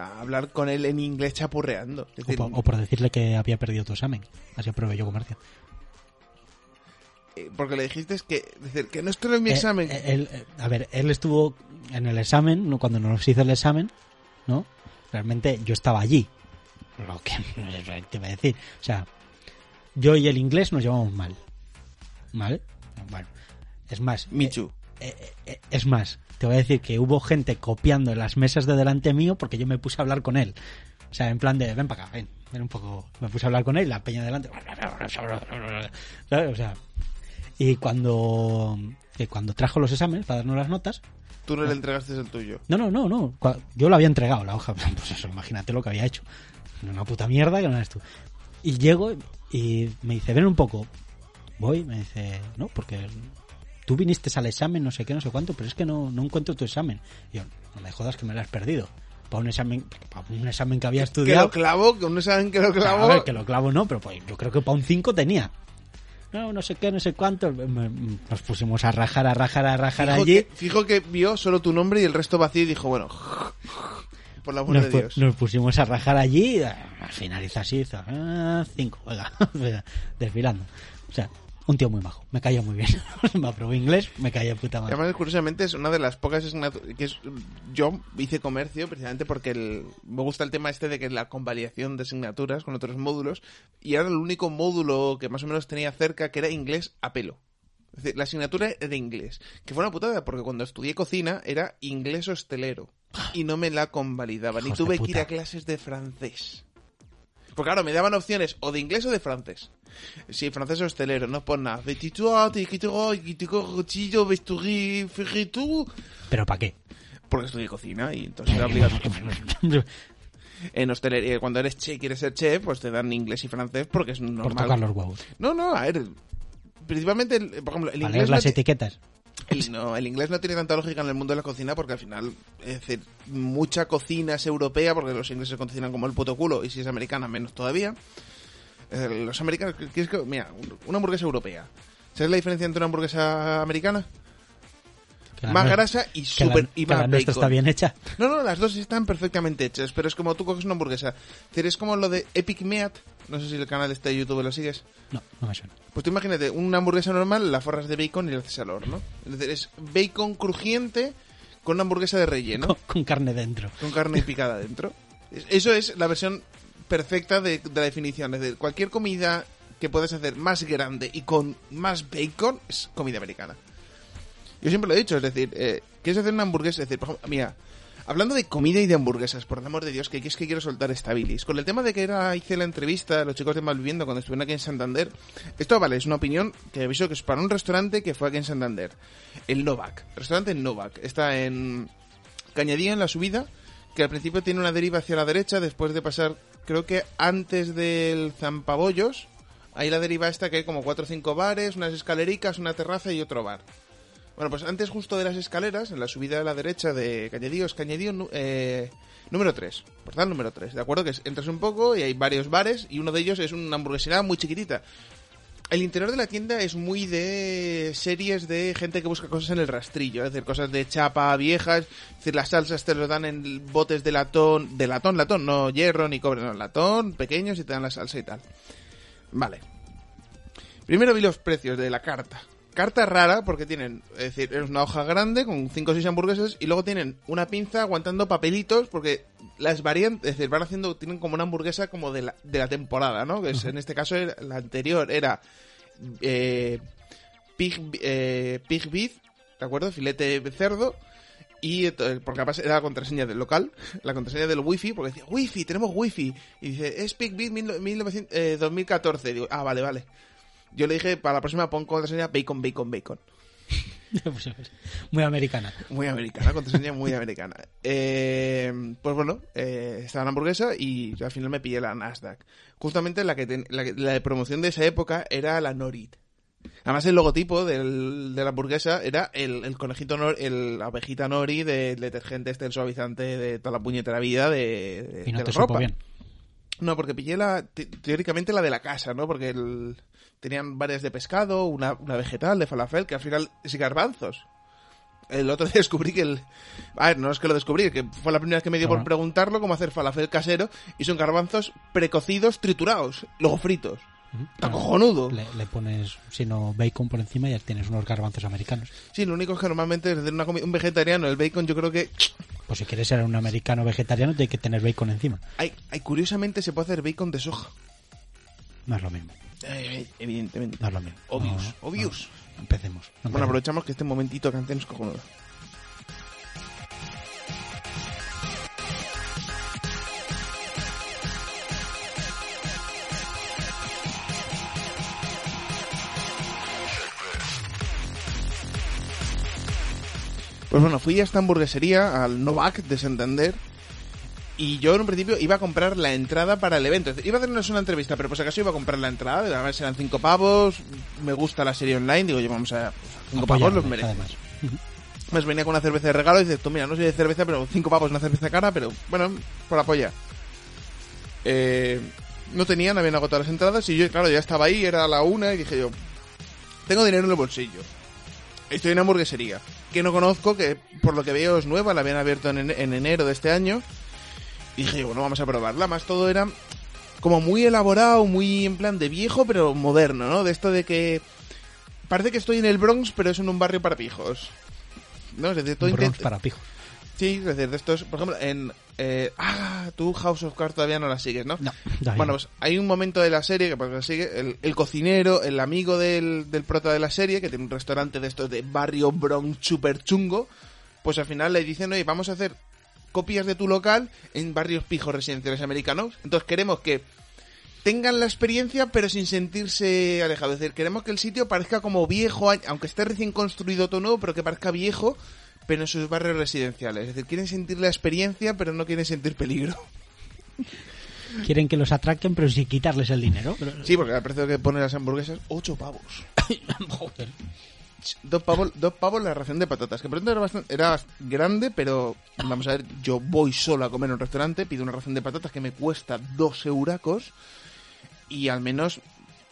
hablar con él en inglés chapurreando. Es O por, o por decirle que había perdido tu examen. Así aprobé yo comercio. eh, porque le dijiste que, es decir, que no estoy en mi Eh, examen. eh, él, eh, a ver, él estuvo en el examen, ¿no? cuando nos hizo el examen, ¿no? Realmente yo estaba allí. Lo que te iba a decir. O sea, yo y el inglés nos llevamos mal. ¿Vale? Bueno, es más. Michu. eh, eh, eh, es más, te voy a decir que hubo gente copiando en las mesas de delante mío porque yo me puse a hablar con él. O sea, en plan de, ven para acá, ven, ven un poco. Me puse a hablar con él, la peña delante. ¿sabes? O sea, y cuando, que cuando trajo los exámenes para darnos las notas, Tú no le entregaste el tuyo. no, no, no, no. Yo lo había entregado, la hoja. Pues eso, imagínate lo que había hecho. Una puta mierda que no eres tú. Y llego y me dice, ven un poco. Voy, me dice, no, porque tú viniste al examen, no sé qué, no sé cuánto, pero es que no, no encuentro tu examen. Y yo, no me jodas que me lo has perdido. Para un examen, para un examen que había Que estudiado. lo clavo, que no saben que lo clavo. A ver, que lo clavo no, pero pues yo creo que para un 5 tenía. No, no sé qué, no sé cuánto. Nos pusimos a rajar, a rajar, a rajar Fijo allí. que, fijo que vio solo tu nombre y el resto vacío y dijo, bueno, por la nos, de Dios. nos pusimos a rajar allí al final hizo así, ah, cinco, venga, desfilando. O sea, un tío muy majo, me caía muy bien. me aprobó inglés, me caía puta madre. Además, curiosamente, es una de las pocas asignaturas que es, yo hice comercio precisamente porque el- me gusta el tema este de que la convalidación de asignaturas con otros módulos y era el único módulo que más o menos tenía cerca que era inglés a pelo. Es decir, la asignatura era inglés, que fue una putada porque cuando estudié cocina era inglés hostelero y no me la convalidaban y tuve que ir a clases de francés. Porque claro, me daban opciones o de inglés o de francés. Sí, francés hostelero, no por nada. Quito, cuchillo. Pero ¿para qué? Porque estudié cocina y entonces era obligatorio. En hostelería, cuando eres chef, quieres ser chef, pues te dan inglés y francés porque es Por normal. tocar los huevos. No, no, a ver. Principalmente, el- por ejemplo, el inglés, leer no las ti- etiquetas. No, el inglés no tiene tanta lógica en el mundo de la cocina porque al final, es decir, mucha cocina es europea porque los ingleses cocinan como el puto culo y si es americana menos todavía. Los americanos, ¿qué es que, mira, una hamburguesa europea. ¿Sabes la diferencia entre una hamburguesa americana? Más grasa y super y más bacon. está bien hecha. No, no, las dos están perfectamente hechas, pero es como tú coges una hamburguesa. Es como lo de Epic Meat. No sé si el canal de este de YouTube lo sigues. No, no me suena. Pues tú imagínate, una hamburguesa normal, la forras de bacon y la haces al horno. Es decir, es bacon crujiente con una hamburguesa de relleno, Con, con carne dentro. con carne picada dentro. Es- Eso es la versión perfecta de, de la definición. Es decir, cualquier comida que puedas hacer más grande y con más bacon es comida americana. Yo siempre lo he dicho, es decir, eh, quieres hacer una hamburguesa, es decir, por ejemplo, mira, hablando de comida y de hamburguesas, por el amor de Dios, que es que quiero soltar esta bilis. Con el tema de que era, hice la entrevista a los chicos de Malviviendo cuando estuvieron aquí en Santander, esto vale, es una opinión que aviso que es para un restaurante que fue aquí en Santander, el Novak, restaurante Novak, está en Cañadía en la subida, que al principio tiene una deriva hacia la derecha, después de pasar, creo que antes del Zampabollos, ahí la deriva esta que hay como cuatro o cinco bares, unas escalericas, una terraza y otro bar. Bueno, pues antes justo de las escaleras, en la subida a la derecha de Cañadío, es Cañadío eh, número 3, portal número 3, ¿de acuerdo? Que entras un poco y hay varios bares y uno de ellos es una hamburguesera muy chiquitita. El interior de la tienda es muy de series de gente que busca cosas en el rastrillo, es decir, cosas de chapa viejas, es decir, las salsas te lo dan en botes de latón, de latón, latón, no hierro ni cobre, no, latón, pequeños y te dan la salsa y tal. Vale. Primero vi los precios de la carta. Carta rara porque tienen, es decir, es una hoja grande con 5 o 6 hamburguesas y luego tienen una pinza aguantando papelitos porque las variantes, es decir, van haciendo, tienen como una hamburguesa como de la, de la temporada, ¿no? Que es, en este caso era- la anterior era eh, pig, eh, pig beef, ¿de acuerdo? Filete de cerdo. Y eh, porque además era la contraseña del local, la contraseña del wifi, porque decía, wifi, tenemos wifi. Y dice, es Pig Beef 1900 eh, 2014. Digo, ah, vale, vale. Yo le dije, para la próxima pon contraseña bacon, bacon, bacon. Pues, muy americana. Muy americana, contraseña muy americana. Eh, pues bueno, eh, estaba la hamburguesa y al final me pillé la Nasdaq. Justamente la que, ten- la, de promoción de esa época era la Norit. Además el logotipo del- de la hamburguesa era el, el conejito, nor- el, la ovejita Nori del detergente este, el suavizante de toda la puñetera vida de, de- Y no de te la ropa. bien. No, porque pillé la, te- teóricamente la de la casa, ¿no? Porque el- tenían varias de pescado, una, una vegetal de falafel, que al final es garbanzos. El otro día descubrí que el... A ver, no es que lo descubrí, que fue la primera vez que me dio por preguntarlo cómo hacer falafel casero, y son garbanzos precocidos, triturados, luego fritos. Está Bueno, cojonudo. Le, le pones, si no, bacon por encima y ya tienes unos garbanzos americanos. Sí, lo único es que normalmente es de una un vegetariano, el bacon yo creo que... Pues si quieres ser un americano vegetariano, tiene que tener bacon encima. Hay, hay, curiosamente se puede hacer bacon de soja. No es lo mismo. Eh, evidentemente. No es lo mismo. Obvious, No, obvious. no. Empecemos. Bueno, Empecemos. aprovechamos que este momentito canción es cojonudo. Pues bueno, fui a esta hamburguesería, al Novak de Santander, y yo en un principio iba a comprar la entrada para el evento. Iba a hacernos una entrevista, pero por si acaso iba a comprar la entrada. Además eran cinco pavos. Me gusta la serie online. Digo, yo vamos a... Cinco pavos los merece. además. Pues venía con una cerveza de regalo y dices, tú mira, no soy de cerveza, pero cinco pavos una cerveza cara, pero bueno, por apoyar. Eh, no tenían, habían agotado las entradas y yo, claro, ya estaba ahí, era la una y dije yo, tengo dinero en el bolsillo. Estoy en una hamburguesería, que no conozco, que por lo que veo es nueva, la habían abierto en enero de este año. Y dije, bueno, vamos a probarla. Más todo era como muy elaborado, muy en plan de viejo, pero moderno, ¿no? De esto de que parece que estoy en el Bronx, pero es en un barrio para pijos. ¿No? Es decir, todo Bronx intenta- para pijos. Sí, es decir, de estos, por ejemplo, en... eh, ah, tú House of Cards todavía no la sigues, ¿no? No, Bueno, pues hay un momento de la serie que pues, la sigue el, el cocinero, el amigo del, del prota de la serie, que tiene un restaurante de estos de barrio Bronx super chungo, pues al final le dicen, oye, vamos a hacer copias de tu local en barrios pijos residenciales americanos. Entonces queremos que tengan la experiencia pero sin sentirse alejados. Es decir, queremos que el sitio parezca como viejo, aunque esté recién construido todo nuevo, pero que parezca viejo, pero en sus barrios residenciales. Es decir, quieren sentir la experiencia pero no quieren sentir peligro. Quieren que los atraquen, pero sin quitarles el dinero. Sí, porque al precio que ponen las hamburguesas, 8 pavos. Joder. Dos pavos, dos pavos la ración de patatas, que por tanto era bastante, era grande, pero vamos a ver, yo voy solo a comer en un restaurante, pido una ración de patatas que me cuesta dos euracos y al menos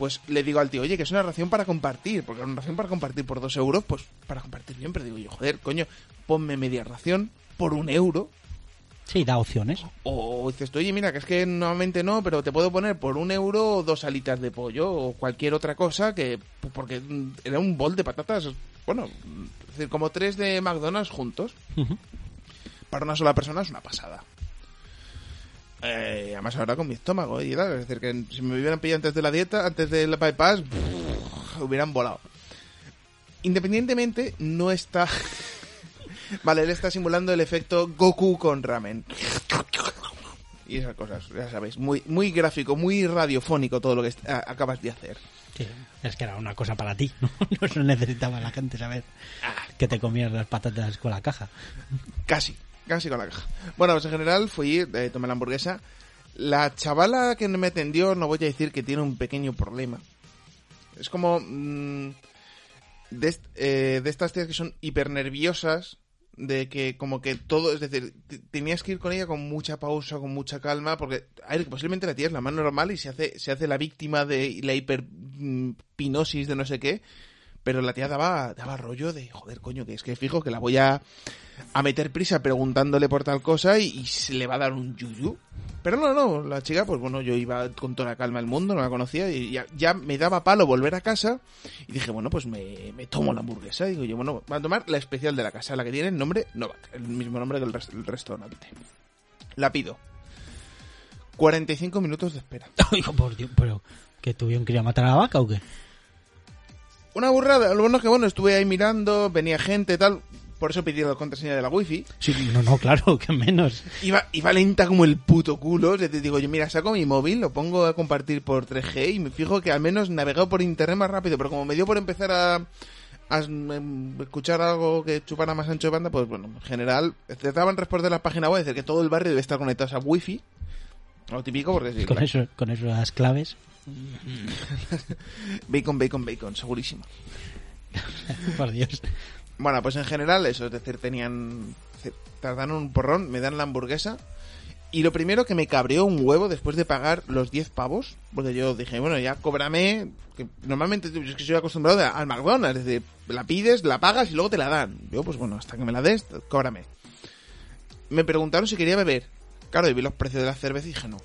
pues le digo al tío, oye, que es una ración para compartir, porque una ración para compartir por dos euros, pues para compartir bien, pero digo yo, joder, coño, ponme media ración por un euro, Sí, da opciones. o dices tú, oye, mira, que es que normalmente no, pero te puedo poner por un euro dos alitas de pollo o cualquier otra cosa que... Porque era un bol de patatas, bueno, es decir, como tres de McDonald's juntos. Para una sola persona es una pasada. Eh, además ahora con mi estómago y tal, es decir, que si me hubieran pillado antes de la dieta, antes del bypass, hubieran volado. Independientemente, no está... vale, él está simulando el efecto Goku con ramen. Y esas cosas, ya sabéis, muy, muy gráfico, muy radiofónico todo lo que acabas de hacer. Sí, es que era una cosa para ti, ¿no? No se necesitaba la gente saber que te comías las patatas con la caja. Casi, casi con la caja. Bueno, pues en general fui, eh, tomé la hamburguesa. La chavala que me atendió, no voy a decir que tiene un pequeño problema. Es como... mm, de, eh, de estas tías que son hiper nerviosas, de que como que todo, es decir, tenías que ir con ella con mucha pausa, con mucha calma, porque, ver, posiblemente la tía es la más normal y se hace, se hace la víctima de la hiperpinosis de no sé qué, pero la tía daba, daba rollo de, joder, coño, que es que fijo que la voy a, a meter prisa preguntándole por tal cosa y, se le va a dar un yuyu. Pero no, no, la chica, pues bueno, yo iba con toda la calma del mundo, no la conocía y ya, me daba palo volver a casa y dije, bueno, pues me, me tomo la hamburguesa. Digo yo, bueno, voy a tomar la especial de la casa, la que tiene el nombre Novak, el mismo nombre que el, res- el restaurante. La pido. 45 minutos de espera. Por Dios, pero que tuvieron que ir a matar a la vaca o qué? Una burrada, lo bueno es que bueno, estuve ahí mirando, venía gente tal, por eso pedí la contraseña de la wifi. Sí, no, no, claro, que menos. Iba, iba lenta como el puto culo. Decir, digo yo, mira, saco mi móvil, lo pongo a compartir por 3G y me fijo que al menos navegado por internet más rápido. Pero como me dio por empezar a, em, escuchar algo que chupara más ancho de banda, pues bueno, en general, trataban de responder la página web, es decir, que todo el barrio debe estar conectado a wifi. Lo típico, porque sí. Con, eso, con esas claves. Bacon, bacon, bacon, segurísimo. Por Dios. Bueno, pues en general eso, es decir, tenían... Tardaron un porrón, me dan la hamburguesa. Y lo primero que me cabreó un huevo después de pagar los 10 pavos, porque yo dije, bueno, ya cóbrame, que normalmente es que soy acostumbrado al McDonald's, es decir, la pides, la pagas y luego te la dan. Yo, pues bueno, hasta que me la des, cóbrame. Me preguntaron si quería beber. Claro, y vi los precios de la cerveza y dije, no.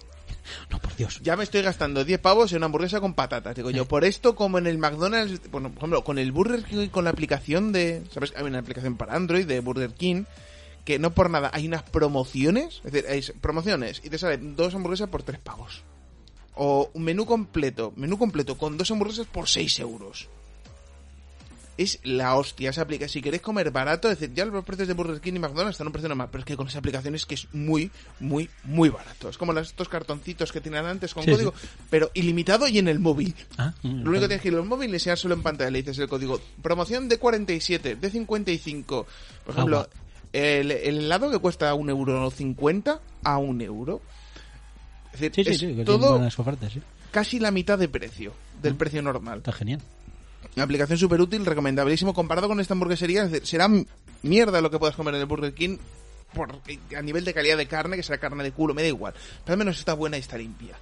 No, por Dios. Ya me estoy gastando 10 pavos en una hamburguesa con patatas. Digo yo, por esto, como en el McDonald's, bueno, por ejemplo, con el Burger King, con la aplicación de. ¿Sabes? Hay una aplicación para Android de Burger King. Que no por nada, hay unas promociones. Es decir, hay promociones y te salen dos hamburguesas por 3 pavos. O un menú completo. Menú completo con dos hamburguesas por 6 euros. Es la hostia esa aplicación. Si queréis comer barato, es decir, ya los precios de Burger King y McDonald's están a un precio normal, pero es que con esa aplicación es que es muy, muy, muy barato. Es como los- estos cartoncitos que tienen antes con Sí, código, pero ilimitado y en el móvil. Ah, Lo único que tienes que ir al móvil y enseñar solo en pantalla. Le dices el código. Promoción de 47, de 55. Por ejemplo, Agua. el, el helado que cuesta un euro 50 a un euro. Es decir, Sí, es todo casi la mitad de precio del precio normal. Está genial. Una aplicación súper útil, recomendabilísimo. Comparado con esta hamburguesería, será mierda lo que puedas comer en el Burger King por, a nivel de calidad de carne, que será carne de culo, me da igual. Pero al menos está buena y está limpia.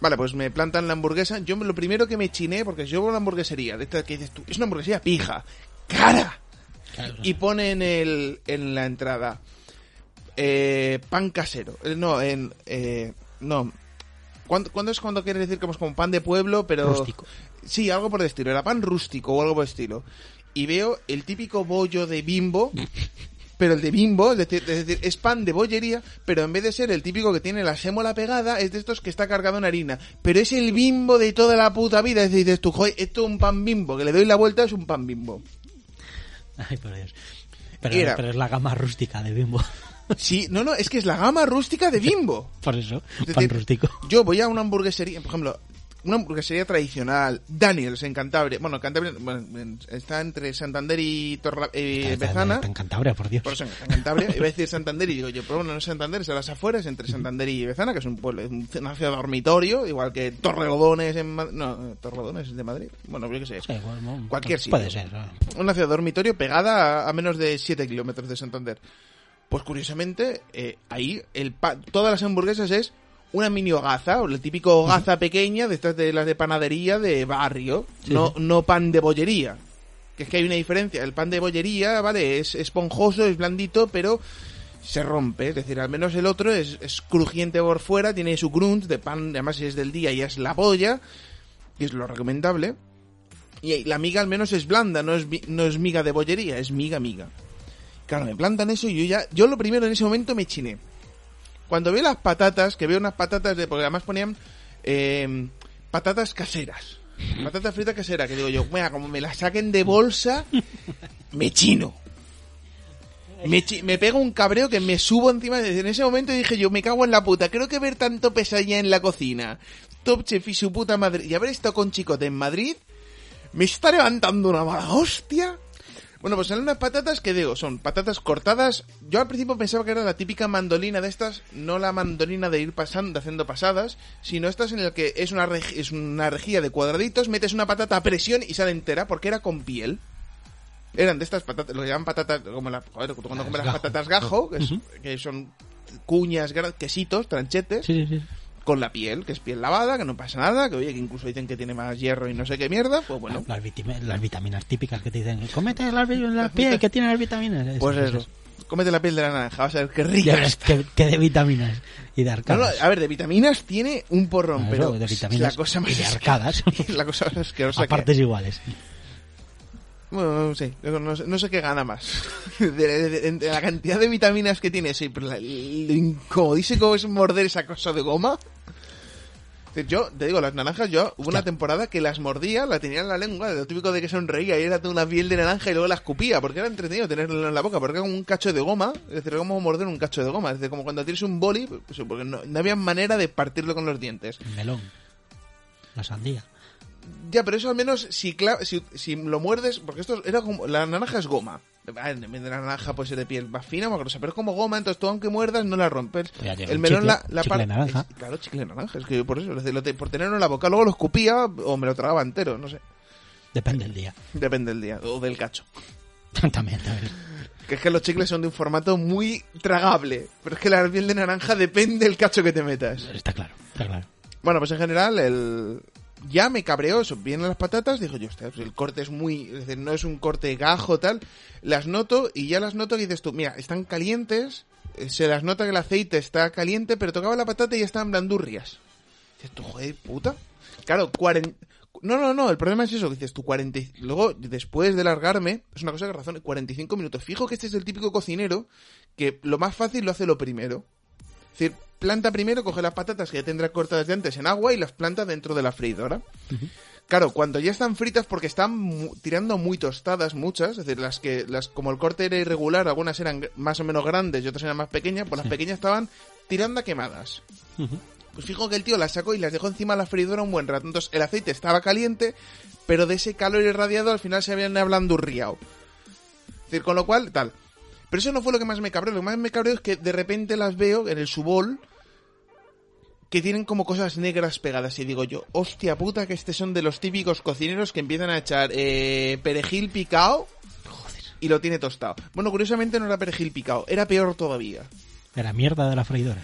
Vale, pues me plantan la hamburguesa. Yo lo primero que me chiné, porque yo voy a una hamburguesería, de esta que dices tú, es una hamburguesería pija, cara. Y pone en, el, en la entrada eh, pan casero. Eh, No, en... Eh, no. ¿Cuándo, cuándo es cuando quieres decir como es como pan de pueblo, pero... Rústico. Sí, algo por el estilo. Era pan rústico o algo por el estilo. Y veo el típico bollo de bimbo, pero el de bimbo, es decir, es decir, es pan de bollería, pero en vez de ser el típico que tiene la sémola pegada, es de estos que está cargado en harina. Pero es el bimbo de toda la puta vida. Es decir, dices tú, joder, esto es un pan bimbo, que le doy la vuelta, es un pan bimbo. Ay, por Dios. Pero, Era- pero es la gama rústica de Bimbo. Sí, no, no, es que es la gama rústica de bimbo. Por eso, Es pan decir, rústico. Yo voy a una hamburguesería, por ejemplo, una hamburguesería tradicional, Daniels en Cantabria. Bueno, Cantabria bueno, en- está entre Santander y Torla, eh, Está- Bezana. está en Cantabria, por Dios. Por eso en Cantabria. Iba a decir Santander y digo yo, pero bueno, no es Santander, es a las afueras, entre Santander y Bezana, que es un pueblo, una ciudad dormitorio, igual que Torrelodones en Madrid. No, Torrelodones es de Madrid. Bueno, yo qué sé. Sí, bueno, Cualquier Puede sitio. ser. ¿no? Una ciudad dormitorio pegada a, a menos de 7 kilómetros de Santander. Pues curiosamente, eh, ahí el pa- todas las hamburguesas es una mini hogaza, o el típico hogaza pequeña de estas de las de panadería de barrio, Sí, no, no pan de bollería. Que es que hay una diferencia. El pan de bollería, vale, es esponjoso, es blandito, pero se rompe. Es decir, al menos el otro es, es crujiente por fuera, tiene su crunch de pan, además si es del día y es la polla, y es lo recomendable. Y la miga al menos es blanda, no es, no es miga de bollería, es miga, miga. Claro, me plantan eso y yo ya, yo lo primero en ese momento me chiné. Cuando veo las patatas, que veo unas patatas de, porque además ponían eh, patatas caseras. Patatas fritas caseras, que digo yo, mira, como me las saquen de bolsa, me chino. Me, chi- me pega un cabreo que me subo encima. de- En ese momento dije yo, me cago en la puta. Creo que ver tanto pesadilla en la cocina, Top Chef y su puta madre, y haber estado con Chicote en Madrid, me está levantando una mala hostia. Bueno, pues salen unas patatas que digo, son patatas cortadas. Yo al principio pensaba que era la típica mandolina de estas, no la mandolina de ir pasando, haciendo pasadas, sino estas en el que es una, es una rejilla de cuadraditos, metes una patata a presión y sale entera porque era con piel. Eran de estas patatas, lo que llaman patatas, como la, joder, cuando comes las patatas gajo, que, es- que son cuñas, quesitos, tranchetes, Sí, sí, sí. Con la piel, que es piel lavada, que no pasa nada, que oye, que incluso dicen que tiene más hierro y no sé qué mierda, pues bueno, Las, vitaminas típicas que te dicen, cómete las, vi- la piel que tiene las vitaminas. Esas, pues eso. Cómete la piel de la naranja, vas a ver qué rica que, que de vitaminas y de No, no, arcadas. a ver, de vitaminas tiene un porrón, Eso, pero de vitaminas la cosa más y de arcadas. la cosa más asquerosa a que- partes iguales. Bueno, no sé, no, sé, no sé qué gana más. De, de- de- de la cantidad de vitaminas que tiene, sí, pero la- lo incomodísimo es morder esa cosa de goma. Yo, te digo, las naranjas, yo hubo una temporada que las mordía, la tenía en la lengua, lo típico de que sonreía y era toda una piel de naranja y luego la escupía, porque era entretenido tenerlo en la boca, porque era como un cacho de goma, es decir, era como morder un cacho de goma, es decir, como cuando tienes un boli, pues, porque no, no había manera de partirlo con los dientes. El melón. La sandía. Ya, pero eso al menos si, si, si lo muerdes, porque esto era como, la naranja es goma. Ah, de la naranja puede ser de piel más fina, más gruesa, pero es como goma, entonces tú aunque muerdas no la rompes. El melón, la, la chicle par- naranja. es- claro, chicle naranja, es que por eso, por tenerlo en la boca, luego lo escupía o me lo tragaba entero, no sé. Depende del día. Depende del día, o del cacho. también, también. Que es que los chicles son de un formato muy tragable, pero es que la piel de naranja depende del cacho que te metas. Está claro, está claro. Bueno, pues en general, el... ya me cabreó eso. Vienen las patatas, dijo yo, el corte es muy. No es un corte gajo, tal. Las noto y ya las noto y dices tú, mira, están calientes. eh, Se las nota que el aceite está caliente, pero tocaba la patata y ya estaban blandurrias. Dices tú, joder, puta. Claro, 40. No, no, no, el problema es eso, que dices tú 40. y- Luego, después de largarme, es una cosa que razón, 45 minutos. Fijo que este es el típico cocinero que lo más fácil lo hace lo primero. Es decir, planta primero, coge las patatas que ya tendrá cortadas de antes en agua y las planta dentro de la freidora. Claro, cuando ya están fritas, porque están mu- tirando muy tostadas muchas, es decir, las que, las, como el corte era irregular, algunas eran más o menos grandes y otras eran más pequeñas, pues las pequeñas estaban tirando a quemadas. Pues fijo que el tío las sacó y las dejó encima de la freidora un buen rato. Entonces el aceite estaba caliente, pero de ese calor irradiado al final se habían ablandurriado. Es decir, con lo cual, tal. Pero eso no fue lo que más me cabreó. Lo que más me cabreó es que de repente las veo en el subol que tienen como cosas negras pegadas. Y digo yo, hostia puta, que este son de los típicos cocineros que empiezan a echar eh, perejil picado y lo tiene tostado. Bueno, curiosamente no era perejil picado, era peor todavía. De la mierda de la freidora.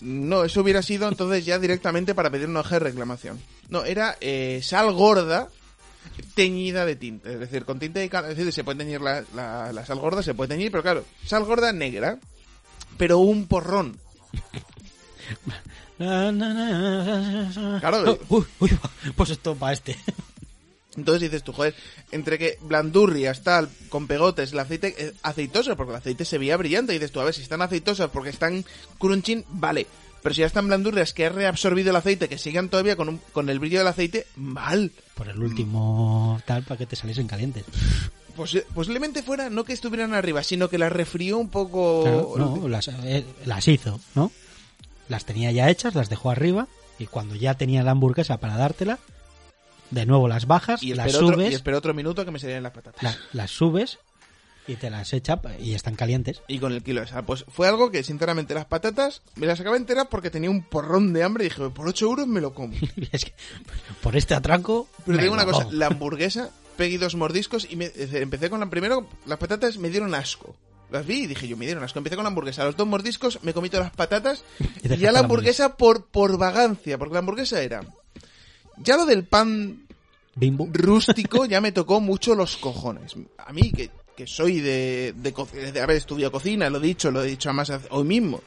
No, eso hubiera sido entonces ya directamente para pedir una hoja de reclamación. No, era eh, sal gorda teñida de tinta. Es decir, con tinta de cal- Es decir, se puede teñir la, la- la sal gorda, se puede teñir, pero claro, sal gorda negra, pero un porrón. Claro. Uy, uy, pues esto para este. Entonces dices tú, joder, entre que blandurrias, tal, con pegotes, el aceite eh, aceitoso, porque el aceite se veía brillante, y dices tú, a ver, si están aceitosas porque están crunching, vale. Pero si ya están blandurrias, que ha reabsorbido el aceite, que sigan todavía con, un- con el brillo del aceite, mal. Por el último tal para que te saliesen calientes. Posi- posiblemente fuera no que estuvieran arriba, sino que las refrió un poco. Claro, no, las, eh, las hizo, ¿no? Las tenía ya hechas, las dejó arriba y cuando ya tenía la hamburguesa para dártela, de nuevo las bajas, y las espero otro, subes, y espero otro minuto que me salieran las patatas. la- las subes y te las echa y están calientes. Y con el kilo de sal. Pues fue algo que, sinceramente, las patatas me las acabé enteras porque tenía un porrón de hambre y dije, por 8 euros me lo como. Es que por este atraco. Pero te digo una cosa, la hamburguesa, pegué dos mordiscos y me, decir, empecé con la primero, las patatas me dieron asco. Las vi y dije yo, me dieron asco. Empecé con la hamburguesa, los dos mordiscos me comí todas las patatas Y ya la la hamburguesa por, por vagancia, porque la hamburguesa era... Ya lo del pan Bimbo. rústico ya me tocó mucho los cojones. A mí, que, que soy de, de, de haber estudiado cocina, lo he dicho, lo he dicho además hoy mismo.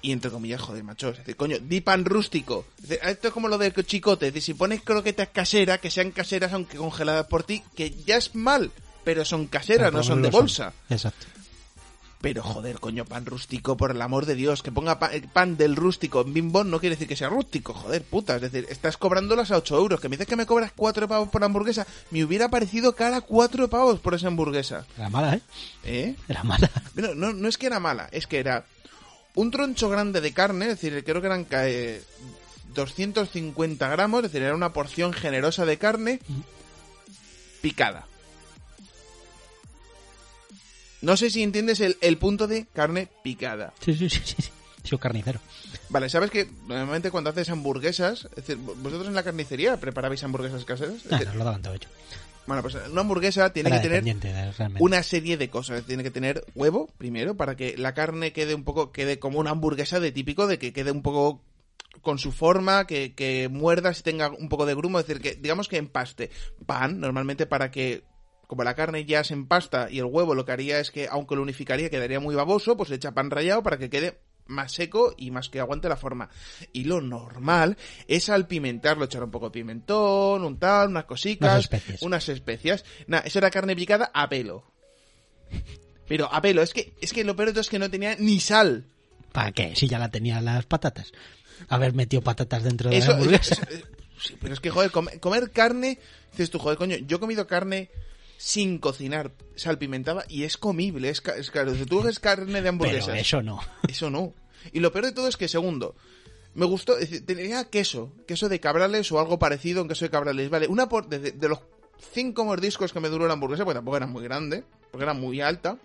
Y entre comillas, joder, macho. Es decir, coño, di pan rústico. Es decir, esto es como lo del chicote. Es decir, si pones croquetas caseras, que sean caseras aunque congeladas por ti, que ya es mal, pero son caseras, Pero no son de bolsa. Exacto. Pero joder, coño, pan rústico, por el amor de Dios, que ponga pa- el pan del rústico en bimbón no quiere decir que sea rústico, joder, puta. Es decir, estás cobrándolas a 8 euros. Que me dices que me cobras 4 pavos por hamburguesa, me hubiera parecido cara 4 pavos por esa hamburguesa. Era mala, ¿eh? ¿Eh? Era mala. Bueno, no, no es que era mala, es que era un troncho grande de carne, es decir, creo que eran eh, 250 gramos, es decir, era una porción generosa de carne picada. No sé si entiendes el, el punto de carne picada. Sí, sí, sí, sí. sí. Soy carnicero. Vale, ¿sabes que normalmente cuando haces hamburguesas, es decir, vosotros en la carnicería preparabais hamburguesas caseras? Es Ah, decir, nos lo daban todo hecho. bueno, pues una hamburguesa tiene Era que tener de- realmente. una serie de cosas. Tiene que tener huevo, primero, para que la carne quede un poco, quede como una hamburguesa de típico, de que quede un poco con su forma, que, que muerdas y tenga un poco de grumo, es decir, que digamos que empaste. Pan, normalmente para que, como la carne ya se empasta y el huevo lo que haría es que, aunque lo unificaría, quedaría muy baboso, pues se echa pan rallado para que quede más seco y más que aguante la forma. Y lo normal es salpimentarlo, echar un poco de pimentón, un tal, unas cositas, Unas unas especias. Nada, eso era carne picada a pelo. Pero a pelo, es que, es que lo peor de todo es que no tenía ni sal. ¿Para qué? Si ya la tenían las patatas. Haber metido patatas dentro de Eso, la hamburguesa. eso- eso- sí, pero es que, joder, comer, comer carne, dices tú, joder, coño, yo he comido carne sin cocinar, salpimentada, y es comible, es, claro, si tú carne de hamburguesas, Pero eso no. eso no. Y lo peor de todo es que, segundo, Me gustó, tenía queso, queso de cabrales o algo parecido a un queso de cabrales. Vale, una por, de, de los cinco mordiscos que me duró la hamburguesa, porque tampoco era muy grande, porque era muy alta,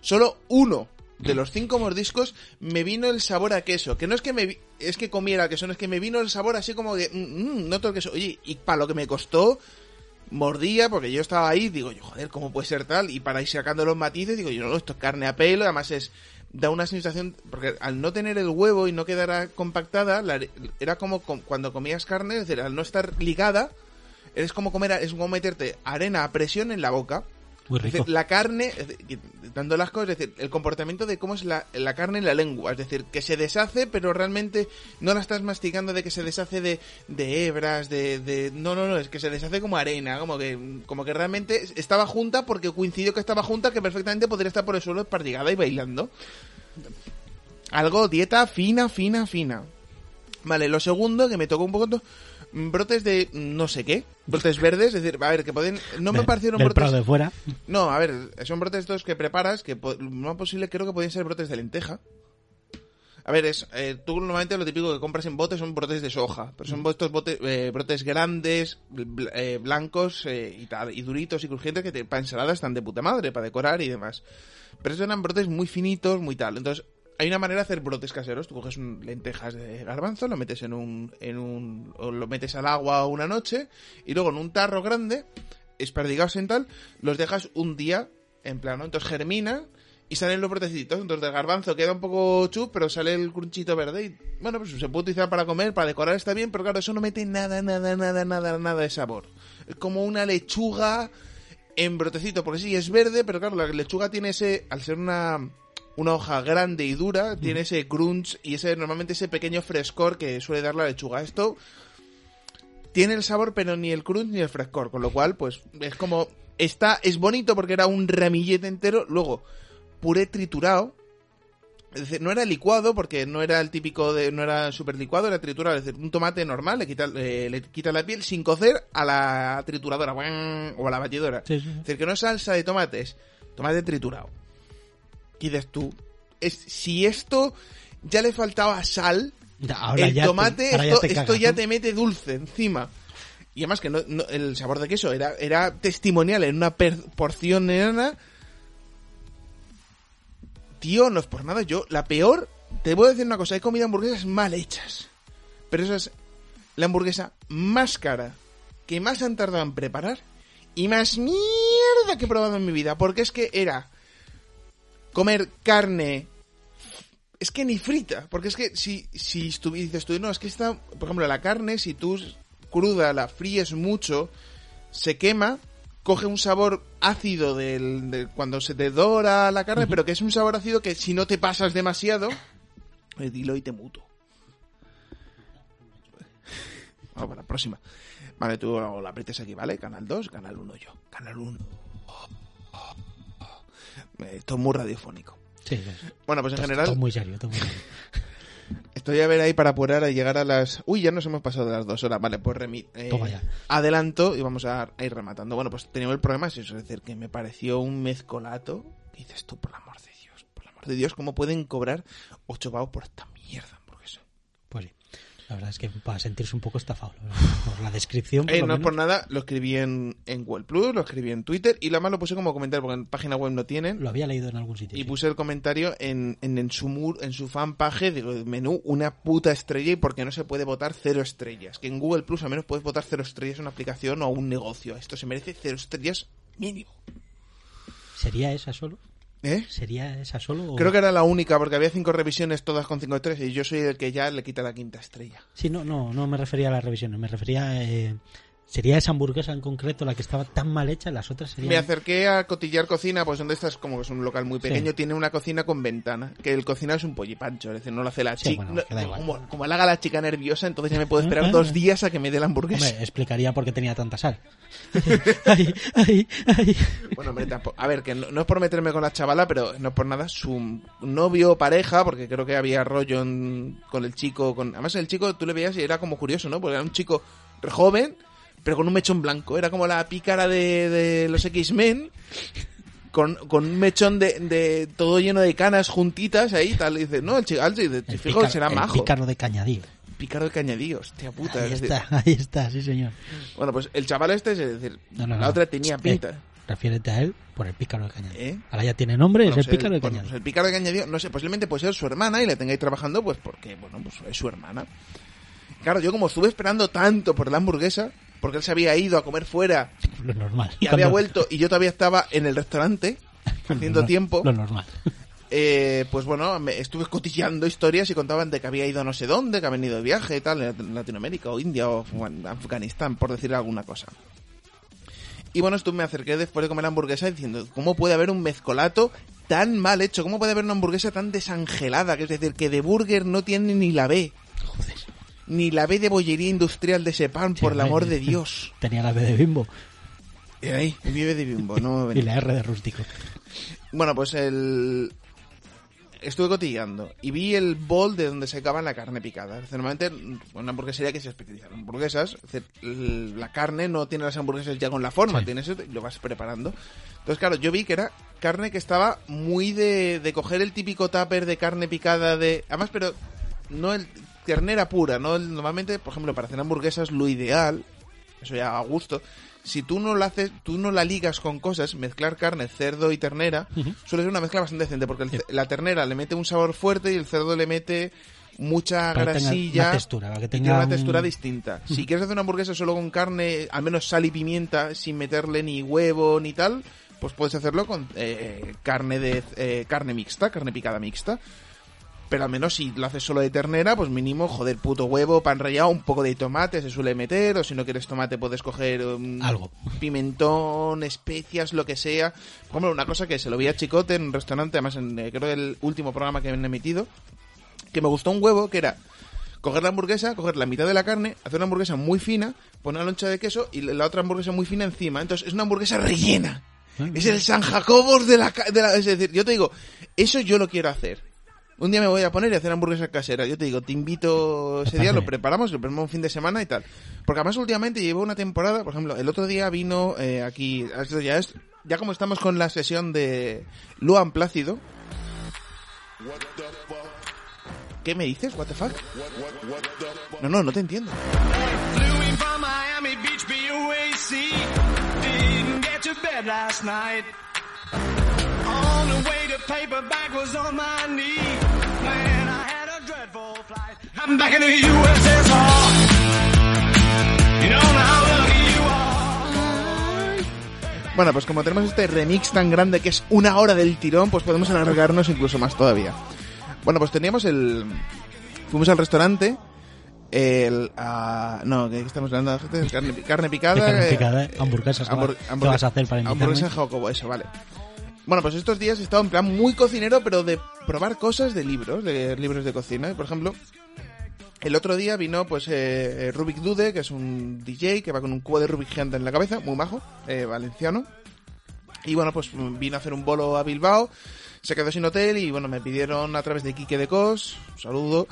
solo uno de los cinco mordiscos me vino el sabor a queso. Que no es que me es que comiera queso, no es que me vino el sabor así como de mm, mm, noto el queso. Oye, y para lo que me costó mordía porque yo estaba ahí, digo, yo, joder, ¿cómo puede ser tal? Y para ir sacando los matices, digo, yo no, esto es carne a pelo, además es da una sensación porque al no tener el huevo y no quedar compactada, la- era como com- cuando comías carne, es decir, al no estar ligada, eres como comer, es como meterte arena a presión en la boca. Muy Es rico. decir, la carne, dando las cosas, es decir, el comportamiento de cómo es la, la carne en la lengua. Es decir, que se deshace, pero realmente no la estás masticando de que se deshace de, de hebras, de, de... No, no, no, es que se deshace como arena, como que, como que realmente estaba junta porque coincidió que estaba junta, que perfectamente podría estar por el suelo espartigada y bailando. Algo, dieta fina, fina, fina. Vale, lo segundo que me tocó un poco brotes de no sé qué, brotes verdes, es decir, a ver, que pueden no me parecieron del brotes de fuera. no, a ver, son brotes estos que preparas, que po- lo más posible creo que pueden ser brotes de lenteja. A ver, es, eh, tú normalmente lo típico que compras en botes son brotes de soja, pero son estos bote- eh, brotes grandes, bl- eh, blancos eh, y tal, y duritos y crujientes que te, para ensaladas están de puta madre, para decorar y demás. Pero estos eran brotes muy finitos, muy tal. Entonces, hay una manera de hacer brotes caseros. Tú coges un- lentejas de garbanzo, lo metes en un, en un, o lo metes al agua una noche, y luego en un tarro grande, espardigados en tal, los dejas un día en plano. Entonces germina y salen los brotecitos. Entonces del garbanzo queda un poco chup, pero sale el crunchito verde. Y bueno, pues se puede utilizar para comer, para decorar está bien, pero claro, eso no mete nada, nada, nada, nada, nada de sabor. Es como una lechuga en brotecito, porque sí, es verde, pero claro, la lechuga tiene ese, al ser una, una hoja grande y dura, tiene ese crunch y ese normalmente ese pequeño frescor que suele dar la lechuga. Esto tiene el sabor, pero ni el crunch ni el frescor, con lo cual, pues, es como, está, es bonito porque era un ramillete entero, luego, puré triturado, es decir, no era licuado porque no era el típico de, no era super licuado, era triturado, es decir, un tomate normal, le quita, eh, le quita la piel sin cocer a la trituradora, o a la batidora. Sí, sí. Es decir, que no es salsa de tomates, tomate triturado. ¿Qué dices tú? Es, si esto ya le faltaba sal, Ahora el ya te- tomate, ya esto, ya ¿no? te mete dulce encima. Y además que no, no- el sabor de queso era, era testimonial en una per- porción enana. Tío, no es por nada. Yo, la peor, te voy a decir una cosa, he comido hamburguesas mal hechas. Pero esa es la hamburguesa más cara, que más han tardado en preparar y más mierda que he probado en mi vida. Porque es que era comer carne es que ni frita, porque es que si, si estu- dices tú, no, es que esta, por ejemplo, la carne, si tú cruda la fríes mucho, se quema, coge un sabor ácido del, de cuando se te dora la carne, pero que es un sabor ácido que si no te pasas demasiado, eh, dilo y te muto. Vamos para la próxima. Vale, tú la aprietes aquí, ¿vale? Canal 2, canal 1 yo. Canal 1. Eh, Esto es muy radiofónico. Sí, sí. Bueno, pues en general, todo muy serio, todo muy serio. Estoy a ver ahí para apurar a llegar a las... Uy, ya nos hemos pasado de las dos horas. Vale, pues remi... eh, Toma ya. adelanto y vamos a, ir rematando. Bueno, pues teníamos el problema, es decir, que me pareció un mezcolato. ¿Qué dices tú, por el amor de Dios? Por el amor de Dios, ¿cómo pueden cobrar 8 pavos por esta mierda. La verdad es que para sentirse un poco estafado, la por la descripción. por Eh, no es por nada, lo escribí en, en Google Plus, lo escribí en Twitter y lo más lo puse como comentario porque en página web no tienen. Lo había leído en algún sitio. Y sí. puse el comentario en, en, en su mur, en su fanpage, digo, menú, una puta estrella y porque no se puede votar cero estrellas. Que en Google Plus al menos puedes votar cero estrellas a una aplicación o a un negocio. Esto se merece cero estrellas mínimo. ¿Sería esa solo? ¿Eh? ¿Sería esa solo? o- Creo que era la única porque había cinco revisiones todas con cinco estrellas y yo soy el que ya le quita la quinta estrella. Sí, no, no, no me refería a las revisiones, me refería a... eh, ¿Sería esa hamburguesa en concreto la que estaba tan mal hecha? Las otras serían... Me acerqué a Cotillar Cocina, pues donde estás, como es un local muy pequeño, Sí. tiene una cocina con ventana. Que el cocinado es un pollipancho, es decir, no lo hace la Sí, chica. bueno, igual. como, como la haga la chica nerviosa, entonces ya me puedo esperar dos días a que me dé la hamburguesa. Hombre, explicaría por qué tenía tanta sal. ay, ay, ay. Bueno, hombre, tampoco- a ver, que no, no es por meterme con la chavala, pero no es por nada. Su novio o pareja, porque creo que había rollo en- con el chico. con Además, el chico tú le veías y era como curioso, ¿no? Porque era un chico joven, pero con un mechón blanco. Era como la pícara de, de los X-Men. con, con un mechón de, de todo lleno de canas juntitas ahí tal. Y dice, no, el chico, dice, fijo, será majo. pícaro de Cañadío. Pícaro de cañadillo, hostia puta. Ahí está, ahí está, sí señor. Bueno, pues el chaval este, es decir, No, no, la no. otra tenía Eh, pinta. refiérete a él por el pícaro de Cañadío. ¿Eh? Ahora ya tiene nombre, es el pues pícaro de bueno, Cañadío. pues el pícaro de cañadillo, no sé, posiblemente puede ser su hermana y la tengáis trabajando, pues porque, bueno, pues es su hermana. Claro, yo como estuve esperando tanto por la hamburguesa, porque él se había ido a comer fuera Lo normal. y había vuelto y yo todavía estaba en el restaurante haciendo lo- tiempo, Lo normal. eh, pues bueno, me estuve cotillando historias y contaban de que había ido a no sé dónde, que había venido de viaje y tal, en Latinoamérica o India o Afganistán, por decir alguna cosa. Y bueno, esto me acerqué después de comer hamburguesa diciendo, ¿cómo puede haber un mezcolato tan mal hecho? ¿Cómo puede haber una hamburguesa tan desangelada? Que es decir, que de burger no tiene ni la B. Joder. Ni la B de bollería industrial de ese pan, por el amor de Dios. Tenía la B de bimbo Y ahí, vive de bimbo, no me y la R de rústico. Bueno, pues el... Estuve cotillando y vi el bol de donde sacaban la carne picada. Normalmente, una hamburguesería que se especializa en hamburguesas, es decir, la carne no tiene las hamburguesas ya con la forma, Sí. tienes y lo vas preparando. Entonces, claro, yo vi que era carne que estaba muy de, de coger el típico tupper de carne picada de... Además, pero no el ternera pura, ¿no? Normalmente, por ejemplo, para hacer hamburguesas lo ideal, eso ya a gusto, si tú no la haces, tú no la ligas con cosas, mezclar carne, cerdo y ternera, suele ser una mezcla bastante decente, porque el la ternera le mete un sabor fuerte y el cerdo le mete mucha Para grasilla una textura, para que y tiene una un- textura distinta. Si quieres hacer una hamburguesa solo con carne, al menos sal y pimienta, sin meterle ni huevo ni tal, pues puedes hacerlo con eh, carne de eh, carne mixta, carne picada mixta. Pero al menos si lo haces solo de ternera, pues mínimo, joder, puto huevo, pan rallado, un poco de tomate se suele meter, o si no quieres tomate puedes coger um, Algo. pimentón, especias, lo que sea. Por ejemplo, una cosa que se lo vi a Chicote en un restaurante, además en, eh, creo el último programa que han emitido, que me gustó un huevo, que era coger la hamburguesa, coger la mitad de la carne, hacer una hamburguesa muy fina, poner una loncha de queso y la otra hamburguesa muy fina encima. Entonces es una hamburguesa rellena. Es el San Jacobos de la, ca- de la... Es decir, yo te digo, eso yo lo quiero hacer. Un día me voy a poner y hacer hamburguesas caseras. Yo te digo, te invito ese día, lo preparamos, lo preparamos un fin de semana y tal. Porque además últimamente llevo una temporada, por ejemplo, el otro día vino eh, aquí, esto ya es, ya como estamos con la sesión de Luan Plácido. ¿Qué me dices? What the fuck? No, no, no te entiendo. On the way to paperback was on my knee. Man, I had a dreadful flight. I'm back in the USSR. You don't know how lucky you are. Bueno, pues como tenemos este remix tan grande que es una hora del tirón, pues podemos alargarnos incluso más todavía. Bueno, pues teníamos el... Fuimos al restaurante. El... no, que estamos hablando de carne, carne picada. De carne eh, picada, ¿eh? hamburguesas, ¿qué hambur- vas a hacer para invitarme? Hamburguesa en Jacobo, eso, vale. Bueno, pues estos días he estado en plan muy cocinero, pero de probar cosas de libros, de libros de cocina. Por ejemplo, el otro día vino pues eh, Rubik Dude, que es un DJ que va con un cubo de Rubik gigante en la cabeza, muy majo, eh, valenciano. Y bueno, pues vino a hacer un bolo a Bilbao, se quedó sin hotel y bueno, me pidieron a través de Quique de Cos, un saludo,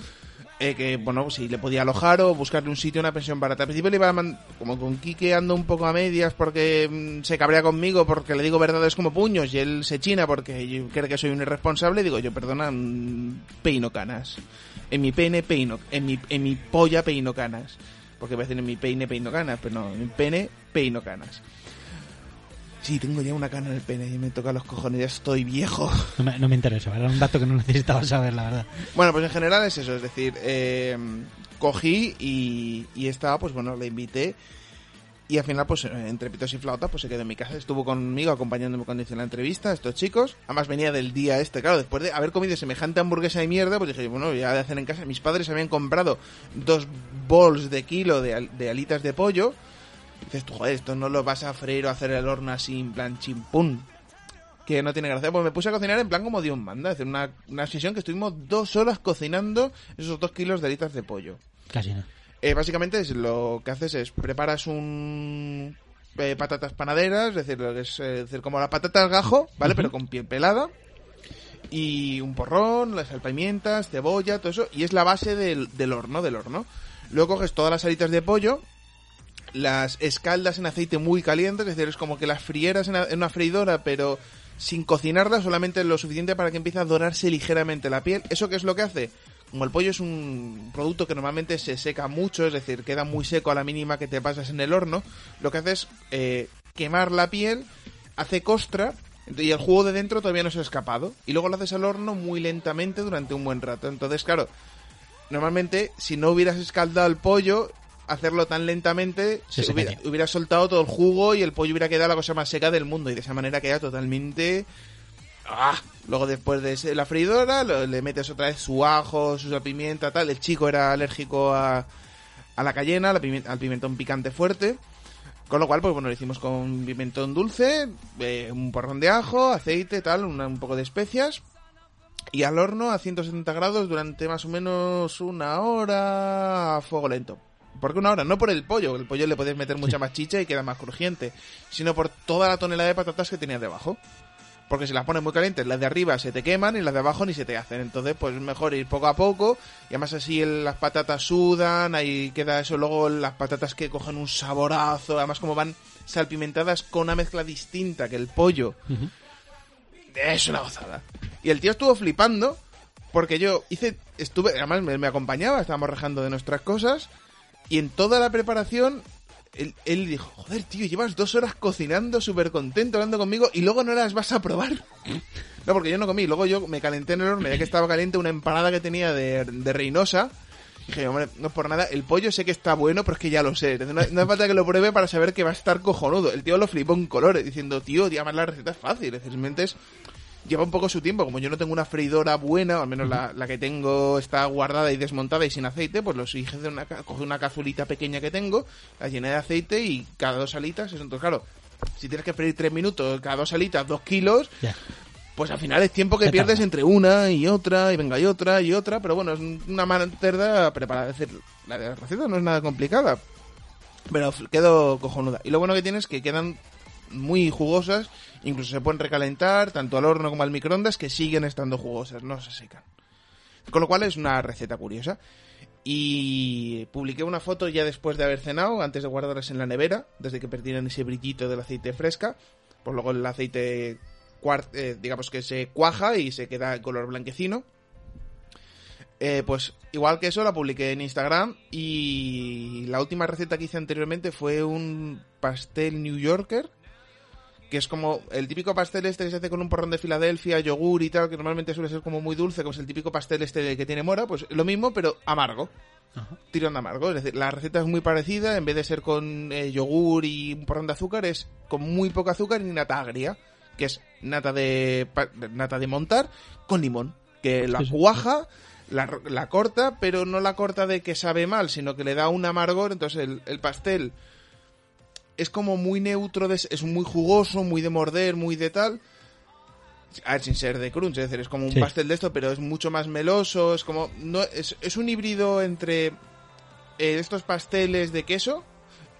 eh, que bueno, si le podía alojar o buscarle un sitio, una pensión barata. Al principio le iba a man- como con Quique ando un poco a medias porque mm, se cabrea conmigo porque le digo verdades como puños y él se china porque yo cree que soy un irresponsable. Digo, yo perdona, mm, peino canas. En mi pene peino, en mi, en mi polla peino canas. Porque voy a decir en mi peine peino canas, pero no, en mi pene peino canas. Sí, tengo ya una cana en el pene y me toca los cojones, ya estoy viejo. No me, no me interesa, era un dato que no necesitaba saber, la verdad. Bueno, pues en general es eso, es decir, eh, cogí y, y estaba, pues bueno, le invité y al final, pues eh, entre pitos y flauta, pues se quedó en mi casa. Estuvo conmigo acompañándome cuando hice la entrevista, estos chicos. Además venía del día este, claro, después de haber comido semejante hamburguesa de mierda, pues dije, bueno, ya de hacer en casa. Mis padres habían comprado dos bols de kilo de, de alitas de pollo. Dices tú, joder, esto no lo vas a freír o hacer el horno así, en plan chimpún. Que no tiene gracia. Pues me puse a cocinar en plan como Dios manda. Es decir, una, una sesión que estuvimos dos horas cocinando esos dos kilos de alitas de pollo. Casi no. Eh, básicamente es, lo que haces es preparas un eh, patatas panaderas, es decir, lo que es, eh, es decir, como la patata al gajo, ¿vale? Pero con piel pelada. Y un porrón, las salpimientas, cebolla, todo eso. Y es la base del, del horno, del horno. Luego coges todas las alitas de pollo, las escaldas en aceite muy caliente, es decir, es como que las frieras en, una freidora, pero sin cocinarla, solamente lo suficiente para que empiece a dorarse ligeramente la piel. ¿Eso qué es lo que hace? Como el pollo es un producto que normalmente se seca mucho, es decir, queda muy seco a la mínima que te pasas en el horno, lo que hace es eh, quemar la piel, hace costra y el jugo de dentro todavía no se ha escapado. Y luego lo haces al horno muy lentamente durante un buen rato. Entonces, claro, normalmente si no hubieras escaldado el pollo, hacerlo tan lentamente, Se se hubiera, soltado todo el jugo y el pollo hubiera quedado la cosa más seca del mundo. Y de esa manera queda totalmente... ¡Ah! Luego después de la freidora lo- le metes otra vez su ajo, su pimienta, tal. El chico era alérgico a, a la cayena, la al pimentón picante fuerte. Con lo cual, pues bueno, lo hicimos con pimentón dulce, eh, un porrón de ajo, aceite, tal, una- un poco de especias. Y al horno a 170 grados durante más o menos una hora a fuego lento. ¿Por qué una hora? No por el pollo, el pollo le puedes meter mucha más chicha y queda más crujiente, sino por toda la tonelada de patatas que tenía debajo. Porque si las pones muy calientes, las de arriba se te queman y las de abajo ni se te hacen. Entonces, pues es mejor ir poco a poco. Y además así el- las patatas sudan, ahí queda eso. Luego las patatas que cogen un saborazo. Además como van salpimentadas con una mezcla distinta que el pollo. Es una gozada. Y el tío estuvo flipando porque yo hice, estuve, además me, me acompañaba, estábamos rajando de nuestras cosas y en toda la preparación él, él dijo, joder tío, llevas dos horas cocinando súper contento hablando conmigo y luego no las vas a probar. No, porque yo no comí, luego yo me calenté en el horno, ya que estaba caliente, una empanada que tenía de, de reinosa. Dije, hombre, no es por nada, el pollo sé que está bueno, pero es que ya lo sé. No, no hace falta que lo pruebe para saber que va a estar cojonudo. El tío lo flipó en colores, diciendo, tío, tío, además la receta es fácil. Simplemente es lleva un poco su tiempo. Como yo no tengo una freidora buena, o al menos la, la que tengo está guardada y desmontada y sin aceite, pues los hice de una, cogí una cazulita pequeña que tengo, la llené de aceite y cada dos alitas, eso entonces claro, si tienes que freír tres minutos, cada dos alitas, dos kilos, pues al final es tiempo que pierdes entre una y otra, y venga y otra y otra, pero bueno, es una manterda preparada. Es decir, la de la receta no es nada complicada, pero quedó cojonuda. Y lo bueno que tiene es que quedan muy jugosas, incluso se pueden recalentar tanto al horno como al microondas, que siguen estando jugosas, no se secan. Con lo cual es una receta curiosa. Y publiqué una foto ya después de haber cenado, antes de guardarlas en la nevera, desde que perdieran ese brillito del aceite fresca. Pues luego el aceite, eh, digamos que se cuaja y se queda color blanquecino. Eh, pues igual que eso la publiqué en Instagram y la última receta que hice anteriormente fue un pastel New Yorker que es como el típico pastel este que se hace con un porrón de Filadelfia, yogur y tal, que normalmente suele ser como muy dulce, como es el típico pastel este que tiene mora, pues lo mismo, pero amargo. Ajá. Tirón amargo. Es decir, la receta es muy parecida, en vez de ser con eh, yogur y un porrón de azúcar, es con muy poco azúcar y nata agria, que es nata de, nata de montar con limón, que la cuaja, la, la corta, pero no la corta de que sabe mal, sino que le da un amargor, entonces el, el pastel es como muy neutro, de- es muy jugoso, muy de morder, muy de tal. A ver, sin ser de crunch, es decir, es como un Sí. pastel de esto, pero es mucho más meloso, es como... no Es, es un híbrido entre eh, estos pasteles de queso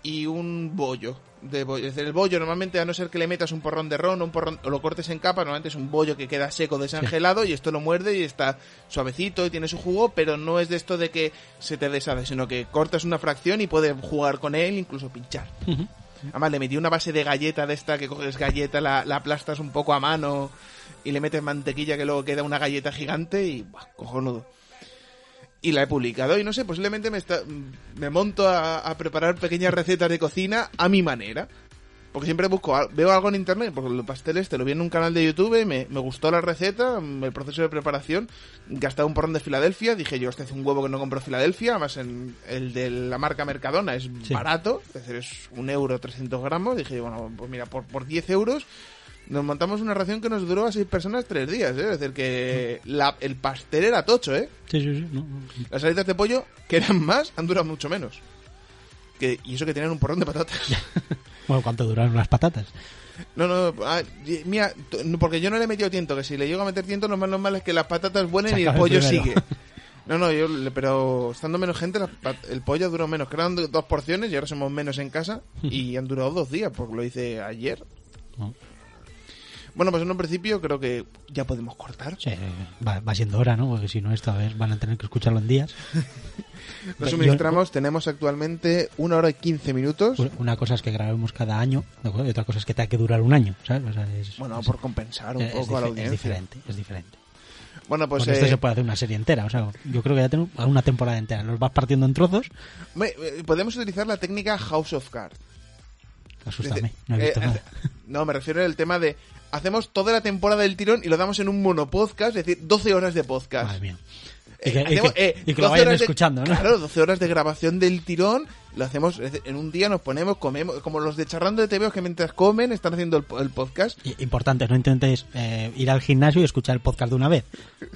y un bollo. De bollo. Es decir, el bollo normalmente, a no ser que le metas un porrón de ron o, un porrón, o lo cortes en capa, normalmente es un bollo que queda seco, desangelado, y esto lo muerde y está suavecito y tiene su jugo, pero no es de esto de que se te deshace, sino que cortas una fracción y puedes jugar con él, incluso pinchar. Ujú. Además, le metí una base de galleta de esta que coges galleta, la, la aplastas un poco a mano y le metes mantequilla que luego queda una galleta gigante y ¡buah! cojonudo. Y la he publicado y no sé, posiblemente me, me monto a, a preparar pequeñas recetas de cocina a mi manera. Porque siempre busco, veo algo en internet, porque el pastel este lo vi en un canal de YouTube, me, me gustó la receta, el proceso de preparación, gastaba un porrón de Filadelfia, dije yo, este es un huevo que no compro Filadelfia, además en, el de la marca Mercadona es Sí. barato, es decir, es un euro 300 gramos, dije, bueno, pues mira, por, por 10 euros nos montamos una ración que nos duró a 6 personas 3 días, ¿eh? es decir, que la- el pastel era tocho, ¿eh? Sí, sí, sí. no, no. Las alitas de pollo, que eran más, han durado mucho menos. Que, y eso que tenían un porrón de patatas. Bueno, ¿cuánto duraron las patatas? No, no, ah, mira, porque yo no le he metido tiento, que si le llego a meter tiento, lo más normal es que las patatas vuelen Se y el pollo sigue. No, no, yo, le- pero estando menos gente, el pollo duró menos. Que eran dos porciones y ahora somos menos en casa y han durado dos días, porque lo hice ayer. No. Bueno, pues en un principio creo que ya podemos cortar. Sí, va, va siendo hora, ¿no? Porque si no, esta vez van a tener que escucharlo en días. Yo- suministramos, tenemos actualmente una hora y quince minutos. Una cosa es que grabemos cada año, y otra cosa es que tenga que durar un año, ¿sabes? O sea, es, Bueno, es- por compensar un es poco a la audiencia. es diferente, es diferente. Bueno, pues Con esto eh, se puede hacer una serie entera, o sea, yo creo que ya tengo una temporada entera. Los vas partiendo en trozos, eh, podemos utilizar la técnica House of Cards. asústame, no he Eh, visto nada. hace- no, me refiero al tema de hacemos toda la temporada del tirón y lo damos en un monopodcast, es decir, 12 horas de podcast. Madre mía. Eh, Y que, y hacemos, que- eh, y que lo 12 vayan horas de- escuchando, ¿no? Claro, 12 horas de grabación del tirón, lo hacemos en un día, nos ponemos, comemos, como los de charrando de TVO que mientras comen están haciendo el, el podcast. Y- Importante, no intentéis eh, ir al gimnasio y escuchar el podcast de una vez.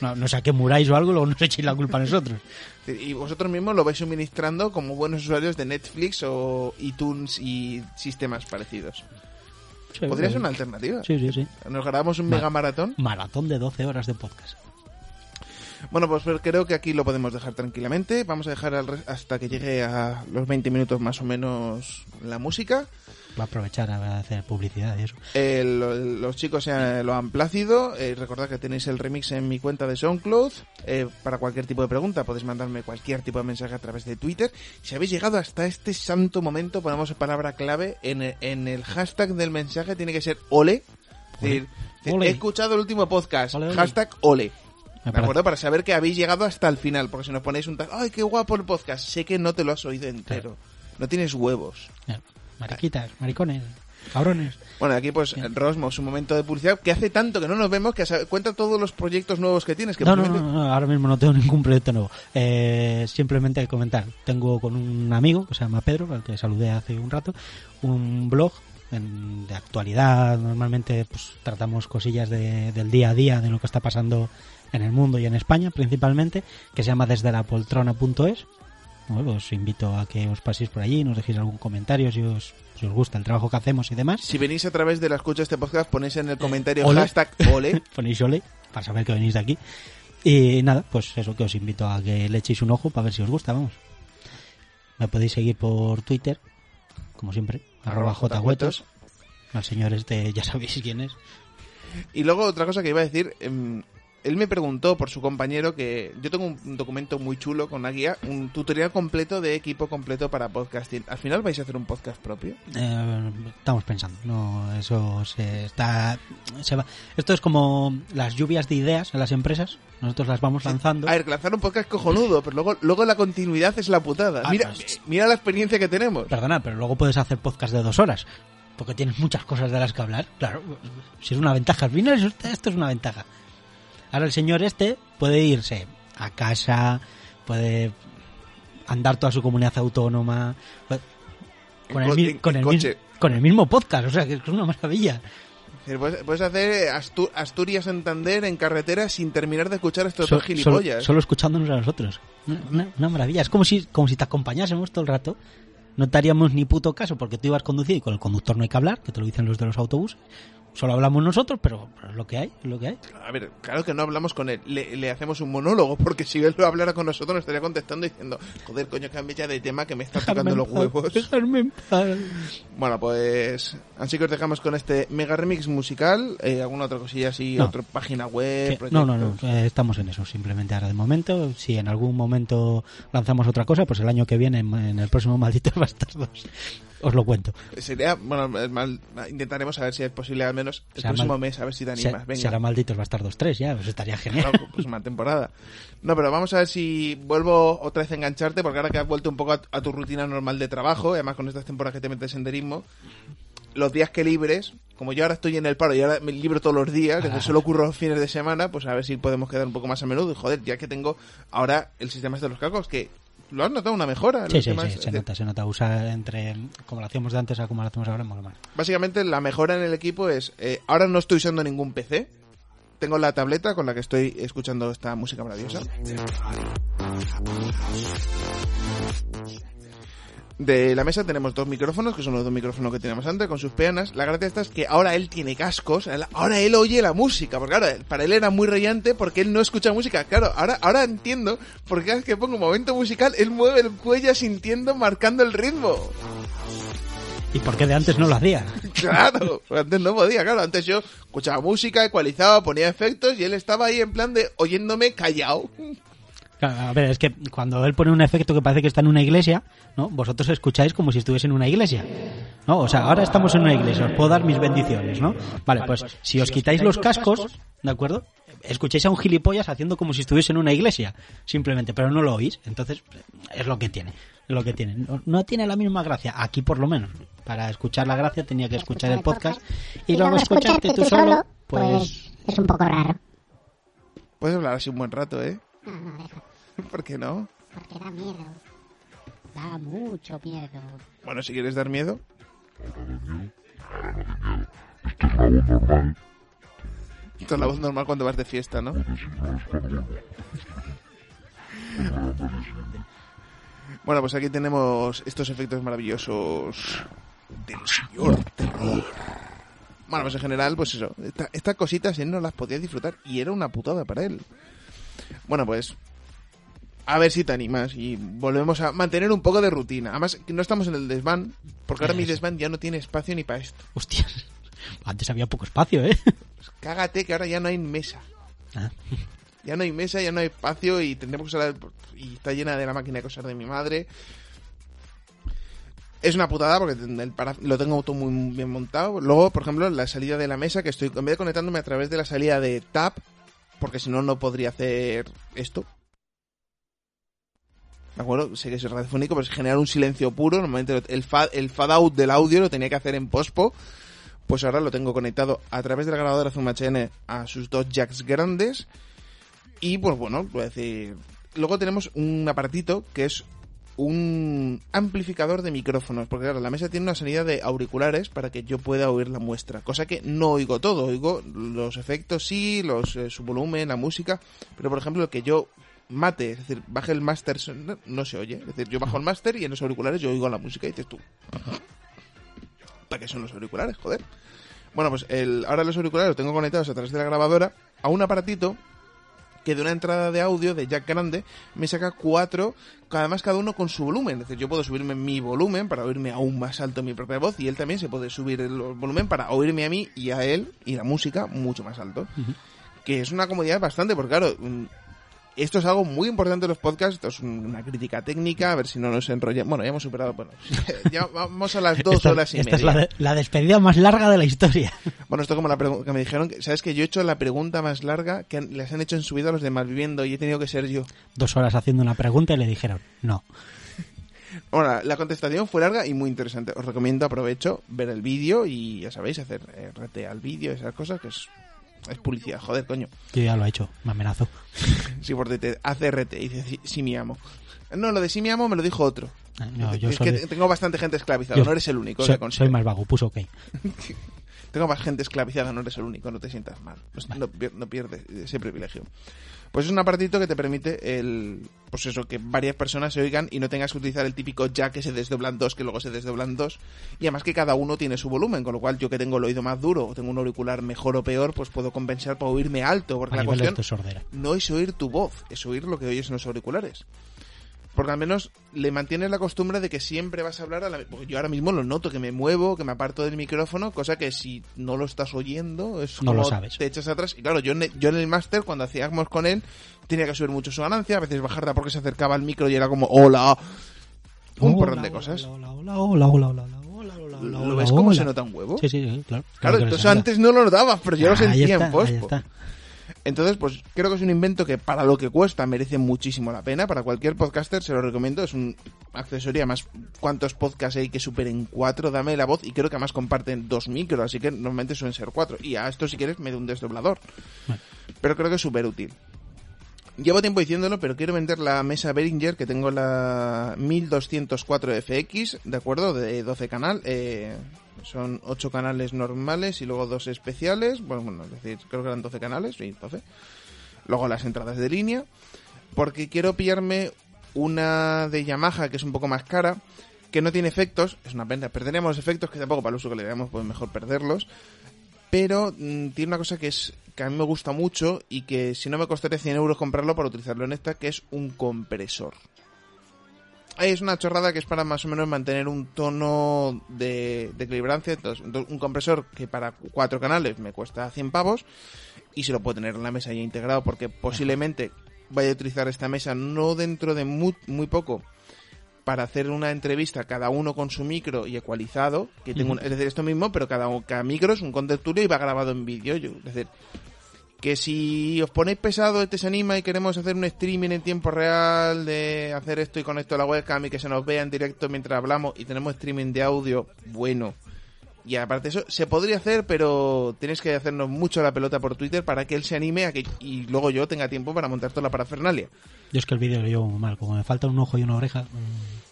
No, no sea que muráis o algo, luego nos echéis la culpa a nosotros. Y vosotros mismos lo vais suministrando como buenos usuarios de Netflix o iTunes y sistemas parecidos. Sí, Podría ser una alternativa. Sí, sí, sí. Nos grabamos un Ma- mega maratón. Maratón de 12 horas de podcast. Bueno, pues creo que aquí lo podemos dejar tranquilamente. Vamos a dejar hasta que llegue a los 20 minutos más o menos la música. Va a aprovechar a hacer publicidad y eso. Eh, lo- los chicos se lo han plácido. Eh, recordad que tenéis el remix en mi cuenta de SoundCloud. Eh, para cualquier tipo de pregunta podéis mandarme cualquier tipo de mensaje a través de Twitter. Si habéis llegado hasta este santo momento, ponemos palabra clave en el, en el hashtag del mensaje. Tiene que ser ole. Es decir, Ole. he escuchado el último podcast. Ole, ole. Hashtag ole. ¿De parece- acuerdo? Para saber que habéis llegado hasta el final. Porque si nos ponéis un tag, ¡ay, qué guapo el podcast! Sé que no te lo has oído entero. No tienes huevos. Ya. Mariquitas, maricones, cabrones. Bueno, aquí pues Rosmos, un momento de publicidad que hace tanto que no nos vemos que cuenta todos los proyectos nuevos que tienes. Que No, no, posiblemente- no, no, ahora mismo no tengo ningún proyecto nuevo. Eh, simplemente comentar. Tengo con un amigo que se llama Pedro, al que saludé hace un rato, un blog en- de actualidad. Normalmente pues tratamos cosillas de- del día a día, de lo que está pasando en el mundo y en España principalmente, que se llama desde la poltrona.es. Bueno, os invito a que os paséis por allí, nos dejéis algún comentario si os, si os gusta el trabajo que hacemos y demás. Si venís a través de la escucha de este podcast, ponéis en el comentario ole. hashtag ole. Ponéis ole para saber que venís de aquí. Y nada, pues eso que os invito a que le echéis un ojo para ver si os gusta, vamos. Me podéis seguir por Twitter, como siempre, arroba jhuetos. Al señor este ya sabéis quién es. Y luego otra cosa que iba a decir, em, él me preguntó por su compañero que yo tengo un documento muy chulo con una guía, un tutorial completo de equipo completo para podcasting. ¿Al final vais a hacer un podcast propio? Eh, estamos pensando, no, eso se está, se va. Esto es como las lluvias de ideas en las empresas. Nosotros las vamos lanzando. A ver, lanzar un podcast cojonudo, pero luego, luego la continuidad es la putada. Ah, Mira, pues- mira la experiencia que tenemos. Perdona, pero luego puedes hacer podcast de dos horas. Porque tienes muchas cosas de las que hablar. Claro, si es una ventaja. Al final esto es una ventaja. Ahora el señor este puede irse a casa, puede andar toda su comunidad autónoma. puede- Con, En el, en- con, el, coche. con el mismo podcast. O sea, que es una maravilla. Es decir, Puedes, hacer Astu- Asturias-Santander en carretera sin terminar de escuchar estos So- dos gilipollas. solo escuchándonos a nosotros. Una, una- una maravilla. Es como si, como si te acompañásemos todo el rato. No te haríamos ni puto caso porque tú ibas conduciendo y con el conductor no hay que hablar, que te lo dicen los de los autobuses. Solo hablamos nosotros, pero, es lo que hay, es lo que hay. A ver, claro que no hablamos con él, le, le hacemos un monólogo, porque si él lo hablara con nosotros nos estaría contestando diciendo, joder, coño, cambia ya de tema que me está tocando los huevos. dejarme en paz. Bueno, pues así que os dejamos con este mega remix musical, eh, alguna otra cosilla así, No. otra página web, Que- no, no, no, eh, estamos en eso, simplemente ahora de momento. Si en algún momento lanzamos otra cosa, pues el año que viene, en, en el próximo Malditos Bastardos, os lo cuento. Sería, bueno, mal- intentaremos a ver si es posible menos el O sea, próximo mal- mes, a ver si te Se- animas. Venga. Será Malditos Bastardos 3 ya, pues estaría genial. Claro, pues una temporada. No, pero vamos a ver si vuelvo otra vez a engancharte, porque ahora que has vuelto un poco a, a tu rutina normal de trabajo, y además con estas temporadas que te metes en senderismo, los días que libres, como yo ahora estoy en el paro y ahora me libro todos los días, que Ah. solo ocurro los fines de semana, pues a ver si podemos quedar un poco más a menudo. Y joder, ya que tengo ahora el sistema de los cálculos, que lo has notado una mejora. Sí, sí, sí, se nota, se nota. Usar entre como lo hacíamos de antes a como lo hacemos ahora, mola más. Básicamente la mejora en el equipo es, eh, ahora no estoy usando ningún PC, tengo la tableta con la que estoy escuchando esta música maravillosa. De la mesa tenemos dos micrófonos, que son los dos micrófonos que teníamos antes, con sus peanas. La gracia esta es que ahora él tiene cascos, ahora él oye la música, porque ahora para él era muy rayante porque él no escucha música. Claro, ahora, ahora entiendo, porque cada vez que pongo un momento musical, él mueve el cuello sintiendo, marcando el ritmo. ¿Y por qué de antes no lo hacía? Claro, porque antes no podía, claro. Antes yo escuchaba música, ecualizaba, ponía efectos y él estaba ahí en plan de oyéndome callado. Claro, a ver, es que cuando él pone un efecto que parece que está en una iglesia, ¿no? Vosotros escucháis como si estuviese en una iglesia, ¿no? O sea, ahora estamos en una iglesia, os puedo dar mis bendiciones, ¿no? Vale, pues si os quitáis los cascos, ¿de acuerdo? Escucháis a un gilipollas haciendo como si estuviese en una iglesia, simplemente, pero no lo oís, entonces es lo que tiene, es lo que tiene. No, no tiene la misma gracia, aquí por lo menos. Para escuchar la gracia tenía que escuchar el podcast y luego escucharte tú solo, pues es un poco raro. Puedes hablar así un buen rato, ¿eh? No, no, dejo, ¿Por qué no? porque da miedo. Da mucho miedo. Bueno, si quieres dar miedo. Esto es la voz normal cuando vas de fiesta, ¿no? Bueno, pues aquí tenemos estos efectos maravillosos del señor terror. Bueno, pues en general, pues eso. esta- Estas cositas él no las podía disfrutar y era una putada para él. Bueno, pues a ver si te animas y volvemos a mantener un poco de rutina. Además, no estamos en el desván, porque ahora mi desván ya no tiene espacio ni para esto. Hostias. Antes había poco espacio, ¿eh? Pues cágate que ahora ya no hay mesa. Ah. Ya no hay mesa, ya no hay espacio y tendremos que usar y está llena de la máquina de coser de mi madre. Es una putada porque el para- lo tengo todo muy bien montado. Luego, por ejemplo, la salida de la mesa, que estoy en vez de conectándome a través de la salida de Tap, porque si no, no podría hacer esto. ¿De acuerdo? Sé que es radiofónico, pero es generar un silencio puro. Normalmente el fad, el fade out del audio lo tenía que hacer en pospo. Pues ahora lo tengo conectado a través de la grabadora Zoom HN a sus dos jacks grandes. Y pues bueno, voy a decir. Luego tenemos un aparatito que es un amplificador de micrófonos. Porque claro, la mesa tiene una salida de auriculares para que yo pueda oír la muestra. Cosa que no oigo todo. Oigo los efectos sí, los, eh, su volumen, la música. Pero por ejemplo, lo que yo mate, es decir, baje el máster, no, no se oye. Es decir, yo bajo el máster y en los auriculares yo oigo la música y dices tú. ¿Para qué son los auriculares? Joder. Bueno, pues el, ahora los auriculares los tengo conectados a través de la grabadora a un aparatito que de una entrada de audio de jack grande me saca cuatro, además cada uno con su volumen. Es decir, yo puedo subirme mi volumen para oírme aún más alto mi propia voz y él también se puede subir el volumen para oírme a mí y a él y la música mucho más alto. Que es una comodidad bastante, porque claro, mm, esto es algo muy importante en los podcasts, esto es una crítica técnica, a ver si no nos enrolla. Bueno, ya hemos superado, bueno, ya vamos a las dos esta horas y esta es media. la, de- la despedida más larga de la historia. Bueno, esto como la pregunta que me dijeron, ¿sabes que yo he hecho la pregunta más larga que han- les han hecho en su vida a los de Malviviendo y he tenido que ser yo? Dos horas haciendo una pregunta y le dijeron, no. Ahora, la contestación fue larga y muy interesante. Os recomiendo, aprovecho, ver el vídeo y ya sabéis, hacer eh, RT al vídeo, esas cosas, que es, es publicidad. Joder, coño. Yo ya lo he hecho, me amenazo. Si por te hace RT y dice, sí, sí, mi amo. No, lo de sí, mi amo me lo dijo otro. Ah, No, yo es soy, que tengo bastante gente esclavizada, yo no eres el único. soy, que conste. soy más vago, puso ok. Tengo más gente esclavizada, no eres el único, no te sientas mal. No, no pier- no pierdes ese privilegio. Pues es un aparatito que te permite el, pues eso, que varias personas se oigan y no tengas que utilizar el típico jack que se desdoblan dos, que luego se desdoblan dos. Y además que cada uno tiene su volumen, con lo cual yo que tengo el oído más duro o tengo un auricular mejor o peor, pues puedo compensar para oírme alto. Porque A la cuestión no es oír tu voz, es oír lo que oyes en los auriculares porque al menos le mantienes la costumbre de que siempre vas a hablar a la... Porque yo ahora mismo lo noto, que me muevo, que me aparto del micrófono, cosa que si no lo estás oyendo, es no como lo sabes. te echas atrás. Y claro, yo en yo en el máster, cuando hacíamos con él, tenía que subir mucho su ganancia, a veces bajarla porque se acercaba al micro y era como, hola, un porrón de cosas. Hola, hola, hola, hola, hola, hola. ¿Lo ves cómo se nota un huevo? Sí, sí, claro. Claro, entonces antes no lo notabas, pero yo lo sentía en post. Entonces, pues creo que es un invento que para lo que cuesta merece muchísimo la pena. Para cualquier podcaster se lo recomiendo. Es un accesorio. Además, ¿cuántos podcasts hay que superen cuatro? Dame la voz. Y creo que además comparten dos micros. Así que normalmente suelen ser cuatro. Y a esto, si quieres, me da un desdoblador. Bueno. Pero creo que es súper útil. Llevo tiempo diciéndolo, pero quiero vender la mesa Behringer, que tengo la 1204 FX, ¿de acuerdo? De 12 canal. eh, son 8 canales normales y luego dos especiales. Bueno, bueno, es decir, creo que eran 12 canales, sí, 12. Luego las entradas de línea. Porque quiero pillarme una de Yamaha, que es un poco más cara, que no tiene efectos. Es una pena, perderíamos efectos, que tampoco para el uso que le damos, pues mejor perderlos pero mm, tiene una cosa que es que a mí me gusta mucho y que si no me costaría 100 euros comprarlo para utilizarlo en esta, que es un compresor. Es una chorrada que es para más o menos mantener un tono de, de equilibrancia. Entonces, un compresor que para cuatro canales me cuesta 100 pavos y se lo puedo tener en la mesa ya integrado porque posiblemente vaya a utilizar esta mesa no dentro de muy, muy poco para hacer una entrevista cada uno con su micro y ecualizado, que tengo un- es decir, esto mismo, pero cada, cada micro es un contertulio y va grabado en vídeo. yo- Es decir, que si os ponéis pesado, este se anima y queremos hacer un streaming en tiempo real de hacer esto y con esto la webcam y que se nos vea en directo mientras hablamos y tenemos streaming de audio, bueno. Y aparte eso, se podría hacer, pero tienes que hacernos mucho la pelota por Twitter para que él se anime a que, y luego yo tenga tiempo para montar toda la parafernalia. Yo es que el vídeo lo llevo mal, como me falta un ojo y una oreja. mm,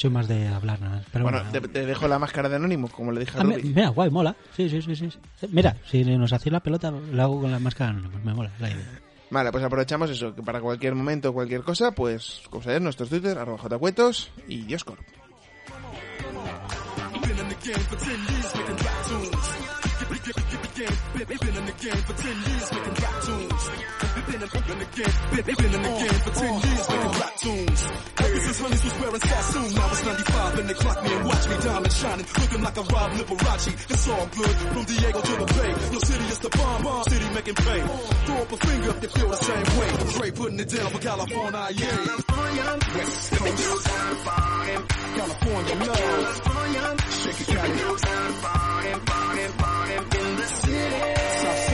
Soy más de hablar nada más. Pero bueno, bueno, te, te dejo la máscara de Anonymous, como le dije a Ah, mira, guay, mola. Sí, sí, sí, sí. Mira, si nos hacéis la pelota, lo hago con la máscara anónima. Me mola la idea. Vale, pues aprovechamos eso, que para cualquier momento, cualquier cosa, pues, como sabéis, nuestros Twitter, arroba jcuetos y Dioscorp. Been in the game, for 10 years making rap tunes. Ever since honeys was wearing Sassoon, I was 95 and they clocked me and watched me diamond shining, looking like a Rob Liberace. It's all good, from Diego to the Bay. Your city is the bomb, bomb city making fame. Throw up a finger if you feel the same way. Dre putting it down for California, yeah. California, West Coast, California love, California, shake it, California, in the city.